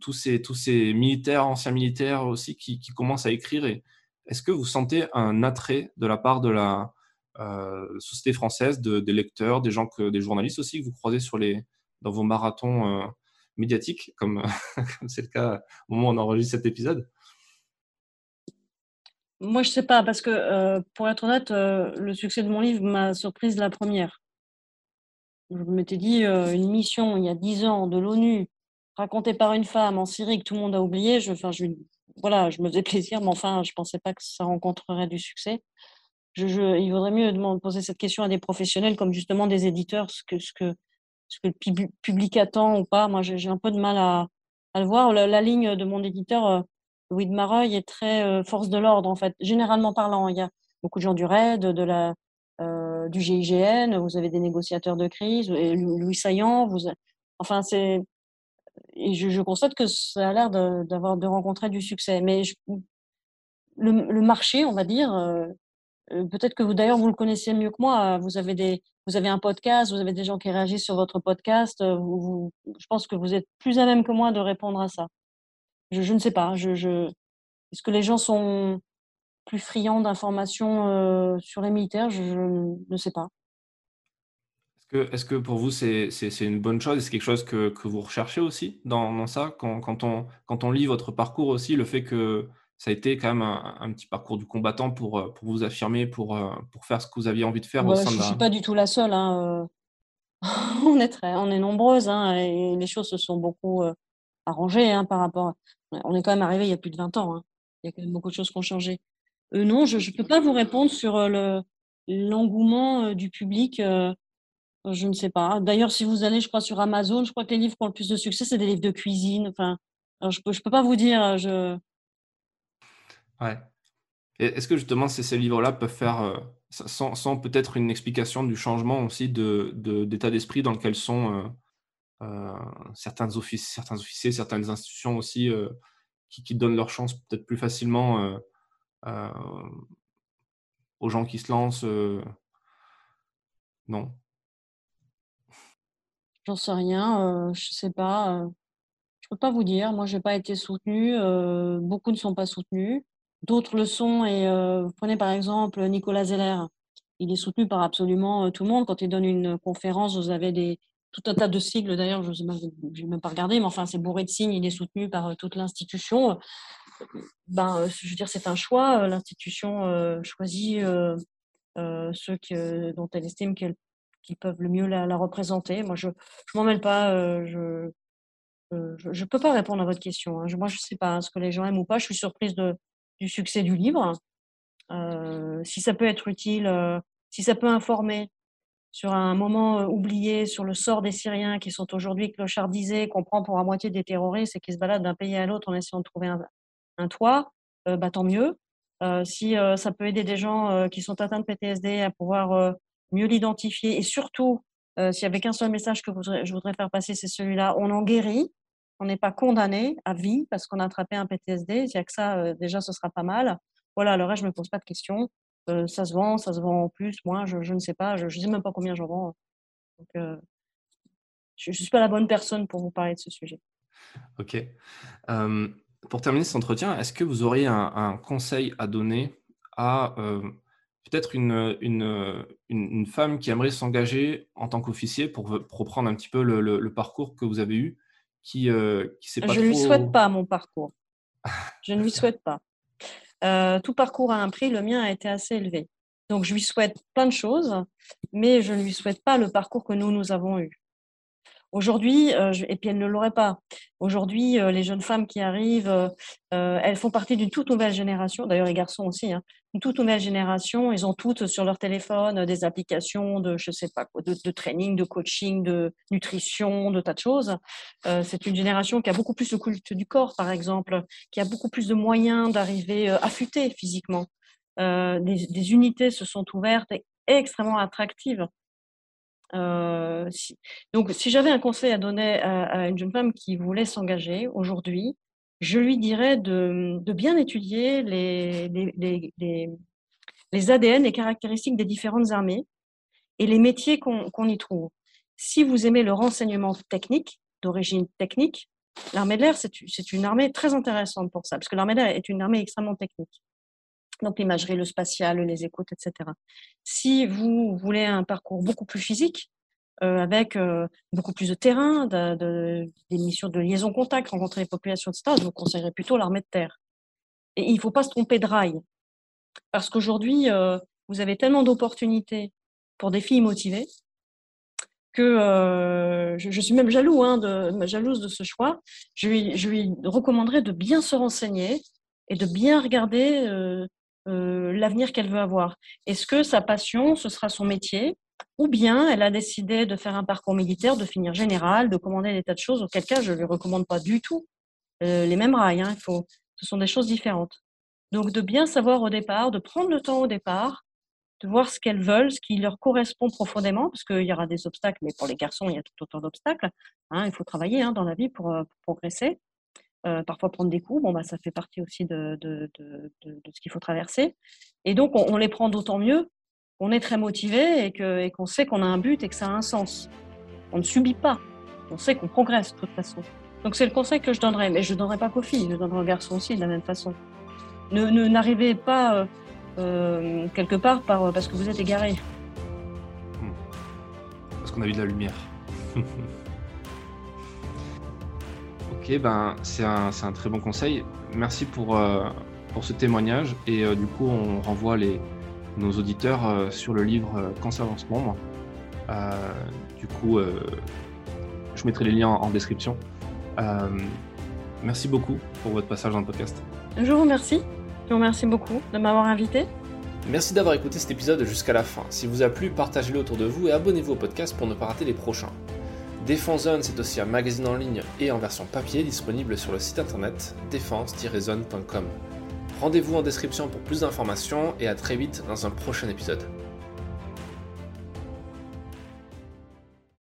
Speaker 2: tous, ces, tous ces militaires, anciens militaires aussi, qui, commencent à écrire. Est-ce que vous sentez un attrait de la part de la, euh, société française, de, des lecteurs, des gens des journalistes aussi que vous croisez sur les, dans vos marathons euh, médiatiques, comme c'est le cas au moment où on enregistre cet épisode?
Speaker 1: Moi, je sais pas, parce que euh, pour être honnête, le succès de mon livre m'a surprise la première. Je m'étais dit, une mission il y a dix ans de l'ONU, racontée par une femme en Syrie que tout le monde a oublié, je, enfin, je, voilà, je me faisais plaisir, mais enfin, je ne pensais pas que ça rencontrerait du succès il vaudrait mieux poser cette question à des professionnels comme justement des éditeurs, ce que, ce que, ce que le public attend ou pas. Moi, j'ai un peu de mal à, à le voir. La, ligne de mon éditeur, euh, Louis de Mareuil, est très euh, force de l'ordre, en fait. Généralement parlant, il y a beaucoup de gens du RAID, de la, euh, du GIGN, vous avez des négociateurs de crise, Louis Saillant, vous, enfin, c'est, et je, constate que ça a l'air d'avoir de, rencontrer du succès. Mais le, marché, on va dire, euh, peut-être que vous, d'ailleurs, vous le connaissez mieux que moi. Vous avez, des, vous avez un podcast, vous avez des gens qui réagissent sur votre podcast. Je pense que vous êtes plus à même que moi de répondre à ça. Je, je ne sais pas. Je, je... Est-ce que les gens sont plus friands d'informations euh, sur les militaires? Je, ne sais pas.
Speaker 2: Est-ce que, est que, pour vous, c'est une bonne chose? C'est quelque chose que, que, vous recherchez aussi dans, dans ça? Quand, quand, on, quand on lit votre parcours aussi, le fait que ça a été quand même un, petit parcours du combattant pour, euh, pour vous affirmer, pour, euh, pour faire ce que vous aviez envie de faire
Speaker 1: au sein Je ne suis pas du tout la seule. Hein. On, est très, on est nombreuses hein, et les choses se sont beaucoup arrangées hein, par rapport. On est quand même arrivé il y a plus de 20 ans. Il y a quand même beaucoup de choses qui ont changé. non, je ne peux pas vous répondre sur le, l'engouement du public. je ne sais pas. D'ailleurs, si vous allez, je crois, sur Amazon, je crois que les livres qui ont le plus de succès, c'est des livres de cuisine. Enfin, je ne peux, peux pas vous dire. Je...
Speaker 2: Ouais. Est-ce que justement ces, livres-là peuvent faire, sans, peut-être une explication du changement aussi d'état de, d'état d'esprit dans lequel sont certains, offices, certains officiers, certaines institutions aussi qui, qui, donnent leur chance peut-être plus facilement aux gens qui se lancent Non.
Speaker 1: J'en sais rien, je sais pas. je peux pas vous dire. Moi, j'ai pas été soutenue. beaucoup ne sont pas soutenus. D'autres le sont. Et prenez par exemple Nicolas Zeller. Il est soutenu par absolument tout le monde. Quand il donne une conférence, vous avez des, tout un tas de sigles. D'ailleurs, je n'ai même pas regardé, mais enfin, c'est bourré de signes. Il est soutenu par toute l'institution. Ben, je veux dire, c'est un choix. L'institution choisit ceux dont elle estime qu'ils peuvent le mieux la, représenter. Moi, je ne m'en mêle pas. je ne peux pas répondre à votre question. Hein. moi, je ne sais pas ce que les gens aiment ou pas. Je suis surprise du succès du livre. si ça peut être utile, si ça peut informer sur un moment oublié, sur le sort des Syriens qui sont aujourd'hui clochardisés, qu'on prend pour à moitié des terroristes et qui se baladent d'un pays à l'autre en essayant de trouver un, toit, bah, tant mieux. si ça peut aider des gens qui sont atteints de PTSD à pouvoir mieux l'identifier et surtout, s'il y avait qu'un seul message que je voudrais faire passer, c'est celui-là, on en guérit, on n'est pas condamné à vie parce qu'on a attrapé un PTSD. S'il n'y a que ça, déjà, ce sera pas mal. Voilà, le reste, je ne me pose pas de questions. Ça se vend, ça se vend en plus, moi, je, ne sais pas, je ne sais même pas combien j'en vends. Donc, je ne suis pas la bonne personne pour vous parler de ce sujet.
Speaker 2: Ok. pour terminer cet entretien, est-ce que vous auriez un, conseil à donner à peut-être une, une, une, femme qui aimerait s'engager en tant qu'officier pour, reprendre un petit peu le, le, parcours que vous avez eu qui, euh, qui
Speaker 1: pas Je ne lui souhaite pas mon parcours. Je ne lui souhaite pas. Euh, tout parcours a un prix, le mien a été assez élevé. Donc je lui souhaite plein de choses, mais je ne lui souhaite pas le parcours que nous, nous avons eu. Aujourd'hui, euh, et puis elles ne l'auraient pas. Aujourd'hui, euh, les jeunes femmes qui arrivent, euh, elles font partie d'une toute nouvelle génération. D'ailleurs, les garçons aussi. Hein, une toute nouvelle génération. Ils ont toutes sur leur téléphone des applications de, je sais pas quoi, de, training, de coaching, de nutrition, de tas de choses. c'est une génération qui a beaucoup plus de culte du corps, par exemple, qui a beaucoup plus de moyens d'arriver affûtés physiquement. Des, des, unités se sont ouvertes extrêmement attractives euh, donc, si j'avais un conseil à donner à, une jeune femme qui voulait s'engager aujourd'hui, je lui dirais de, bien étudier les, les, les, les, ADN, les caractéristiques des différentes armées et les métiers qu'on y trouve. Si vous aimez le renseignement technique, d'origine technique, l'armée de l'air, c'est une armée très intéressante pour ça, parce que l'armée de l'air est une armée extrêmement technique donc l'imagerie, le spatial, les écoutes, etc. Si vous voulez un parcours beaucoup plus physique, euh, avec euh, beaucoup plus de terrain, des missions de liaison contact, rencontrer les populations, etc., je vous conseillerais plutôt l'armée de terre. Et il ne faut pas se tromper de rail. Parce qu'aujourd'hui, euh, vous avez tellement d'opportunités pour des filles motivées que je, suis même jaloux, hein, de, jalouse de ce choix. Je lui, je lui recommanderais de bien se renseigner et de bien regarder euh, l'avenir qu'elle veut avoir. Est-ce que sa passion, ce sera son métier? Ou bien elle a décidé de faire un parcours militaire, de finir général, de commander des tas de choses, auquel cas je ne lui recommande pas du tout euh, les mêmes rails. Hein, il faut, ce sont des choses différentes. Donc de bien savoir au départ, de prendre le temps au départ, de voir ce qu'elles veulent, ce qui leur correspond profondément, parce qu'il y aura des obstacles, mais pour les garçons, il y a tout autant d'obstacles. Hein, il faut travailler hein, dans la vie pour, euh, pour progresser. Euh, parfois prendre des coups, bon, bah, ça fait partie aussi de, de, de, ce qu'il faut traverser. Et donc, on, les prend d'autant mieux qu'on est très motivé et qu'on et sait qu'on a un but et que ça a un sens. On ne subit pas, on sait qu'on progresse de toute façon. Donc, c'est le conseil que je donnerais, mais je ne donnerais pas qu'aux filles, je donnerais aux garçons aussi de la même façon. Ne, n'arrivez pas euh, euh, quelque part par, parce que vous êtes égaré. Hmm.
Speaker 2: Parce qu'on a eu de la lumière. Ok, ben, c'est un, un, très bon conseil. Merci pour, euh, pour ce témoignage. Et euh, du coup, on renvoie les, nos auditeurs euh, sur le livre Quand ça avance membre. du coup, je mettrai les liens en, description. merci beaucoup pour votre passage dans le podcast.
Speaker 1: Je vous remercie. Je vous remercie beaucoup de m'avoir invité.
Speaker 2: Merci d'avoir écouté cet épisode jusqu'à la fin. Si vous a plu, partagez-le autour de vous et abonnez-vous au podcast pour ne pas rater les prochains. Défense Zone, c'est aussi un magazine en ligne et en version papier disponible sur le site internet défense-zone.com. Rendez-vous en description pour plus d'informations et à très vite dans un prochain épisode.